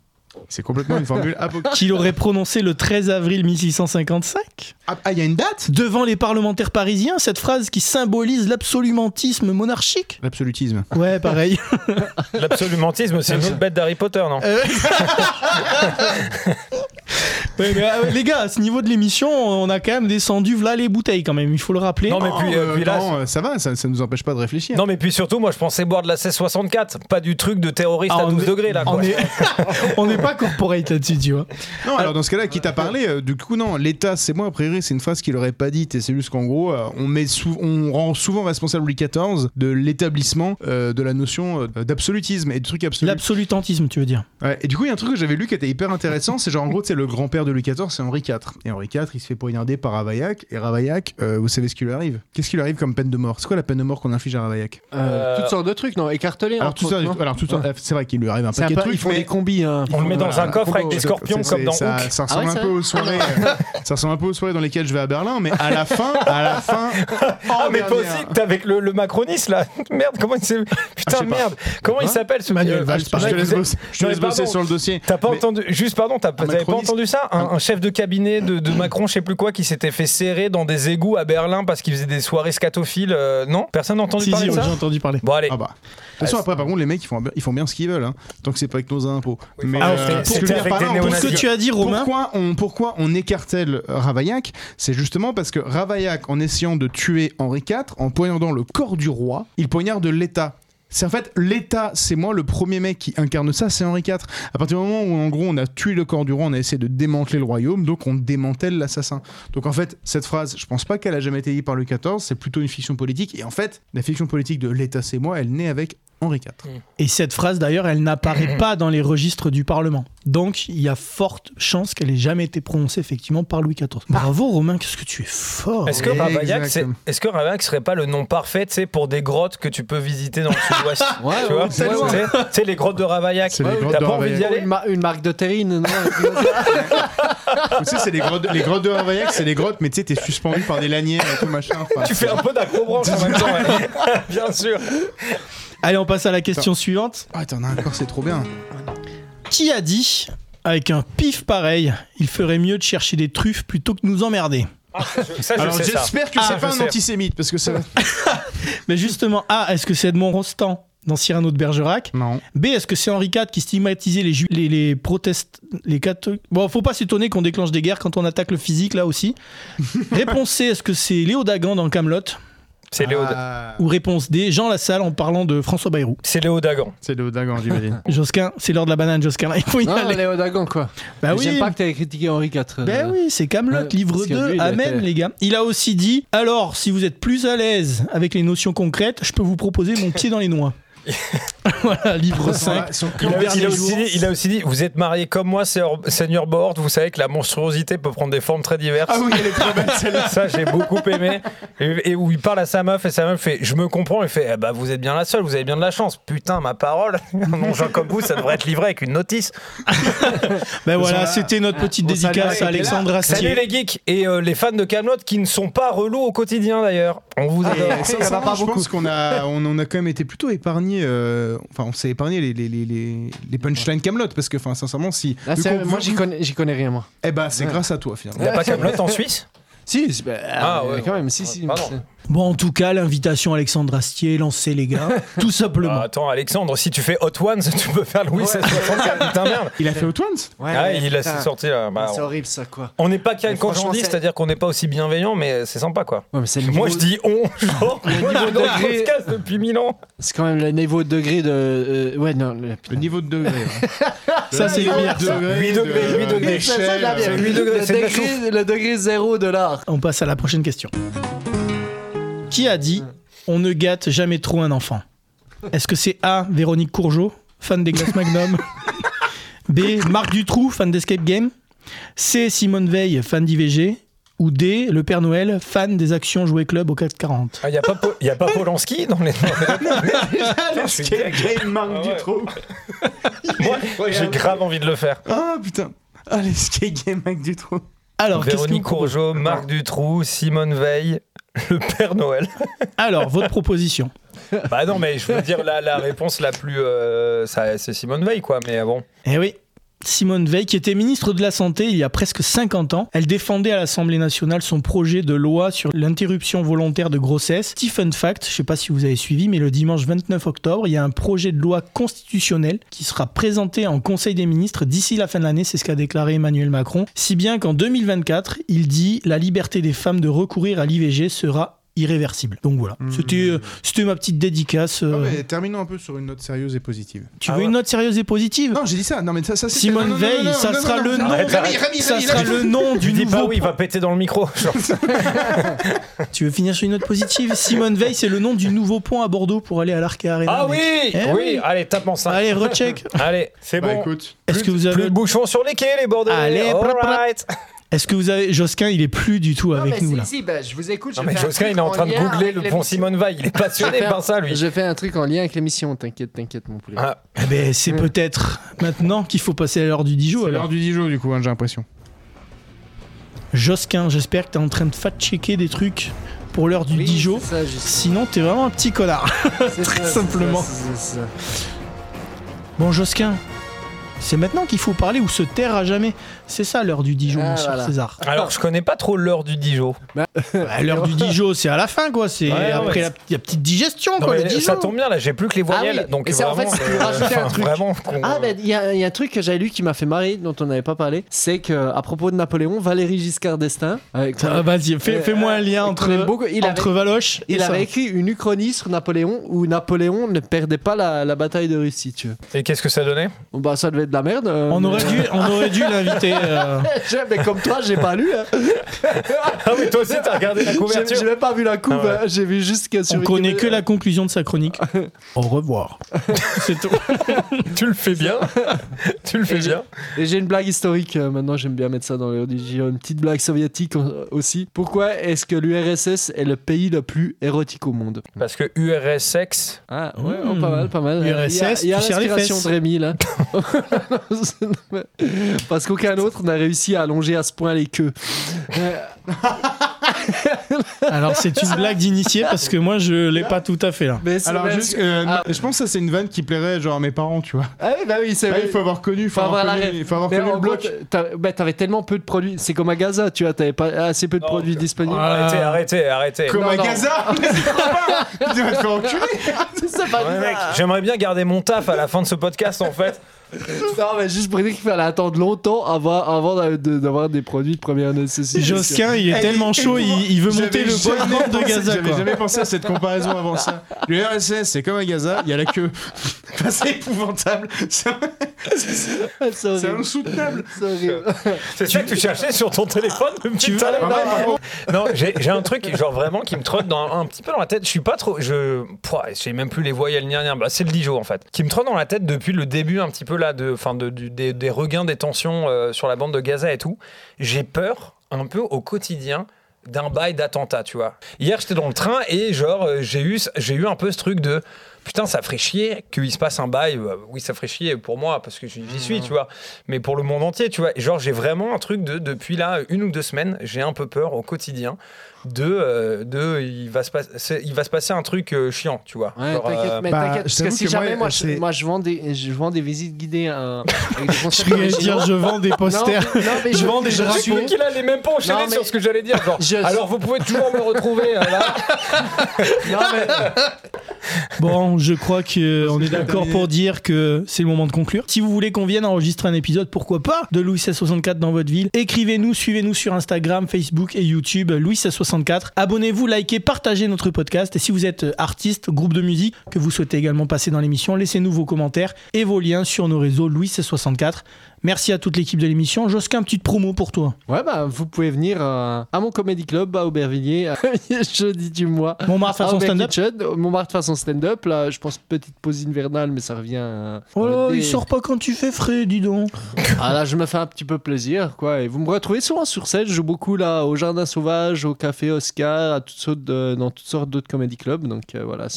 C'est complètement une formule apocryphe. qu'il aurait prononcée le 13 avril 1655 Ah, ah, il y a une date devant les parlementaires parisiens, cette phrase qui symbolise l'absolumentisme monarchique L'absolutisme. Ouais, pareil. L'absolumentisme, c'est une autre bête d'Harry Potter, non Euh, Ouais, mais, euh, les gars, à ce niveau de l'émission, on a quand même descendu là les bouteilles quand même, il faut le rappeler. Non, mais puis, euh, Euh, puis là, non, euh, ça va, ça, ça nous empêche pas de réfléchir. Non, mais puis surtout, moi, je pensais boire de la 1664, pas du truc de terroriste Ah, à on 12 est- degrés, là. on Quoi. est- on n'est pas corporate là-dessus, tu vois. Non, alors dans ce cas-là, qui t'a parlé, euh, du coup, non, l'État, c'est moi, a priori, c'est une phrase qu'il aurait pas dite, et c'est juste qu'en gros, euh, on, met sou- on rend souvent responsable Louis XIV de l'établissement euh, de la notion euh, d'absolutisme et de trucs absolus. L'absolutantisme, tu veux dire. Ouais, et du coup, il y a un truc que j'avais lu qui était hyper intéressant, c'est genre en gros, c'est le grand-père de Louis XIV, c'est Henri IV. Et Henri IV, il se fait poignarder par Ravaillac, et Ravaillac, euh, vous savez ce qui lui arrive? Qu'est-ce qui lui arrive comme peine de mort? C'est quoi la peine de mort qu'on inflige à Ravaillac? Euh, Toutes sortes de trucs, non? Écartelé Alors, tout alors tout ça, c'est vrai qu'il lui arrive un paquet peu- de trucs, ils font mais- des combis. Hein. On le met dans un coffre avec des scorpions comme dans ça, Hook. ça ressemble Ah ouais, un peu aux soirées. euh, ça ressemble un peu aux soirées dans lesquelles je vais à Berlin, mais à la fin, à la fin. Ah, mais toi dernière. aussi, t'es avec le, le macroniste là Merde, comment il s'appelle Putain, pas. merde Comment il s'appelle ce Manuel Valls, ah, Je te laisse bosser, sur le dossier. T'as pas entendu, juste pardon, avez pas entendu ça un, un chef de cabinet de, de Macron, je sais plus quoi, qui s'était fait serrer dans des égouts à Berlin parce qu'il faisait des soirées scatophiles. euh, non? Personne n'a entendu Si, parler si, de j'ai entendu parler. Bon, allez. Ah bah. De toute façon, après, par contre, les mecs, ils font, ils font bien ce qu'ils veulent, hein, tant que c'est pas avec nos impôts. Mais Alors, euh, ce que dire par là, Pour ce tu as dit, Romain, Pourquoi on, pourquoi on écartèle Ravaillac? C'est justement parce que Ravaillac, en essayant de tuer Henri IV, en poignardant le corps du roi, il poignarde l'État. C'est en fait l'État, c'est moi le premier mec qui incarne ça, c'est Henri IV. À partir du moment où en gros on a tué le corps du roi, on a essayé de démanteler le royaume, donc on démantèle l'assassin. Donc en fait, cette phrase, je pense pas qu'elle a jamais été dite par Louis XIV, c'est plutôt une fiction politique. Et en fait, la fiction politique de l'État, c'est moi, elle naît avec Henri IV. et cette phrase d'ailleurs, elle n'apparaît pas dans les registres du Parlement. Donc il y a forte chance qu'elle ait jamais été prononcée effectivement par Louis XIV. Bravo Romain, qu'est-ce que tu es fort. Est-ce que Ravaillac, c'est, Exactement. est-ce que Ravaillac serait pas le nom parfait, tu sais, pour des grottes que tu peux visiter dans le sud-ouest Ouais, Tu vois, ouais, sais, les grottes de Ravaillac. C'est les grottes T'as de pas envie d'y aller Une, mar- une marque de terrine, non tu sais, c'est les grottes, les grottes de Ravaillac, c'est les grottes, mais tu sais, t'es suspendu par des lanières et tout machin. enfin, Tu fais un peu d'acrobranche en même temps, ouais. bien sûr. Allez, on passe à la question suivante. Ah, t'en as encore, c'est trop bien. Qui a dit, avec un pif pareil, il ferait mieux de chercher des truffes plutôt que de nous emmerder Ça, je Alors sais ça. j'espère que Ah, c'est je pas un antisémite parce que ça. Mais justement, A, est-ce que c'est Edmond Rostand dans Cyrano de Bergerac? Non. B, est-ce que c'est Henri IV qui stigmatisait les, ju- les, les protestes, les catholiques? Bon, faut pas s'étonner qu'on déclenche des guerres quand on attaque le physique, là aussi. réponse C, est-ce que c'est Léo Dagan dans Camelot? C'est Léo, Ah, Ou réponse D, Jean Lassalle en parlant de François Bayrou c'est Léo Dagan. c'est le Dagan, j'imagine. Josquin, c'est l'heure de la banane, Josquin, là, il faut y Non, aller. Léo Dagan, quoi. Bah J'aime oui, pas que t'aies critiqué Henri IV. euh. ben oui, c'est Camelot, Ouais, livre parce que 2, lui, il a amen les gars. Il a aussi dit, alors, si vous êtes plus à l'aise avec les notions concrètes, je peux vous proposer mon pied dans les noix. voilà, livre 5. Son Il a, il aussi dit, il a aussi dit Vous êtes marié comme moi, Seigneur- Bord. Vous savez que la monstruosité peut prendre des formes très diverses. Ah oui, elle est très belle celle-là. Ça, j'ai beaucoup aimé. Et, et où il parle à sa meuf, et sa meuf fait Je me comprends. Il fait eh bah, Vous êtes bien la seule, vous avez bien de la chance. Putain, ma parole. Un gens comme vous, ça devrait être livré avec une notice. Ben voilà, voilà. c'était notre petite dédicace à Alexandre Salut Astier. les geeks et euh, les fans de Camelot qui ne sont pas relous au quotidien d'ailleurs. On vous adore. Et sincèrement, je pense qu'on a, on a quand même été plutôt épargné. euh, enfin, on s'est épargné les, les, les, les, punchlines Camelot parce que, enfin, sincèrement, si. Ah, vu c'est- qu'on- moi, j'y connais, connais rien, moi. Eh ben, c'est grâce à toi finalement. Il n'y a pas Camelot en Suisse? Si, bah, Ah, ouais. quand même, si, si. Pardon. Bon, en tout cas, l'invitation Alexandre Astier est lancée, les gars. Tout simplement. Ah, Attends, Alexandre, si tu fais Hot Ones, tu peux faire Louis 1664. Putain, merde. Il a fait Hot Ones Ouais, Ah, ouais, il a sorti là. Bah, C'est on- horrible, ça, quoi. on n'est pas franchement, conjondi, c'est- c'est-à-dire qu'on n'est pas aussi bienveillant, mais c'est sympa quoi. Ouais, mais c'est le Moi niveau- je dis on, genre, Le on un degré- podcast depuis mille ans. C'est quand même le niveau de degré de. euh, ouais, non. le- Le niveau de degré. ouais. Ça, c'est les bières. ça. Huit degrés, huit degrés. C'est ça, la bière. c'est huit degrés, Le c'est Le degré zéro de l'art. On passe à la prochaine question. Qui a dit on ne gâte jamais trop un enfant? Est-ce que c'est A. Véronique Courgeot, fan des glaces Magnum? B. Marc Dutroux, fan d'Escape Game? C. Simone Veil, fan d'IVG ou D. Le Père Noël, fan des actions jouées club au 440 Il n'y a pas, Po- y a pas Polanski dans les. Deg. Game Marc Ah ouais. Dutroux. Moi, j'ai grave envie de le faire. Ah putain. Allez, skate game Marc Dutroux. Alors, Véronique Courgeot, Marc Dutroux, Simone Veil, le Père Noël. Alors, votre proposition. Bah non, mais je veux dire, la, la réponse la plus. euh, ça- c'est Simone Veil, quoi, mais bon. Eh oui, Simone Veil, qui était ministre de la Santé il y a presque 50 ans, elle défendait à l'Assemblée nationale son projet de loi sur l'interruption volontaire de grossesse. Petit fun fact, je sais pas si vous avez suivi, mais le dimanche 29 octobre, il y a un projet de loi constitutionnel qui sera présenté en Conseil des ministres d'ici la fin de l'année, c'est ce qu'a déclaré Emmanuel Macron. Si bien qu'en 2024, il dit la liberté des femmes de recourir à l'IVG sera irréversible. Donc voilà, Hmm. c'était euh, c'était ma petite dédicace. euh. Non, mais terminons un peu sur une note sérieuse et positive. Tu Ah veux ouais. une note sérieuse et positive? Non, j'ai dit ça. Non, mais ça, ça c'est- Simone Veil, ça sera le nom. Ça sera le nom du pas nouveau. oui, il va péter dans le micro. Tu veux finir sur une note positive? Simone Veil, c'est le nom du nouveau pont à Bordeaux pour aller à l'Arc Arena. ah mec. oui, Eh oui, oui. allez, tape en 5. Allez, recheck. Allez, c'est Bah bon. écoute. Est-ce que vous Plus avez de bouchons sur les quais, les Bordelais. Allez, Est-ce que vous avez Josquin, il est plus du tout Non, avec mais nous si, là. si, bah, je vous écoute. Non, je mais fais un Josquin, il est en train de googler le pont. Simone Veil. Il est passionné un- par ça, lui. Je fais un truc en lien avec l'émission, t'inquiète, t'inquiète, mon poulet. Ah, Eh ben, c'est peut-être maintenant qu'il faut passer à l'heure du Dijon. C'est l'heure du Dijon, du coup, hein, j'ai l'impression. Josquin, j'espère que t'es en train de fact-checker des trucs pour l'heure du Oui, Dijon. ça. Sinon, t'es vraiment un petit connard. C'est très ça, simplement. ça, c'est ça. Bon, Josquin, c'est maintenant qu'il faut parler ou se taire à jamais. C'est ça l'heure du Dijon, Ah, mon cher voilà. César. Alors, je connais pas trop l'heure du Dijon. Bah, l'heure du Dijon, c'est à la fin, quoi. C'est Ouais, après ouais. la, la petite digestion, Non, quoi. mais le Dijon. ça tombe bien, là, j'ai plus que les voyelles. Ah oui, donc et en vraiment, fait, euh, un truc. Vraiment, qu'on- Ah, ben, il y, a il y a un truc que j'avais lu qui m'a fait marrer, dont on n'avait pas parlé. C'est que à propos de Napoléon, Valéry Giscard d'Estaing. Ah, Vas-y, fais, Euh, fais-moi un lien entre, beaucoup. Il entre avait- Valoche et Il ça. avait écrit une uchronie sur Napoléon où Napoléon ne perdait pas la, la bataille de Russie, tu. Et qu'est-ce que ça donnait? Bah, ça devait de la merde. euh, On mais- aurait dû, on aurait dû l'inviter. euh, mais comme toi, j'ai pas lu. hein. Ah oui, toi aussi, t'as regardé la J'ai couverture. j'ai même pas vu la coupe. Ah ouais. hein. J'ai vu juste que sur On connaît que Wikipédia- la conclusion de sa chronique. Au revoir. C'est tout. Tu le fais bien. tu le fais bien. Et j'ai une blague historique, euh, maintenant j'aime bien mettre ça dans le J'ai une petite blague soviétique euh, aussi. Pourquoi est-ce que l'URSS est le pays le plus érotique au monde? Parce que URSX. Ah ouais, Mmh. oh, pas mal, pas mal. URSS, il y a, il y a tu serres les l'inspiration fesses. de Rémi là. Parce qu'aucun autre n'a réussi à allonger à ce point les queues. Euh, Alors, c'est une blague d'initié parce que moi, je l'ai pas tout à fait là. mais Alors, même- juste, euh, Ah. je pense que ça, c'est une vanne qui plairait genre à mes parents, tu vois. Ah oui, bah oui, c'est vrai. il faut avoir connu, il faut avoir avoir connu, faut avoir Mais connu le bloc. bah, t'avais tellement peu de produits. C'est comme à Gaza, tu vois, t'avais pas assez peu de Non, produits que- disponibles. Ah. Arrêtez, arrêtez, arrêtez. Comme Non, à non. Gaza Tu vas te faire enculer j'aimerais bien garder mon taf à la fin de ce podcast en fait. Non, mais juste pour dire qu'il fallait attendre longtemps avant, d'avoir des produits de première nécessité. Josquin, il est tellement chaud, il, il veut monter le jamais boilement de Gaza. J'avais jamais pensé à cette comparaison avant ça. Le RSS, c'est comme à Gaza, il y a la queue. Enfin, c'est épouvantable. C'est insoutenable. C'est ça que tu cherchais sur ton téléphone. Ah, ouais, Non, j'ai j'ai un truc genre vraiment qui me trotte dans, un petit peu dans la tête. Je suis pas trop. Je sais même plus les voyelles ni rien. Bah, c'est le Dijon en fait. Qui me trotte dans la tête depuis le début un petit peu là de, enfin de, des, des regains des tensions euh, sur la bande de Gaza et tout. J'ai peur un peu au quotidien d'un bail d'attentat, tu vois. Hier, j'étais dans le train et genre euh, j'ai eu j'ai eu un peu ce truc de putain, ça ferait chier qu'il se passe un bail. Euh, Oui, ça ferait chier pour moi parce que j'y suis, tu vois. Mais pour le monde entier, tu vois. Genre, j'ai vraiment un truc de depuis là une ou deux semaines, j'ai un peu peur au quotidien de euh, de il va se passer il va se passer un truc euh, chiant, tu vois. Ouais, t'inquiète, euh, mais bah, t'inquiète, parce que si que jamais moi, je, moi je vends des je vends des visites guidées avec des Je originaux. dire, je vends des posters. Non, non, mais Je vends des je drapeaux. suis- celui qui là, les mêmes pas enchaîné Non, mais- sur ce que j'allais dire. Genre, Je- alors vous pouvez toujours me retrouver euh, là. Non, mais- Bon, je crois qu'on est d'accord pour dire que c'est le moment de conclure. Si vous voulez qu'on vienne enregistrer un épisode, pourquoi pas, de Louis 64 dans votre ville, écrivez-nous, suivez-nous sur Instagram, Facebook et YouTube, Louis 64. Abonnez-vous, likez, partagez notre podcast. Et si vous êtes artiste, groupe de musique, que vous souhaitez également passer dans l'émission, laissez-nous vos commentaires et vos liens sur nos réseaux Louis 64. Merci à toute l'équipe de l'émission. Josquin, petite promo pour toi. Ouais, bah, vous pouvez venir euh, à mon comédie club à Aubervilliers, euh, jeudi du mois. Montmartre façon stand-up. Montmartre façon stand-up. Là, je pense petite pause hivernale, mais ça revient. euh, Oh il sort pas quand tu fais frais, dis donc. Ah là, je me fais un petit peu plaisir, quoi. Et vous me retrouvez souvent sur scène. Je joue beaucoup là au Jardin Sauvage, au Café Oscar, à toutes sortes de- dans toutes sortes d'autres comédie clubs. Donc euh, voilà.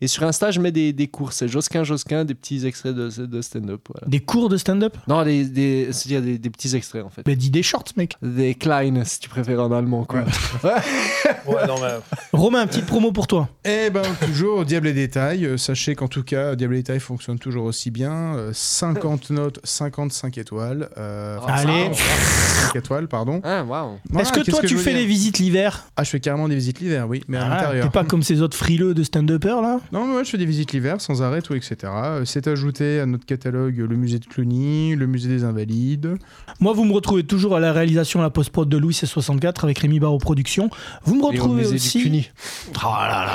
Et sur Insta, je mets des, des cours. C'est Josquin Josquin, des petits extraits de, de stand-up. Voilà. Des cours de stand-up? Non, des, des, c'est-à-dire des, des petits extraits en fait. Bah dis des shorts, mec. Des Klein, si tu préfères en allemand, quoi. Ouais, non mais Romain, petite promo pour toi. Eh ben, toujours Diable et Détail. Euh, Sachez qu'en tout cas, Diable et Détail fonctionne toujours aussi bien. Euh, 50 notes, 55 étoiles. Euh, Allez. 55 étoiles, pardon. Ah. Voilà, Est-ce que toi, tu fais dire les visites l'hiver? Ah, je fais carrément des visites l'hiver, oui, mais à Ah, l'intérieur. T'es pas comme ces autres frileux de stand-uppers là? Non, mais ouais, je fais des visites l'hiver sans arrêt, tout, etc. Euh, C'est ajouté à notre catalogue le musée de Cluny, le musée des Invalides. Moi, vous me retrouvez toujours à la réalisation, à la post-prod de Louis C64 avec Rémi Barreau Production. Vous me Et au retrouvez musée aussi. du CUNY. Oh là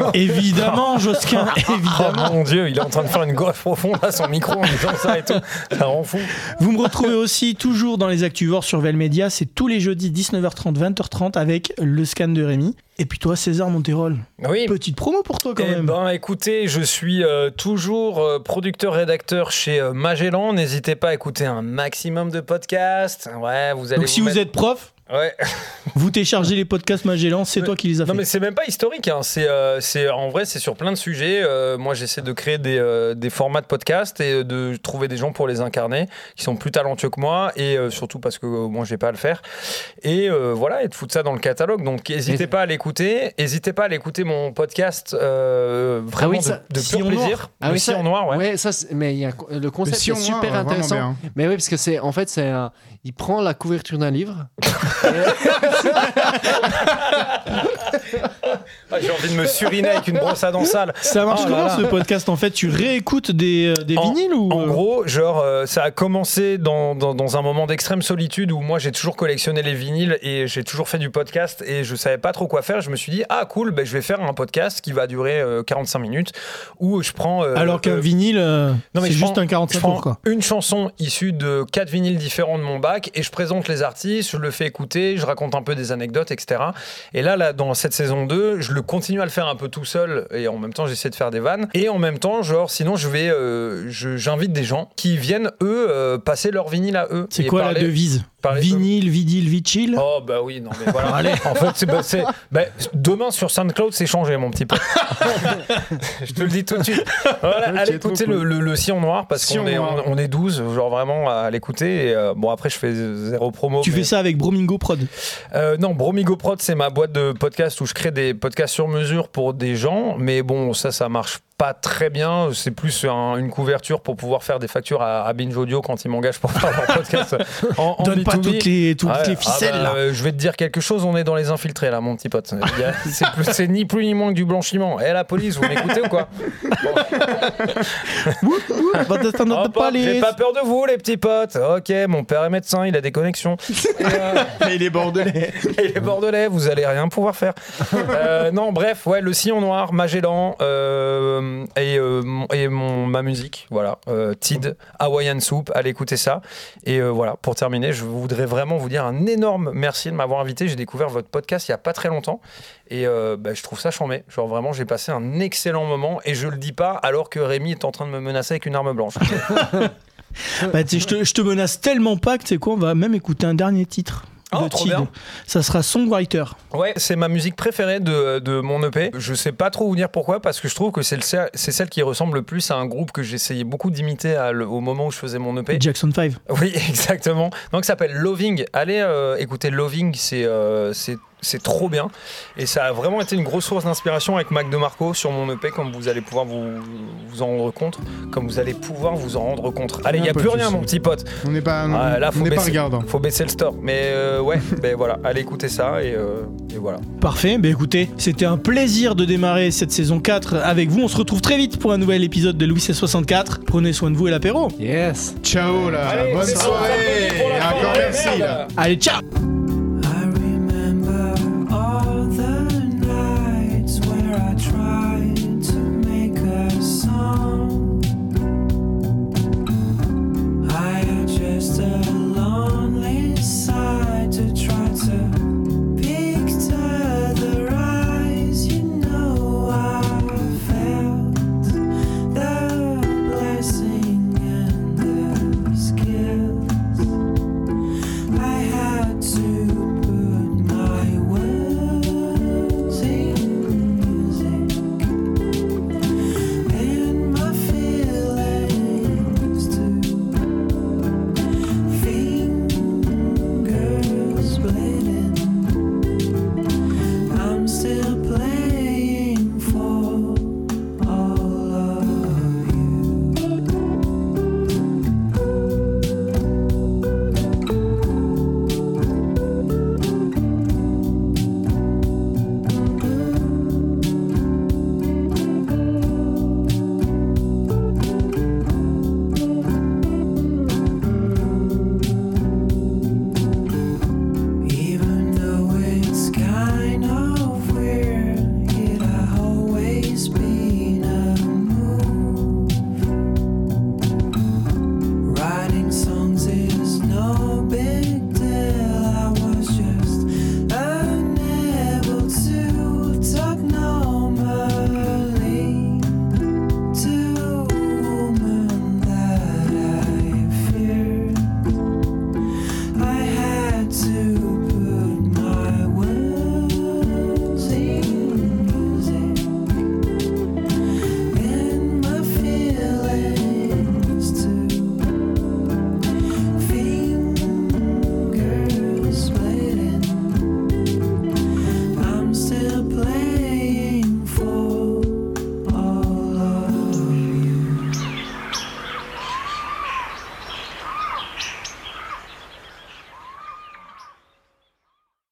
là. évidemment, Josquin, Oh mon dieu, il est en train de faire une greffe profonde à son micro en disant ça et tout. Ça rend fou. Vous me retrouvez aussi toujours dans les Actuvores sur Velmedia. C'est tous les jeudis 19h30, 20h30 avec le scan de Rémi. Et puis toi, César Monterol. Oui. Petite promo pour toi quand Eh même. ben, écoutez, je suis euh, toujours euh, producteur-rédacteur chez euh, Magellan. N'hésitez pas à écouter un maximum de podcasts. Ouais, vous allez Donc si vous êtes prof, Ouais. vous téléchargez les podcasts Magellan, c'est toi qui les as fait. Non mais c'est même pas historique, hein. c'est euh, c'est- en vrai c'est sur plein de sujets. Euh, moi j'essaie de créer des, euh, des formats de podcast et de trouver des gens pour les incarner qui sont plus talentueux que moi et euh, surtout parce que euh, moi j'ai pas à le faire. Et euh, voilà et de foutre ça dans le catalogue. Donc n'hésitez pas à l'écouter, n'hésitez pas à l'écouter mon podcast euh, vraiment oui, de- ça- de, pur Noir. plaisir. Ah le oui, ça- sillon noir, ouais. Ouais, ça, mais il y a, le Le concept est Noir, super vraiment intéressant. Mais oui, parce que c'est, en fait, c'est, il prend la couverture d'un livre. Ah, j'ai envie de me suriner avec une brosse à dents sale. Ça marche Oh là comment là. ce podcast en fait? Tu réécoutes des, euh, des En- vinyles ou En euh, gros, genre, euh, ça a commencé dans, dans, dans un moment d'extrême solitude où moi j'ai toujours collectionné les vinyles et j'ai toujours fait du podcast et je savais pas trop quoi faire. Je me suis dit, ah cool, ben, je vais faire un podcast qui va durer euh, 45 minutes où je prends. euh, Alors qu'un euh, vinyle, euh, non, mais c'est je juste prends- un 45 je prends tours quoi. une chanson issue de quatre vinyles différents de mon bac et je présente les artistes, je le fais écouter, je raconte un peu des anecdotes, etc. Et là, là, dans cette saison 2, je le continue à le faire un peu tout seul et en même temps, j'essaie de faire des vannes. Et en même temps, genre, sinon, je vais, euh, j'invite des gens qui viennent, eux, euh, passer leur vinyle à eux. C'est quoi parler- la devise? Vinyle, vidyle, vichil Oh bah oui, non mais voilà. En fait, c'est, bah, c'est- bah, demain sur SoundCloud, c'est changé, mon petit pote. Je te le dis tout de suite. Voilà, allez écouter cool. le, le, le Sillon Noir parce Sillon qu'on est, on, on est 12, genre vraiment à l'écouter. Et, euh, bon, après, je fais zéro promo. Tu mais- fais ça avec Bromingo Prod. Euh, non, Bromigo Prod, c'est ma boîte de podcast où je crée des podcasts sur mesure pour des gens. Mais bon, ça, ça marche pas très bien. C'est plus un- une couverture pour pouvoir faire des factures à, à Binge Audio quand ils m'engagent pour faire leur podcast en, en Donne pas B2B. toutes les, toutes Ouais, les ah ficelles bah, là. euh, je vais te dire quelque chose, on est dans les infiltrés là, mon petit pote. Il C'est ni plus ni moins que du blanchiment. Eh la police, vous m'écoutez ou quoi hop, les- J'ai pas peur de vous, les petits potes. Ok, mon père est médecin, il a des connexions. Et, euh, Et les Bordelais. et les Bordelais, vous allez rien pouvoir faire. Euh, non, bref, ouais, le sillon noir, Magellan euh, et, euh, et mon, ma musique, voilà, euh, Tid, Hawaiian Soup, allez écouter ça. Et euh, voilà, pour terminer, je voudrais vraiment vous dire un énorme merci de m'avoir invité. J'ai découvert votre podcast il y a pas très longtemps et euh, bah, je trouve ça chambé. Genre vraiment, j'ai passé un excellent moment et je le dis pas alors que Rémi est en train de me menacer avec une arme blanche. Bah, je, te, je te menace tellement pas que tu sais quoi, on va même écouter un dernier titre. Oh, de. Ça sera Songwriter. Ouais, c'est ma musique préférée de, de mon EP. Je sais pas trop vous dire pourquoi, parce que je trouve que c'est le- c'est celle qui ressemble le plus à un groupe que j'essayais beaucoup d'imiter au moment où je faisais mon EP. Jackson 5. Oui, exactement. Donc ça s'appelle Loving. Allez euh, écouter Loving, c'est euh, c'est trop bien. Et ça a vraiment été une grosse source d'inspiration avec Mac DeMarco sur mon EP, comme vous allez pouvoir vous, vous en rendre compte. Comme vous allez pouvoir vous en rendre compte. Allez, il n'y a plus rien, mon petit pote. On n'est pas, Ah, là, on faut n'est pas baisser, regardant. faut baisser le store. Mais euh, ouais, ben voilà, allez écouter ça et, euh, et voilà. Parfait, bah écoutez, c'était un plaisir de démarrer cette saison 4 avec vous. On se retrouve très vite pour un nouvel épisode de Louis C64. Prenez soin de vous et l'apéro. Yes. Ciao là. Allez, Bonne soirée. Et encore merci là. Allez, ciao